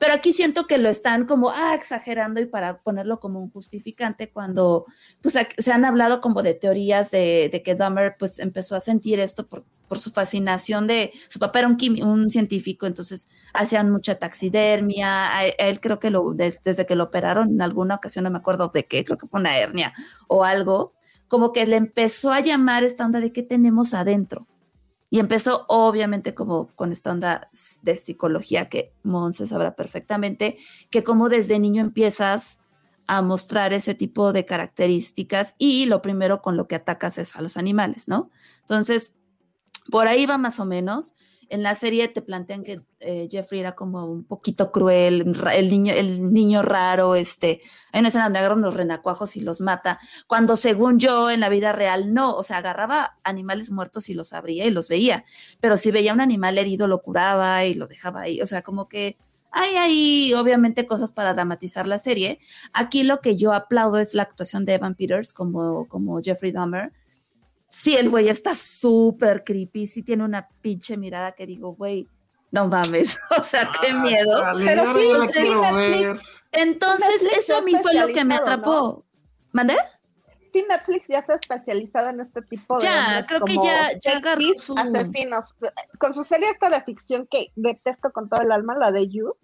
Pero aquí siento que lo están como ah, exagerando y para ponerlo como un justificante cuando pues se han hablado como de teorías de, que Dahmer pues empezó a sentir esto por, su fascinación de su papá era un, científico, entonces hacían mucha taxidermia, él creo que lo, de- desde que lo operaron en alguna ocasión, no me acuerdo de qué, creo que fue una hernia o algo, como que le empezó a llamar esta onda de qué tenemos adentro. Y empezó obviamente como con esta onda de psicología que Monse sabrá perfectamente, que como desde niño empiezas a mostrar ese tipo de características y lo primero con lo que atacas es a los animales, ¿no? Entonces, por ahí va más o menos. En la serie te plantean que eh, Jeffrey era como un poquito cruel, el niño, el niño raro, este, una escena donde agarran los renacuajos y los mata, cuando según yo en la vida real no, o sea, agarraba animales muertos y los abría y los veía, pero si veía un animal herido lo curaba y lo dejaba ahí, o sea, como que hay ahí obviamente cosas para dramatizar la serie. Aquí lo que yo aplaudo es la actuación de Evan Peters como, como Jeffrey Dahmer. Sí, el güey está súper creepy, sí tiene una pinche mirada que digo, güey, no mames, o sea, qué miedo. Chale, Pero sí, sí, Netflix. Entonces, Netflix eso a mí fue lo que me atrapó. ¿Mandé? Sí, Netflix ya se ha especializado en este tipo de. Ya, hombres creo que como ya- ya agarró su- asesinos. Con su serie esta de ficción que detesto con todo el alma, la de You.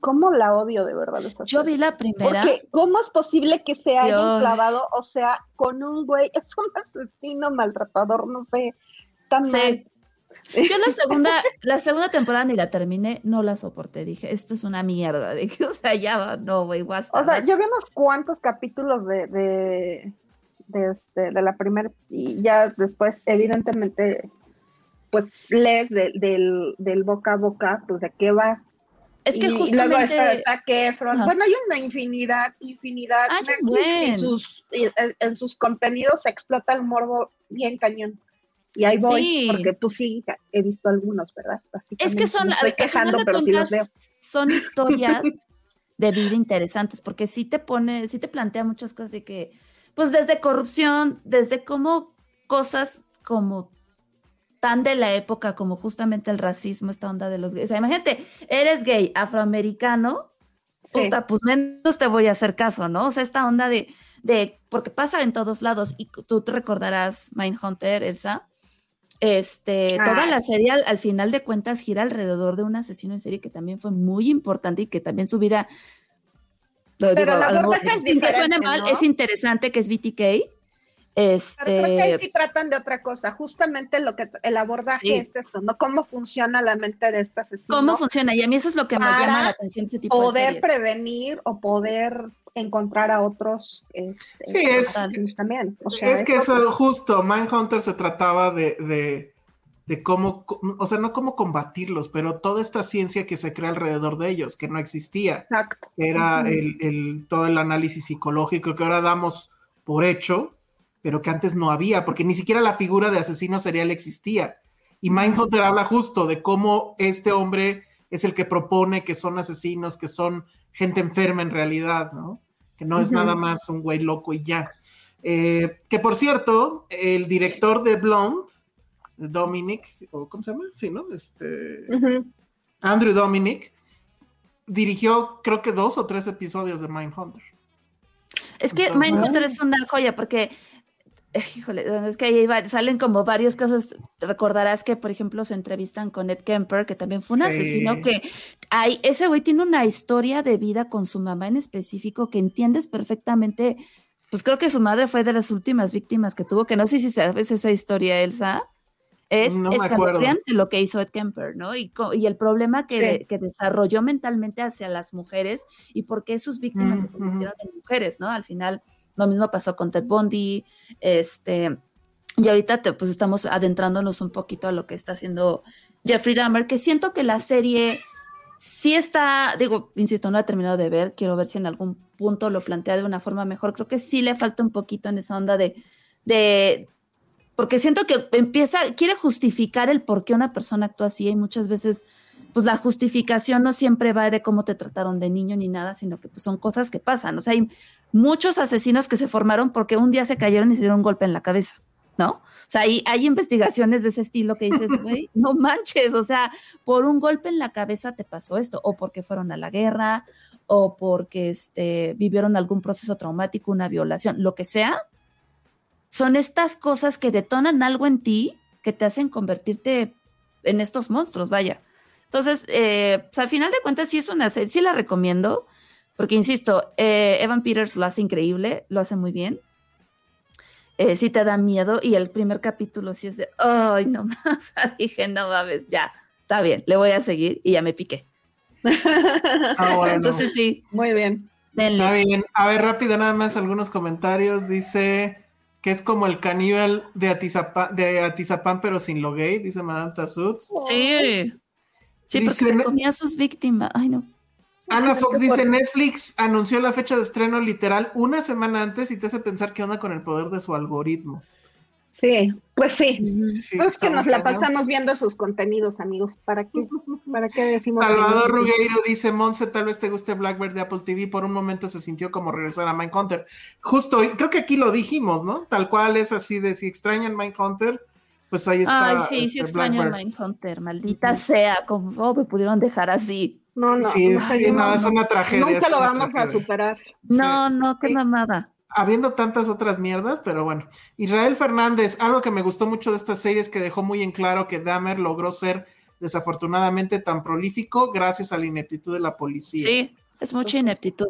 ¿Cómo la odio de verdad? Yo serie? vi la primera. Porque, ¿cómo es posible que se Dios. clavado? O sea, con un güey, es un asesino maltratador, no sé, tan Sí. mal. Yo la segunda, la segunda temporada ni la terminé, no la soporté. Dije, esto es una mierda. Dije, o sea, ya va, no, güey, basta. O sea, basta. yo vi unos cuantos capítulos de, de, de, este, de la primera y ya después, evidentemente, pues lees de- del, del boca a boca, pues de qué va. Es que Y luego justamente. está, está Kefron. Bueno, hay una infinidad, infinidad. Hay un Netflix y buen. sus, y en, en sus contenidos se explota el morbo bien cañón. Y ahí voy, Sí. porque pues sí, he visto algunos, ¿verdad? Es Básicamente, que son, me estoy quejando, pero sí los veo. son historias de vida interesantes, porque sí te pone, sí te plantea muchas cosas de que, pues desde corrupción, desde cómo cosas como tan de la época como justamente el racismo, esta onda de los gays. O sea, imagínate, eres gay, afroamericano, Sí. puta, pues menos te voy a hacer caso, ¿no? O sea, esta onda de, de, porque pasa en todos lados, y tú te recordarás Mindhunter, Elsa, este, toda Ah. la serie al, al final de cuentas gira alrededor de un asesino en serie que también fue muy importante y que también su vida, lo Pero el a lo mejor, abordaje es sin que suene diferente, mal, ¿no? es interesante, que es BTK, Pero creo que ahí este, sí tratan de otra cosa, justamente lo que el abordaje Sí. es esto, ¿no? Cómo funciona la mente de este asesino. cómo funciona, y a mí eso es lo que me llama la atención, ese tipo de poder series. prevenir o poder encontrar a otros este, Sí, es- también. O sea, es que eso- eso justo, Mindhunter se trataba de, de, de cómo, o sea, no cómo combatirlos, pero toda esta ciencia que se crea alrededor de ellos, que no existía, Exacto. era el, el- todo el análisis psicológico que ahora damos por hecho, pero que antes no había, porque ni siquiera la figura de asesino serial existía. Y Mindhunter habla justo de cómo este hombre es el que propone que son asesinos, que son gente enferma en realidad, ¿no? Que no es nada más un güey loco y ya. Eh, que por cierto, el director de Blonde, Dominic, o ¿cómo se llama? Sí, ¿no? Este. Andrew Dominic, dirigió creo que dos o tres episodios de Mindhunter. Es que Entonces- Mindhunter es una joya porque, híjole, es que ahí va- salen como varias cosas. Recordarás que, por ejemplo, se entrevistan con Ed Kemper, que también fue un Sí. asesino que hay, ese güey tiene una historia de vida con su mamá en específico que entiendes perfectamente. Pues creo que su madre fue de las últimas víctimas que tuvo, que no sé si sabes esa historia, Elsa. Es No escalofriante lo que hizo Ed Kemper, ¿no? Y, el problema que, Sí. de- que desarrolló mentalmente hacia las mujeres y por qué sus víctimas se convirtieron en mujeres, ¿no? Al final, lo mismo pasó con Ted Bundy, este, y ahorita te- pues estamos adentrándonos un poquito a lo que está haciendo Jeffrey Dahmer, que siento que la serie sí está, digo, insisto, no la he terminado de ver, quiero ver si en algún punto lo plantea de una forma mejor, creo que sí le falta un poquito en esa onda de, de porque siento que empieza, quiere justificar el por qué una persona actúa así y muchas veces, pues la justificación no siempre va de cómo te trataron de niño ni nada, sino que pues, son cosas que pasan. O sea, hay muchos asesinos que se formaron porque un día se cayeron y se dieron un golpe en la cabeza, ¿no? O sea, hay, hay investigaciones de ese estilo que dices, güey, no manches, o sea, por un golpe en la cabeza te pasó esto, o porque fueron a la guerra, o porque este, vivieron algún proceso traumático, una violación, lo que sea, son estas cosas que detonan algo en ti que te hacen convertirte en estos monstruos, vaya. Entonces, eh, pues, al final de cuentas, sí es una serie, sí la recomiendo, porque insisto, eh, Evan Peters lo hace increíble, lo hace muy bien. Eh, sí te da miedo y el primer capítulo sí es de, ay, no más, dije, no mames, ya, está bien, le voy a seguir y ya me piqué. Ah, bueno. Entonces sí, Muy bien. denle. Está bien. A ver, rápido, nada más algunos comentarios. Dice que es como el caníbal de Atizapán, de Atizapán pero sin lo gay, dice Madame Tussauds. Sí. Sí, porque Dice- se comía a sus víctimas. Ay, no. Ana Fox dice. Netflix anunció la fecha de estreno literal una semana antes y te hace pensar qué onda con el poder de su algoritmo. Sí, pues sí. Sí, Pues que nos la cañón. pasamos viendo sus contenidos, amigos. ¿Para qué? ¿Para qué decimos? Salvador? Rugueiro dice, Monse, tal vez te guste Blackbird de Apple TV. Por un momento se sintió como regresar a Mindhunter. Justo, creo que aquí lo dijimos, ¿no? Tal cual es así de si extrañan Mindhunter, pues ahí está. Ay, sí, sí este, extraño a. Mindhunter. Maldita sea. ¿Cómo me pudieron dejar así? No, no. Sí, no, sí, no, es una tragedia. Nunca es lo vamos a superar. No, no, qué mamada. habiendo tantas otras mierdas, pero bueno. Israel Fernández, algo que me gustó mucho de esta serie es que dejó muy en claro que Dahmer logró ser desafortunadamente tan prolífico gracias a la ineptitud de la policía. Sí, es mucha ineptitud.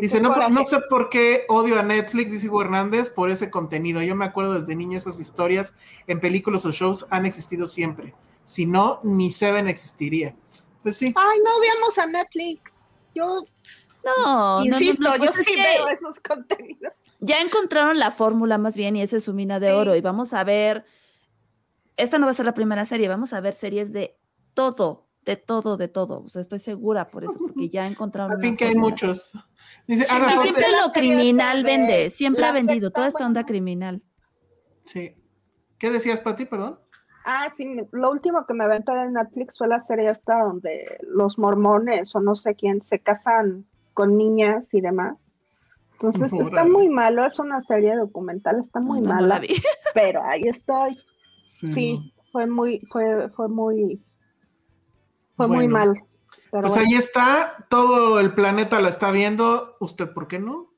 Dice, no, no sé por qué odio a Netflix, dice Hugo Hernández, por ese contenido. Yo me acuerdo desde niño esas historias en películas o shows han existido siempre. Si no, ni Seven existiría. Pues sí. Ay, no veamos a Netflix. Yo No, no, insisto, no, no, pues yo sí que veo esos contenidos. ya encontraron la fórmula más bien y esa es su mina de Sí. oro y vamos a ver, esta no va a ser la primera serie, vamos a ver series de todo, de todo, de todo. O sea, estoy segura por eso, porque ya encontraron. Fin que hay muchos. Dice Ana Y Entonces, Fonse- siempre la lo criminal de vende, siempre la ha vendido, toda esta onda criminal. Sí. ¿Qué decías, Pati? Perdón. Ah, sí, lo último que me aventé de Netflix fue la serie esta donde los mormones o no sé quién se casan con niñas y demás. Entonces está muy malo, es una serie documental, está muy No, no mala, la vi. pero ahí estoy. Sí, no. fue muy, fue, fue muy, fue muy mal. Pero Pues bueno. ahí está, todo el planeta la está viendo. ¿Usted por qué no?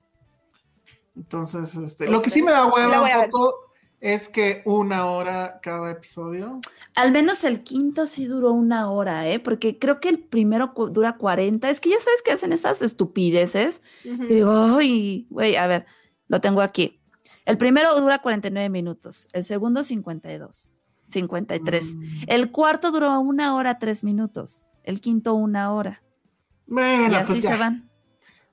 Entonces, este, lo que sí me da hueva un poco es que una hora cada episodio. Al menos el quinto sí duró una hora, ¿eh? Porque creo que el primero dura 40. Es que ya sabes que hacen esas estupideces. Y digo, ay, güey, a ver, lo tengo aquí. El primero dura 49 minutos, el segundo 52, 53. Mm. El cuarto duró una hora, tres minutos, el quinto una hora. Bueno, y así pues ya, se van.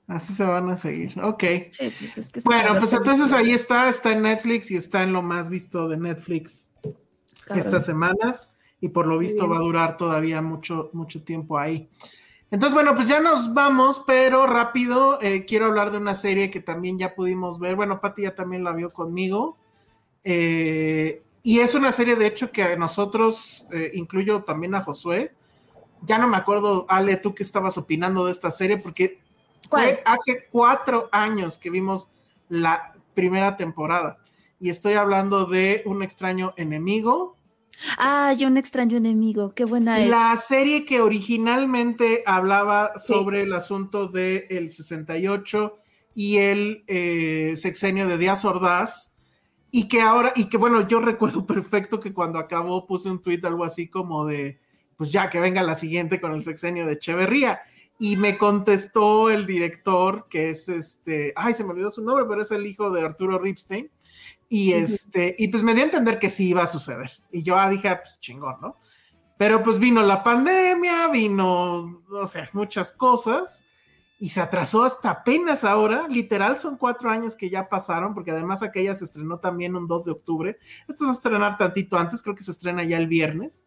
Así se van a seguir. Ok. Sí, pues es que Bueno, pues entonces ahí está, está en Netflix y está en lo más visto de Netflix Cabrón. estas semanas y por lo visto va a durar todavía mucho, mucho tiempo ahí. Entonces, bueno, pues ya nos vamos, pero rápido, eh, quiero hablar de una serie que también ya pudimos ver. Bueno, Pati ya también la vio conmigo. Eh, y es una serie, de hecho, que a nosotros, eh, incluyo también a Josué, ya no me acuerdo, Ale, tú que estabas opinando de esta serie, porque fue hace cuatro años que vimos la primera temporada. Y estoy hablando de Un extraño enemigo, Ay, un extraño enemigo, qué buena es. la serie que originalmente hablaba sobre el asunto del el 68 y el eh, sexenio de Díaz Ordaz, y que ahora, y que bueno, yo recuerdo perfecto que cuando acabó puse un tuit algo así como de, pues ya que venga la siguiente con el sexenio de Echeverría. Y me contestó el director, que es este, ay, se me olvidó su nombre, pero es el hijo de Arturo Ripstein. Y este, y pues me dio a entender que sí iba a suceder. Y yo ah, dije, ah, pues chingón, ¿no? Pero pues vino la pandemia, vino, no sé, muchas cosas. Y se atrasó hasta apenas ahora. Literal, son cuatro años que ya pasaron, porque además aquella se estrenó también un 2 de octubre. Esto se va a estrenar tantito antes, creo que se estrena ya el viernes.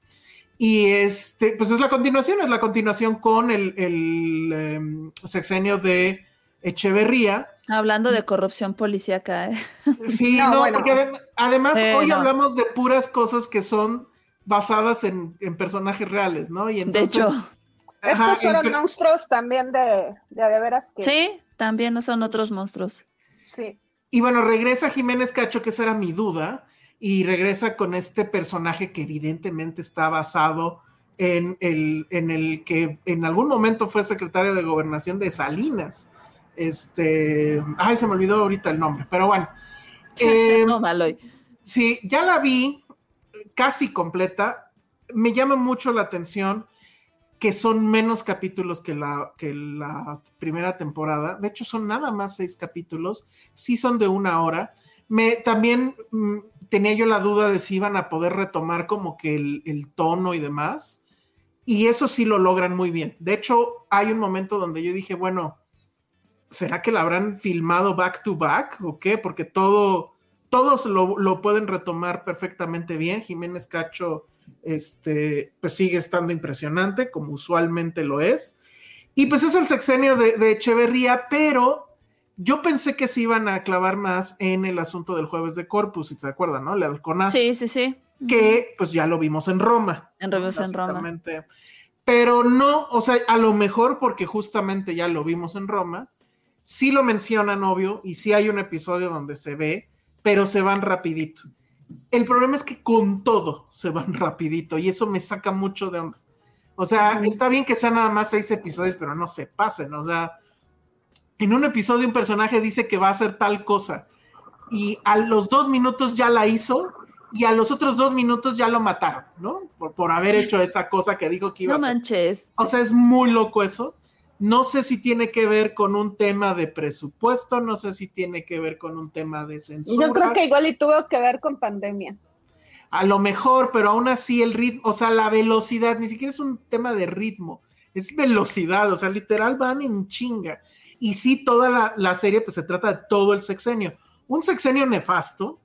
Y este, pues es la continuación, es la continuación con el, el em, sexenio de Echeverría. Hablando de corrupción policíaca, ¿eh? Sí, No, no, bueno. porque adem- además hoy no. hablamos de puras cosas que son basadas en, en personajes reales, ¿no? Y De entonces, hecho, ajá, Estos fueron monstruos también de, de, veras que sí, también no son otros monstruos. sí. Y bueno, regresa Jiménez Cacho, que esa era mi duda, y regresa con este personaje que evidentemente está basado en el, en el que en algún momento fue secretario de gobernación de Salinas. Este, ay, se me olvidó ahorita el nombre, pero bueno. Eh, no, Maloy. Sí, ya la vi casi completa. Me llama mucho la atención que son menos capítulos que la, que la primera temporada. De hecho, son nada más seis capítulos. Sí son de una hora. Me, también mm, tenía yo la duda de si iban a poder retomar como que el, el tono y demás. Y eso sí lo logran muy bien. De hecho, hay un momento donde yo dije, bueno, ¿será que la habrán filmado back to back o qué? Porque todo todos lo, lo pueden retomar perfectamente bien. Jiménez Cacho este, pues sigue estando impresionante, como usualmente lo es. Y pues es el sexenio de, de Echeverría, pero yo pensé que se iban a clavar más en el asunto del jueves de Corpus, si se acuerdan, ¿no? El halconazo. Sí, sí, sí. Que pues ya lo vimos en Roma. En Roma, en Roma. Pero no, o sea, a lo mejor porque justamente ya lo vimos en Roma, sí lo mencionan, obvio, y sí hay un episodio donde se ve, pero se van rapidito. El problema es que con todo se van rapidito y eso me saca mucho de onda. O sea, está bien que sean nada más seis episodios, pero no se pasen. O sea, en un episodio un personaje dice que va a hacer tal cosa y a los dos minutos ya la hizo y a los otros dos minutos ya lo mataron, ¿no? Por, por haber hecho esa cosa que dijo que iba No a hacer. manches. O sea, es muy loco eso. No sé si tiene que ver con un tema de presupuesto, no sé si tiene que ver con un tema de censura. Yo creo que igual y tuvo que ver con pandemia. A lo mejor, pero aún así el ritmo, o sea, la velocidad, ni siquiera es un tema de ritmo, es velocidad, o sea, literal van en chinga. Y sí, toda la, la serie, pues se trata de todo el sexenio. Un sexenio nefasto,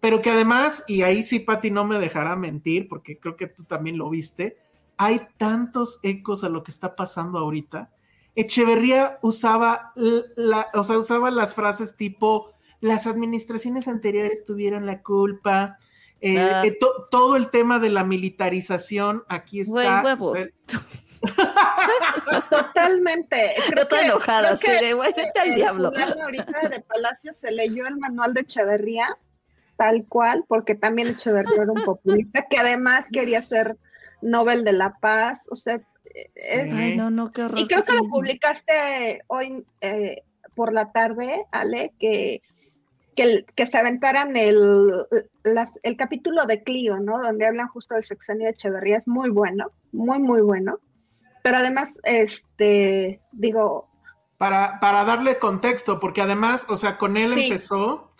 pero que además, y ahí sí, Pati no me dejará mentir, porque creo que tú también lo viste, hay tantos ecos a lo que está pasando ahorita. Echeverría usaba, la, o sea, usaba las frases tipo, las administraciones anteriores tuvieron la culpa, eh, Ah. eh, to- todo el tema de la militarización, aquí Güey, está. huevos. o sea, Totalmente. Yo estoy enojada, creo que güey, vete al el diablo. ahorita de Palacio se leyó el manual de Echeverría, tal cual, porque también Echeverría era un populista que además quería ser Nobel de la Paz. O sea, es- Ay, no, no, qué horror. y creo que lo publicaste hoy eh, por la tarde, Ale, que, que, se aventaran el, las- el capítulo de Clio, ¿no? Donde hablan justo del sexenio de Echeverría. Es muy bueno, muy, muy bueno. Pero además, este, digo, para, para darle contexto, porque además, o sea, con él Sí. empezó,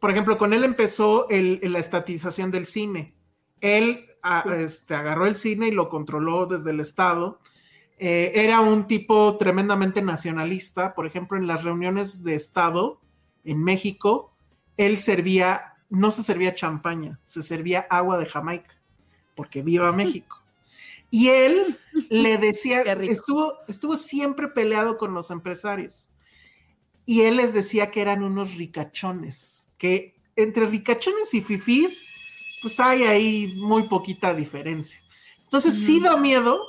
por ejemplo, con él empezó el- la estatización del cine. Él a- este, agarró el cine y lo controló desde el Estado. Eh, era un tipo tremendamente nacionalista. Por ejemplo, en las reuniones de Estado en México, él servía, no se servía champaña, se servía agua de Jamaica, porque viva México. Y él le decía, estuvo, estuvo siempre peleado con los empresarios. Y él les decía que eran unos ricachones, que entre ricachones y fifís, pues hay ahí muy poquita diferencia. Entonces sí da miedo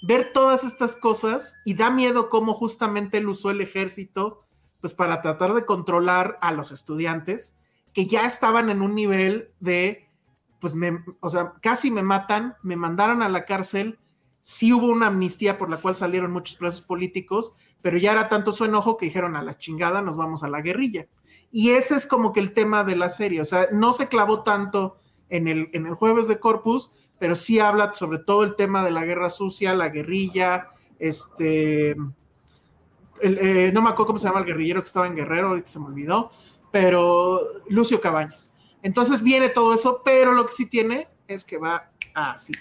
ver todas estas cosas y da miedo cómo justamente él usó el ejército pues para tratar de controlar a los estudiantes que ya estaban en un nivel de pues me, o sea, casi me matan, me mandaron a la cárcel, sí hubo una amnistía por la cual salieron muchos presos políticos, pero ya era tanto su enojo que dijeron a la chingada, nos vamos a la guerrilla. Y ese es como que el tema de la serie, o sea, no se clavó tanto en el, en el jueves de Corpus, pero sí habla sobre todo el tema de la guerra sucia, la guerrilla, este, el, eh, no me acuerdo cómo se llama el guerrillero que estaba en Guerrero, ahorita se me olvidó, pero Lucio Cabañas. Entonces viene todo eso, pero lo que sí tiene es que va así.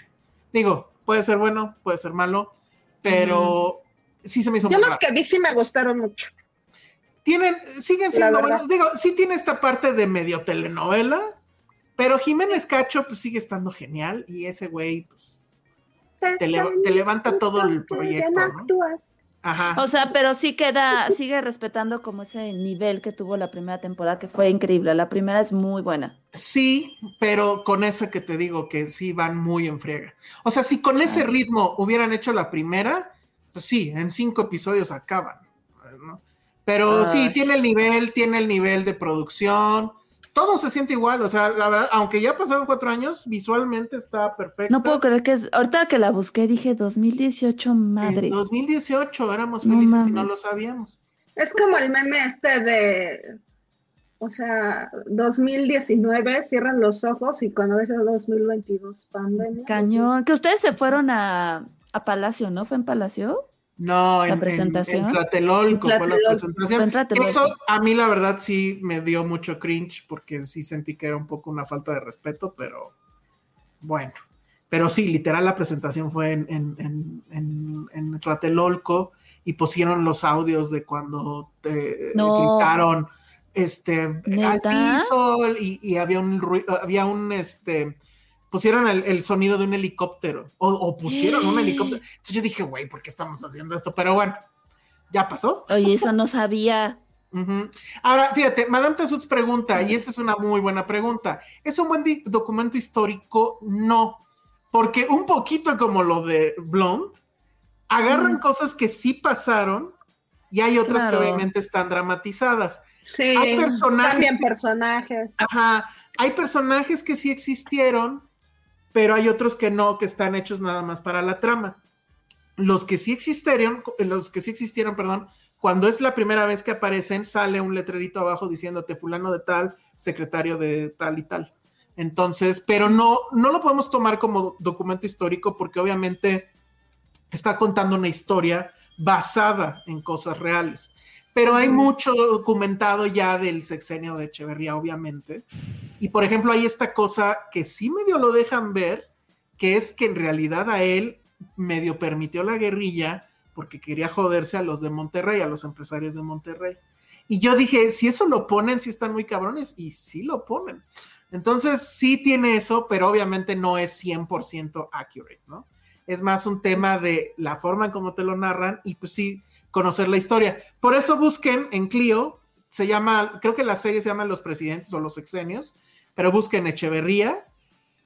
Digo, puede ser bueno, puede ser malo, pero sí se me hizo yo los raro. que vi sí me gustaron mucho. Tienen, siguen siendo buenos. Digo, sí tiene esta parte de medio telenovela, pero Jiménez Cacho pues sigue estando genial y ese güey pues te, leva- te levanta todo el proyecto, ¿no? actúas. Ajá. O sea, pero sí queda, sigue respetando como ese nivel que tuvo la primera temporada, que fue increíble. La primera es muy buena. Sí, pero con ese que te digo que sí van muy en friega. O sea, si con ese ritmo hubieran hecho la primera, pues sí, en cinco episodios acaban. ¿no? Pero sí, tiene el nivel, tiene el nivel de producción, todo se siente igual. O sea, la verdad, aunque ya pasaron cuatro años, visualmente está perfecto. No puedo creer que es. Ahorita que la busqué dije 2018, En madres. 2018 éramos No felices y no lo sabíamos. Es como el meme este de, o sea, 2019, cierran los ojos y cuando ves el 2022, pandemia. Cañón. Que ustedes se fueron a, a Palacio, ¿no? ¿Fue en Palacio? No, ¿La en, en- presentación? En, Tlatelolco fue la Tlatelolco. presentación. Fue en Tlatelolco. Eso a mí la verdad sí me dio mucho cringe porque sí sentí que era un poco una falta de respeto, pero bueno. Pero sí, literal la presentación fue en, en, en, en- en Tlatelolco y pusieron los audios de cuando te No. gritaron este, al piso y, y había un, rui- había un, este, pusieron el, el sonido de un helicóptero o, o pusieron un helicóptero. Entonces yo dije, güey, ¿por qué estamos haciendo esto? Pero bueno, ya pasó. Oye, eso no sabía. Ahora, fíjate, Madame Tussauds pregunta, y esta es una muy buena pregunta, ¿es un buen documento histórico? No, porque un poquito como lo de Blonde, agarran Mm. cosas que sí pasaron y hay otras Claro. que obviamente están dramatizadas. Sí, Hay personajes cambian que- personajes. Ajá, hay personajes que sí existieron, pero hay otros que no, que están hechos nada más para la trama. Los que sí existieron, los que sí existieron, perdón, cuando es la primera vez que aparecen, sale un letrerito abajo diciéndote fulano de tal, secretario de tal y tal. Entonces, pero no, no lo podemos tomar como documento histórico porque obviamente está contando una historia basada en cosas reales. Pero hay mucho documentado ya del sexenio de Echeverría, obviamente. Y por ejemplo, hay esta cosa que sí medio lo dejan ver, que es que en realidad a él medio permitió la guerrilla porque quería joderse a los de Monterrey, a los empresarios de Monterrey. Y yo dije, si eso lo ponen, si están muy cabrones, y sí lo ponen. Entonces sí tiene eso, pero obviamente no es 100% accurate, ¿no? Es más un tema de la forma en cómo te lo narran y pues sí, conocer la historia. Por eso busquen en Clio, se llama, creo que la serie se llama Los Presidentes o Los Sexenios, pero busquen Echeverría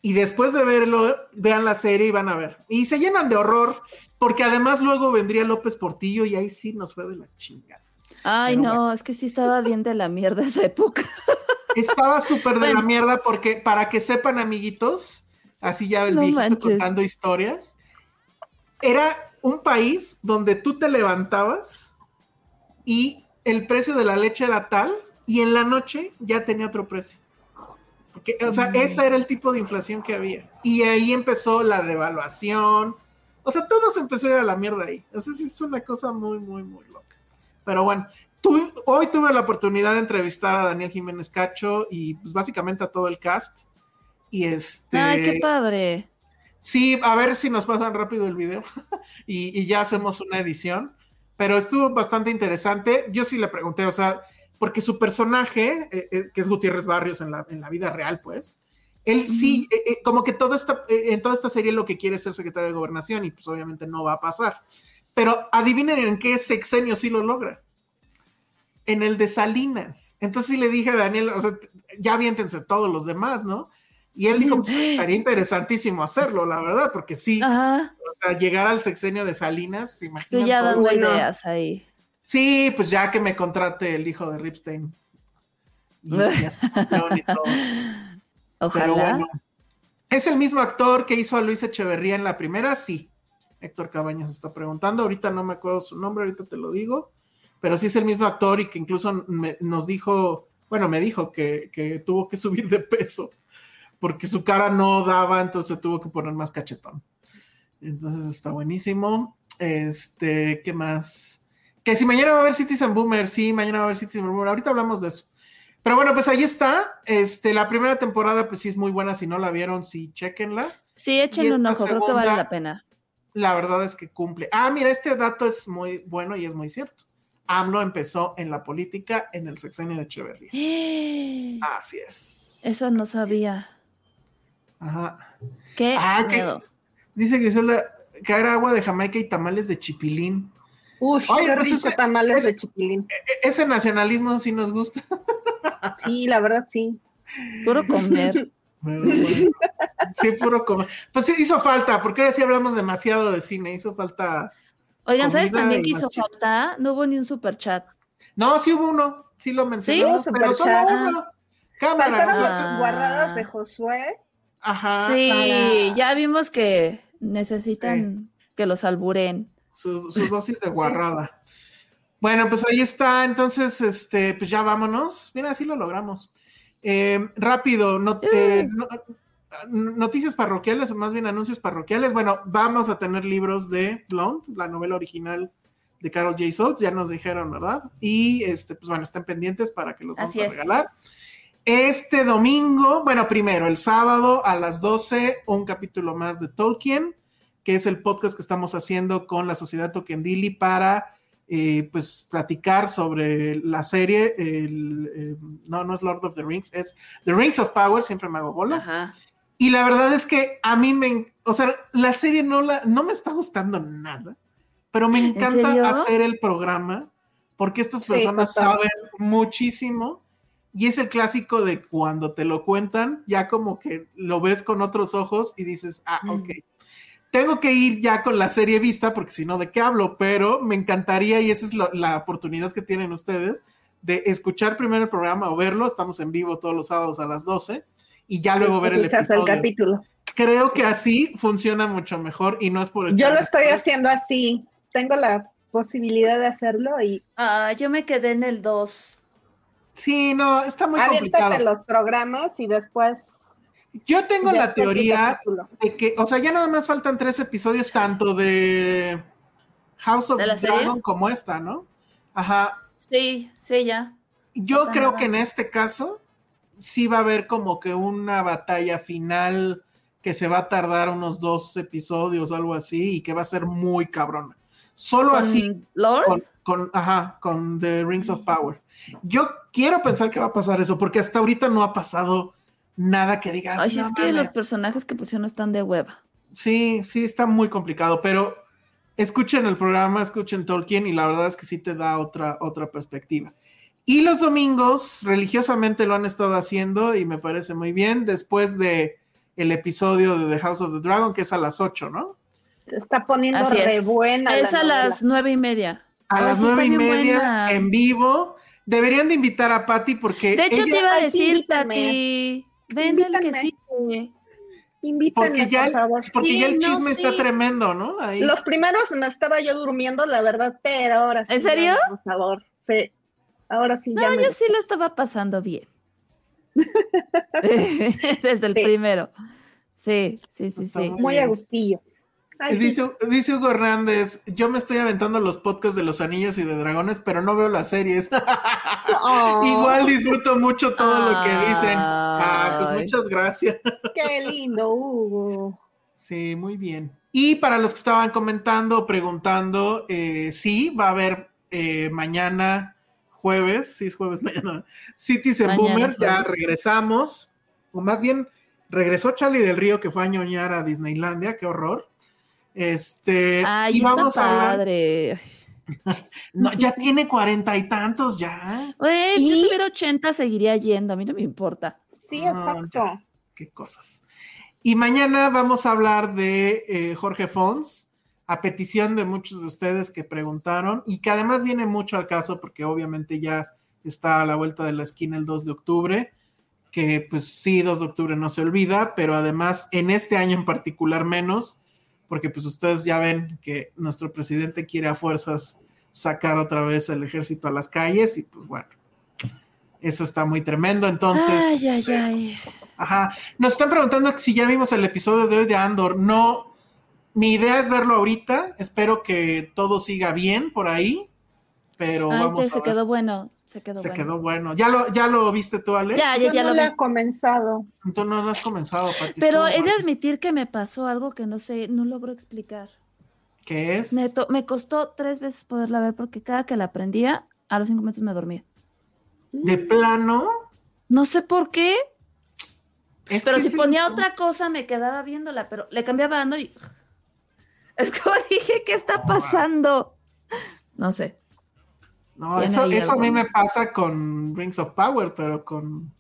y después de verlo, vean la serie y van a ver. Y se llenan de horror, porque además luego vendría López Portillo y ahí sí nos fue de la chingada. Ay, Pero no, es que sí estaba bien de la mierda esa época. Estaba súper de la mierda porque, para que sepan, amiguitos, así ya el No viejito manches. contando historias, era un país donde tú te levantabas y el precio de la leche era tal y en la noche ya tenía otro precio. Porque, o sea, ese era el tipo de inflación que había. Y ahí empezó la devaluación. O sea, todo se empezó a ir a la mierda ahí. Sí es una cosa muy, muy, muy loca. Pero bueno, tu- hoy tuve la oportunidad de entrevistar a Daniel Jiménez Cacho y pues básicamente a todo el cast. Y este. Ay, qué padre. Sí, a ver si nos pasan rápido el video y, y ya hacemos una edición. Pero estuvo bastante interesante. Yo sí le pregunté, o sea, porque su personaje, eh, eh, que es Gutiérrez Barrios en la, en la vida real, pues, él sí, eh, como que toda esta, en toda esta serie lo que quiere es ser secretario de gobernación y pues obviamente no va a pasar. Pero adivinen en qué sexenio sí lo logra. En el de Salinas. Entonces sí le dije a Daniel, o sea, ya aviéntense todos los demás, ¿no? Y él dijo, pues estaría interesantísimo hacerlo, la verdad, porque sí, Ajá, o sea, llegar al sexenio de Salinas, ¿se tú imaginan ya dando bueno. ideas ahí. Sí, pues ya que me contrate el hijo de Ripstein. Y ya sea campeón y todo. Ojalá. Pero bueno, ¿es el mismo actor que hizo a Luis Echeverría en la primera? Sí. Héctor Cabañas está preguntando. Ahorita no me acuerdo su nombre, ahorita te lo digo. Pero sí es el mismo actor y que incluso me- nos dijo, bueno, me dijo que, que tuvo que subir de peso porque su cara no daba, entonces tuvo que poner más cachetón. Entonces está buenísimo. Este, ¿qué más? Que si mañana va a haber Citizen Boomer, sí, mañana va a haber Citizen Boomer. Ahorita hablamos de eso. Pero bueno, pues ahí está. Este, la primera temporada, pues sí es muy buena. Si no la vieron, sí, chequenla. Sí, échenle un ojo, creo que vale la pena. La verdad es que cumple. Ah, mira, este dato es muy bueno y es muy cierto. AMLO empezó en la política en el sexenio de Echeverría. Así es. Eso no sabía. Ajá. Qué Ah, que- miedo. Dice Griselda, caer agua de Jamaica y tamales de chipilín. Uf, Ay, qué pues rico ese- tamales ese- de chipilín. E- ese nacionalismo sí nos gusta. Sí, la verdad sí. Puro comer. Sí, puro comer. Pues sí, hizo falta, porque ahora sí hablamos demasiado de cine, hizo falta. Oigan, ¿sabes también que hizo falta? No hubo ni un super chat. No, sí hubo uno, sí lo mencionamos, ¿Sí? pero solo uno. Cámara, Faltaron las guardadas de Josué. Ajá, sí, para ya vimos que necesitan que los alburen. su, su dosis de guarrada. Bueno, pues ahí está, entonces, este, pues ya vámonos. Mira, sí lo logramos. Eh, rápido, no- eh, no- noticias parroquiales, o más bien anuncios parroquiales. Bueno, vamos a tener libros de Blonde, la novela original de Carol J. Soames, ya nos dijeron, ¿verdad? Y este, pues bueno, estén pendientes para que los vamos Así a es. Este domingo, bueno, primero, el sábado a las 12, un capítulo más de Tolkien, que es el podcast que estamos haciendo con la Sociedad Tokendili para eh, pues platicar sobre la serie. el, eh, no, no es Lord of the Rings, es The Rings of Power, siempre me hago bolas. Ajá. Y la verdad es que a mí me, o sea, la serie no, la, no me está gustando nada, pero me encanta hacer el programa porque estas Sí, personas total. saben muchísimo y es el clásico de cuando te lo cuentan, ya como que lo ves con otros ojos y dices, ah, ok. Tengo que ir ya con la serie vista porque si no, ¿de qué hablo? Pero me encantaría y esa es lo- la oportunidad que tienen ustedes de escuchar primero el programa o verlo. Estamos en vivo todos los sábados a las 12 y ya luego ver el episodio. capítulo. Creo que así funciona mucho mejor y no es por Yo echarle lo estoy haciendo así. Tengo la posibilidad de hacerlo y Ah, yo me quedé en el 2. Sí, no, está muy aviéntate complicado. los programas y después. Yo tengo la teoría de que, o sea, ya nada más faltan tres episodios, tanto de House of ¿De serie? Dragon como esta, ¿no? Ajá. Sí, sí, ya. Yo creo nada. que en este caso sí va a haber como que una batalla final que se va a tardar unos dos episodios o algo así y que va a ser muy cabrona. Solo así ¿Con Lord? con, con- ajá, con The Rings of Power. Yo quiero pensar que va a pasar eso, porque hasta ahorita no ha pasado nada que digas. Ay, "No es que los mames". personajes que pusieron están de hueva. Sí, sí, está muy complicado, pero escuchen el programa, escuchen Tolkien y la verdad es que sí te da otra, otra perspectiva. Y los domingos religiosamente lo han estado haciendo y me parece muy bien después de el episodio de The House of the Dragon, que es a las 8, ¿no? Se está poniendo Así re es. buena. Es la a novela. las nueve y media. A las nueve y media buena. en vivo. Deberían de invitar a Patty porque De hecho, ella- te iba a sí, decir. Pati, ven el que. Invítenme, porque ya, por favor. porque Sí, ya el no, chisme está sí. tremendo, ¿no? Ahí. Los primeros me estaba yo durmiendo, la verdad, pero ahora sí. ¿En serio? ya, Por favor, sí. Ahora sí, ya No, me yo sí lo estaba pasando bien. Desde el Sí. primero. Sí, sí, sí, sí. muy muy sí. Dice, Hugo Hernández, yo me estoy aventando los podcasts de los anillos y de dragones, pero no veo las series. Oh, Igual disfruto mucho todo lo que dicen. Ah, pues muchas gracias. Qué lindo, Hugo. Sí, muy bien. Y para los que estaban comentando, preguntando, eh, sí, va a haber eh, mañana jueves, sí es jueves mañana, Cities and Boomers, ya regresamos, o más bien regresó Charlie del Río que fue a ñoñar a Disneylandia, qué horror. Este, Ay, y vamos está a hablar, padre. no, ya tiene cuarenta y tantos ya, Güey, si tuviera 80 seguiría yendo, a mí no me importa. Sí, Ah, exacto. qué cosas. Y mañana vamos a hablar de eh, Jorge Fons, a petición de muchos de ustedes que preguntaron y que además viene mucho al caso porque obviamente ya está a la vuelta de la esquina el 2 de octubre, que pues sí, 2 de octubre no se olvida, pero además en este año en particular menos, porque pues ustedes ya ven que nuestro presidente quiere a fuerzas sacar otra vez el ejército a las calles y pues bueno, eso está muy tremendo, entonces... ay, ay, ay. Ajá. Nos están preguntando si ya vimos el episodio de hoy de Andor. No, mi idea es verlo ahorita. Espero que todo siga bien por ahí. Pero Ay, vamos te- a se ver. quedó bueno. Se quedó Se bueno. quedó bueno. ¿Ya lo, ¿Ya lo viste tú, Alex? Ya, ya, Yo ya no lo le vi. he comenzado. Tú no has comenzado, Pati. Pero he de admitir que me pasó algo que no sé, no logro explicar. ¿Qué es? Me, to- me costó tres veces poderla ver porque cada que la aprendía, a los cinco minutos me dormía. De plano. No sé por qué, Es pero si ponía otra cosa me quedaba viéndola, pero le cambiaba ando y... Es como dije, ¿qué está pasando? No sé. No, eso, eso a mí me pasa con Rings of Power, pero con.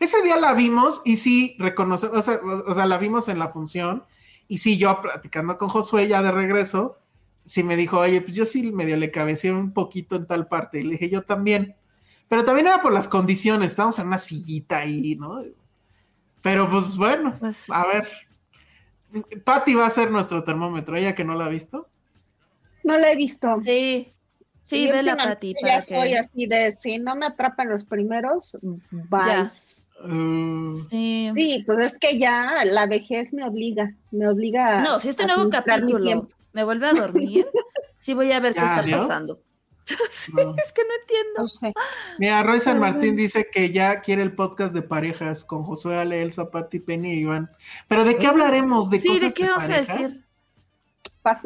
Ese día la vimos y sí reconocemos, o sea, o- o sea, la vimos en la función y sí, yo platicando con Josué ya de regreso, sí me dijo, oye, pues yo sí medio le cabeceé un poquito en tal parte y le dije, yo también. Pero también era por las condiciones, estábamos en una sillita ahí, ¿no? Pero pues bueno, Pues- a ver. Patty va a ser nuestro termómetro, ella que no la ha visto. No la he visto. Sí, sí, vela para ti. Ya soy que... así de, si no me atrapan los primeros, bye. Ya. Uh, Sí. Sí, pues es que ya la vejez me obliga, me obliga a- No, si este a nuevo capítulo tiempo. me vuelve a dormir, sí voy a ver qué está adiós. pasando. no. Es que no entiendo. No sé. Mira, Roy San Martín dice que ya quiere el podcast de parejas con Josué Ale, Elsa, Pati, Penny y Iván. Pero ¿de qué hablaremos? ¿De Sí, cosas ¿de qué vamos a parejas? decir?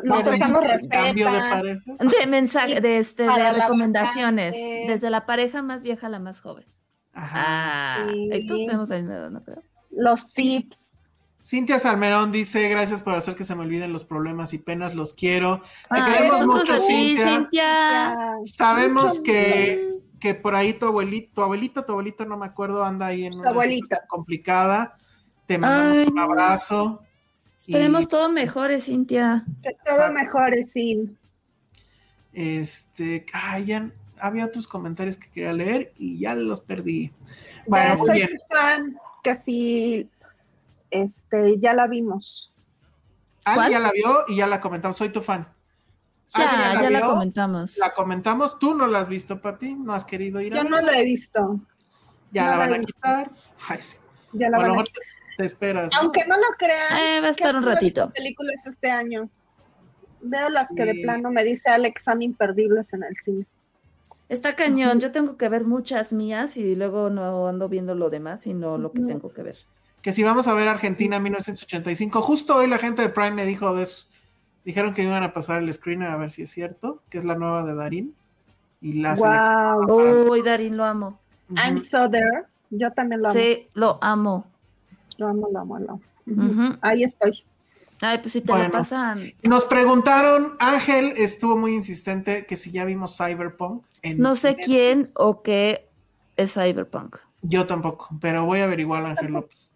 Nos pasamos cambio de. De mensaje, de este, de recomendaciones. vacante. Desde la pareja más vieja a la más joven. Ajá. Ah, Sí. todos tenemos la misma edad, ¿no creo? Los tips. Cintia Salmerón dice, gracias por hacer que se me olviden los problemas y penas, los quiero. Te Ay, queremos mucho, a ti, Cintia. Cintia. Sabemos Mucho que, que por ahí tu abuelito, tu abuelita, tu abuelito, no me acuerdo, anda ahí en una abuelita. situación complicada. Te mandamos Ay, un abrazo. Esperemos Y, todo mejore, Cintia. Que todo mejore, sí. Este, ay, ya había otros comentarios que quería leer y ya los perdí. Bueno, Ya muy soy bien. tu fan, que sí, este, ya la vimos. Ali ¿Cuál? ya la vio y ya la comentamos. Soy tu fan. Ya, ya la comentamos. La comentamos. Tú no la has visto, Pati. No has querido ir a Yo ver? no la he visto, Ya no la la van a quitar. Ay, sí. ya la van a mejor te, esperas. ¿no? Aunque no lo crean, Eh, va a estar un ratito. películas este año. Veo las que de plano me dice Alex son imperdibles en el cine. Está cañón. Yo tengo que ver muchas mías y luego no ando viendo lo demás, sino lo que tengo que ver. Que si vamos a ver Argentina 1985, justo hoy la gente de Prime me dijo de eso. Dijeron que iban a pasar el screener a ver si es cierto, que es la nueva de Darín. Y la. Wow, Uy, Darín, lo amo. I'm so there. Yo también lo amo. Sí, lo amo. Lo amo, lo amo, lo. Ahí estoy. Ay, pues si te Bueno. lo pasan. Nos preguntaron, Ángel estuvo muy insistente que si ya vimos Cyberpunk. En No sé Netflix. quién o qué es Cyberpunk. Yo tampoco, pero voy a averiguar, Ángel López.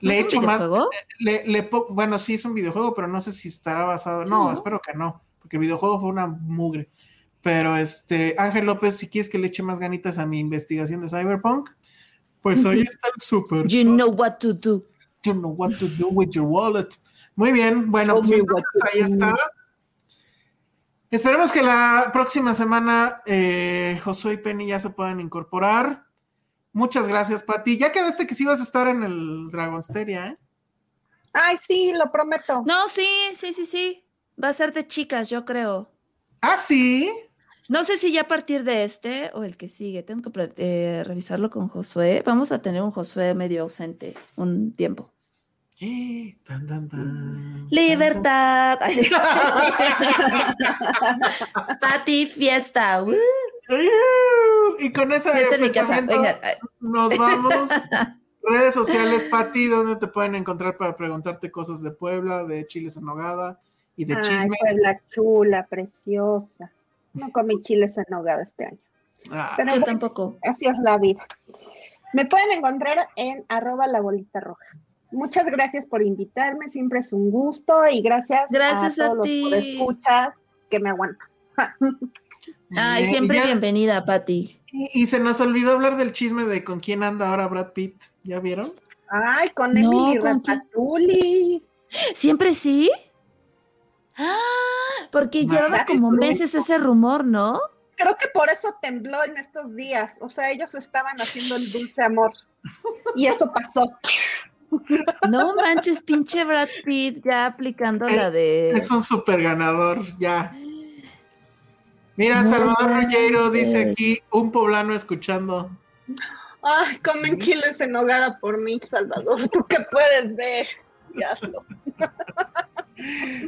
¿No Le he es un hecho más. videojuego? Le, le bueno, sí es un videojuego, pero no sé si estará basado. No, ¿no? espero que no, porque el videojuego fue una mugre. Pero este, Ángel López, si quieres que le eche más ganitas a mi investigación de Cyberpunk, pues ahí está el super. You know what to do. You know what to do with your wallet. Muy bien, bueno, pues entonces ahí está. Esperemos que la próxima semana eh, Josué y Penny ya se puedan incorporar. Muchas gracias, Pati. Ya quedaste que sí vas a estar en el Dragonsteria, ¿eh? Ay, sí, lo prometo. No, sí, sí, sí, sí. Va a ser de chicas, yo creo. Ah, sí. No sé si ya a partir de este o el que sigue. Tengo que eh, revisarlo con Josué. Vamos a tener un Josué medio ausente un tiempo. Eh, tan, tan, tan, Libertad. Pati, fiesta. ¡uh! Y con casa. pensamiento Venga, nos vamos. Redes sociales, Pati, ¿dónde te pueden encontrar para preguntarte cosas de Puebla, de chiles en nogada y de Ay, chisme? Puebla chula, preciosa. No comí chiles en nogada este año. Ah, Pero yo bueno, tampoco. así es la vida. Me pueden encontrar en arroba la bolita roja. Muchas gracias por invitarme, siempre es un gusto y gracias, Gracias a a todos ti. los escuchas que me aguantan. Ay, siempre ya- bienvenida, Pati. Y, y se nos olvidó hablar del chisme de con quién anda ahora Brad Pitt. ¿Ya vieron? Ay, con No, Emily ¿con quién? Ratatouille. ¿Siempre sí? Ah, porque llevaba como meses ese rumor, ¿no? Creo que por eso tembló en estos días. O sea, ellos estaban haciendo el dulce amor. Y eso pasó. No manches, pinche Brad Pitt ya aplicando la de. Es un super ganador, ya. Mira, No Salvador Ruggiero dice aquí, un poblano escuchando. Ay, comen chiles en nogada por mí, Salvador. ¿Tú qué puedes ver? Y hazlo.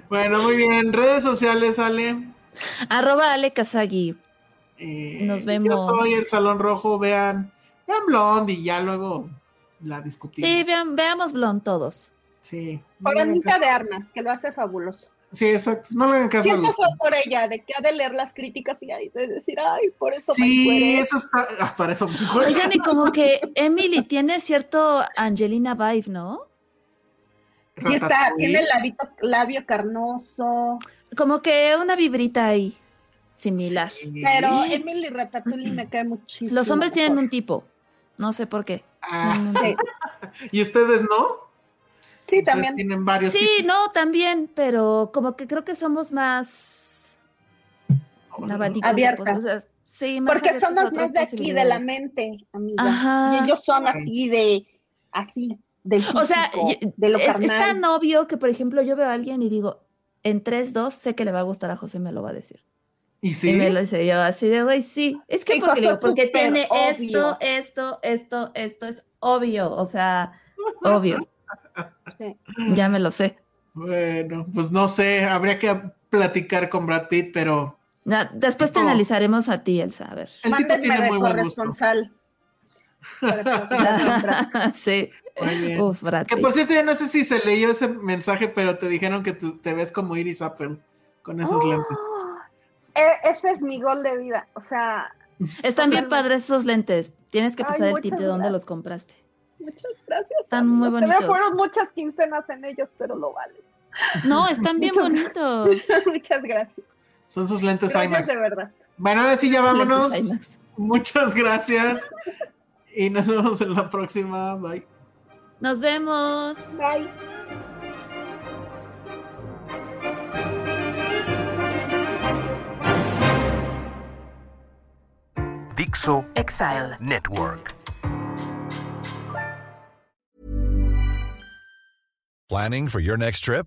Bueno, muy bien. Redes sociales, Ale. Arroba Ale Kazagi. Eh, Nos Yo vemos. soy el Salón Rojo, vean. Vean Blonde y ya luego la discutimos. Sí, vean- veamos Blond todos. Sí. No Por hagan Anita de Armas, que lo hace fabuloso. Sí, exacto. No le hagan caso Siento fue por ella, de que ha de leer las críticas y de decir, ay, por eso me Sí, encueré". eso está. ah, para eso me. Oigan, y como que Emily tiene cierto Angelina vibe, ¿no? Y está, Ratatouille. tiene el labito- labio carnoso. Como que una vibrita ahí, similar. Sí. Pero Emily Ratatouille me cae muchísimo. Los hombres tienen un tipo. No sé por qué. Ah, Sí. ¿Y ustedes no? sí, también. Tienen varios Sí, tipos. no, también, pero como que creo que somos más Abiertas. o sea, sí, más Porque somos más de aquí, de la mente, amiga. Ajá. Y ellos son así de, así, del O sea, de lo es, tan obvio que, por ejemplo, yo veo a alguien y digo, en 3-2 sé que le va a gustar a José, me lo va a decir. ¿Y sí? Y me lo dice yo así de, güey, sí. Es que Sí, porque, digo, porque tiene obvio. esto, esto, esto, esto, es obvio, o sea, obvio. Sí. Ya me lo sé. Bueno, pues no sé, habría que platicar con Brad Pitt, pero Después te analizaremos a ti, Elsa, a ver. el tipo tiene de muy buen gusto. corresponsal. Sí. Uf, Que por cierto, yo no sé si se leyó ese mensaje, pero te dijeron que tú te ves como Iris Apfel con esos lentes. E- ese es mi gol de vida. O sea, Están bien padres esos lentes. Tienes que Ay, pasar el tip de dónde los compraste. muchas gracias. Están muy. Se me bonitos. fueron muchas quincenas en ellos, pero lo vale. No, están bien Muchas- bonitos. muchas gracias. Son sus lentes Gracias IMAX. de verdad. Bueno, ahora sí ya vámonos. Muchas gracias. Y nos vemos en la próxima. Bye. Nos vemos. Bye. Dixo Exile. Network. Planning for your next trip?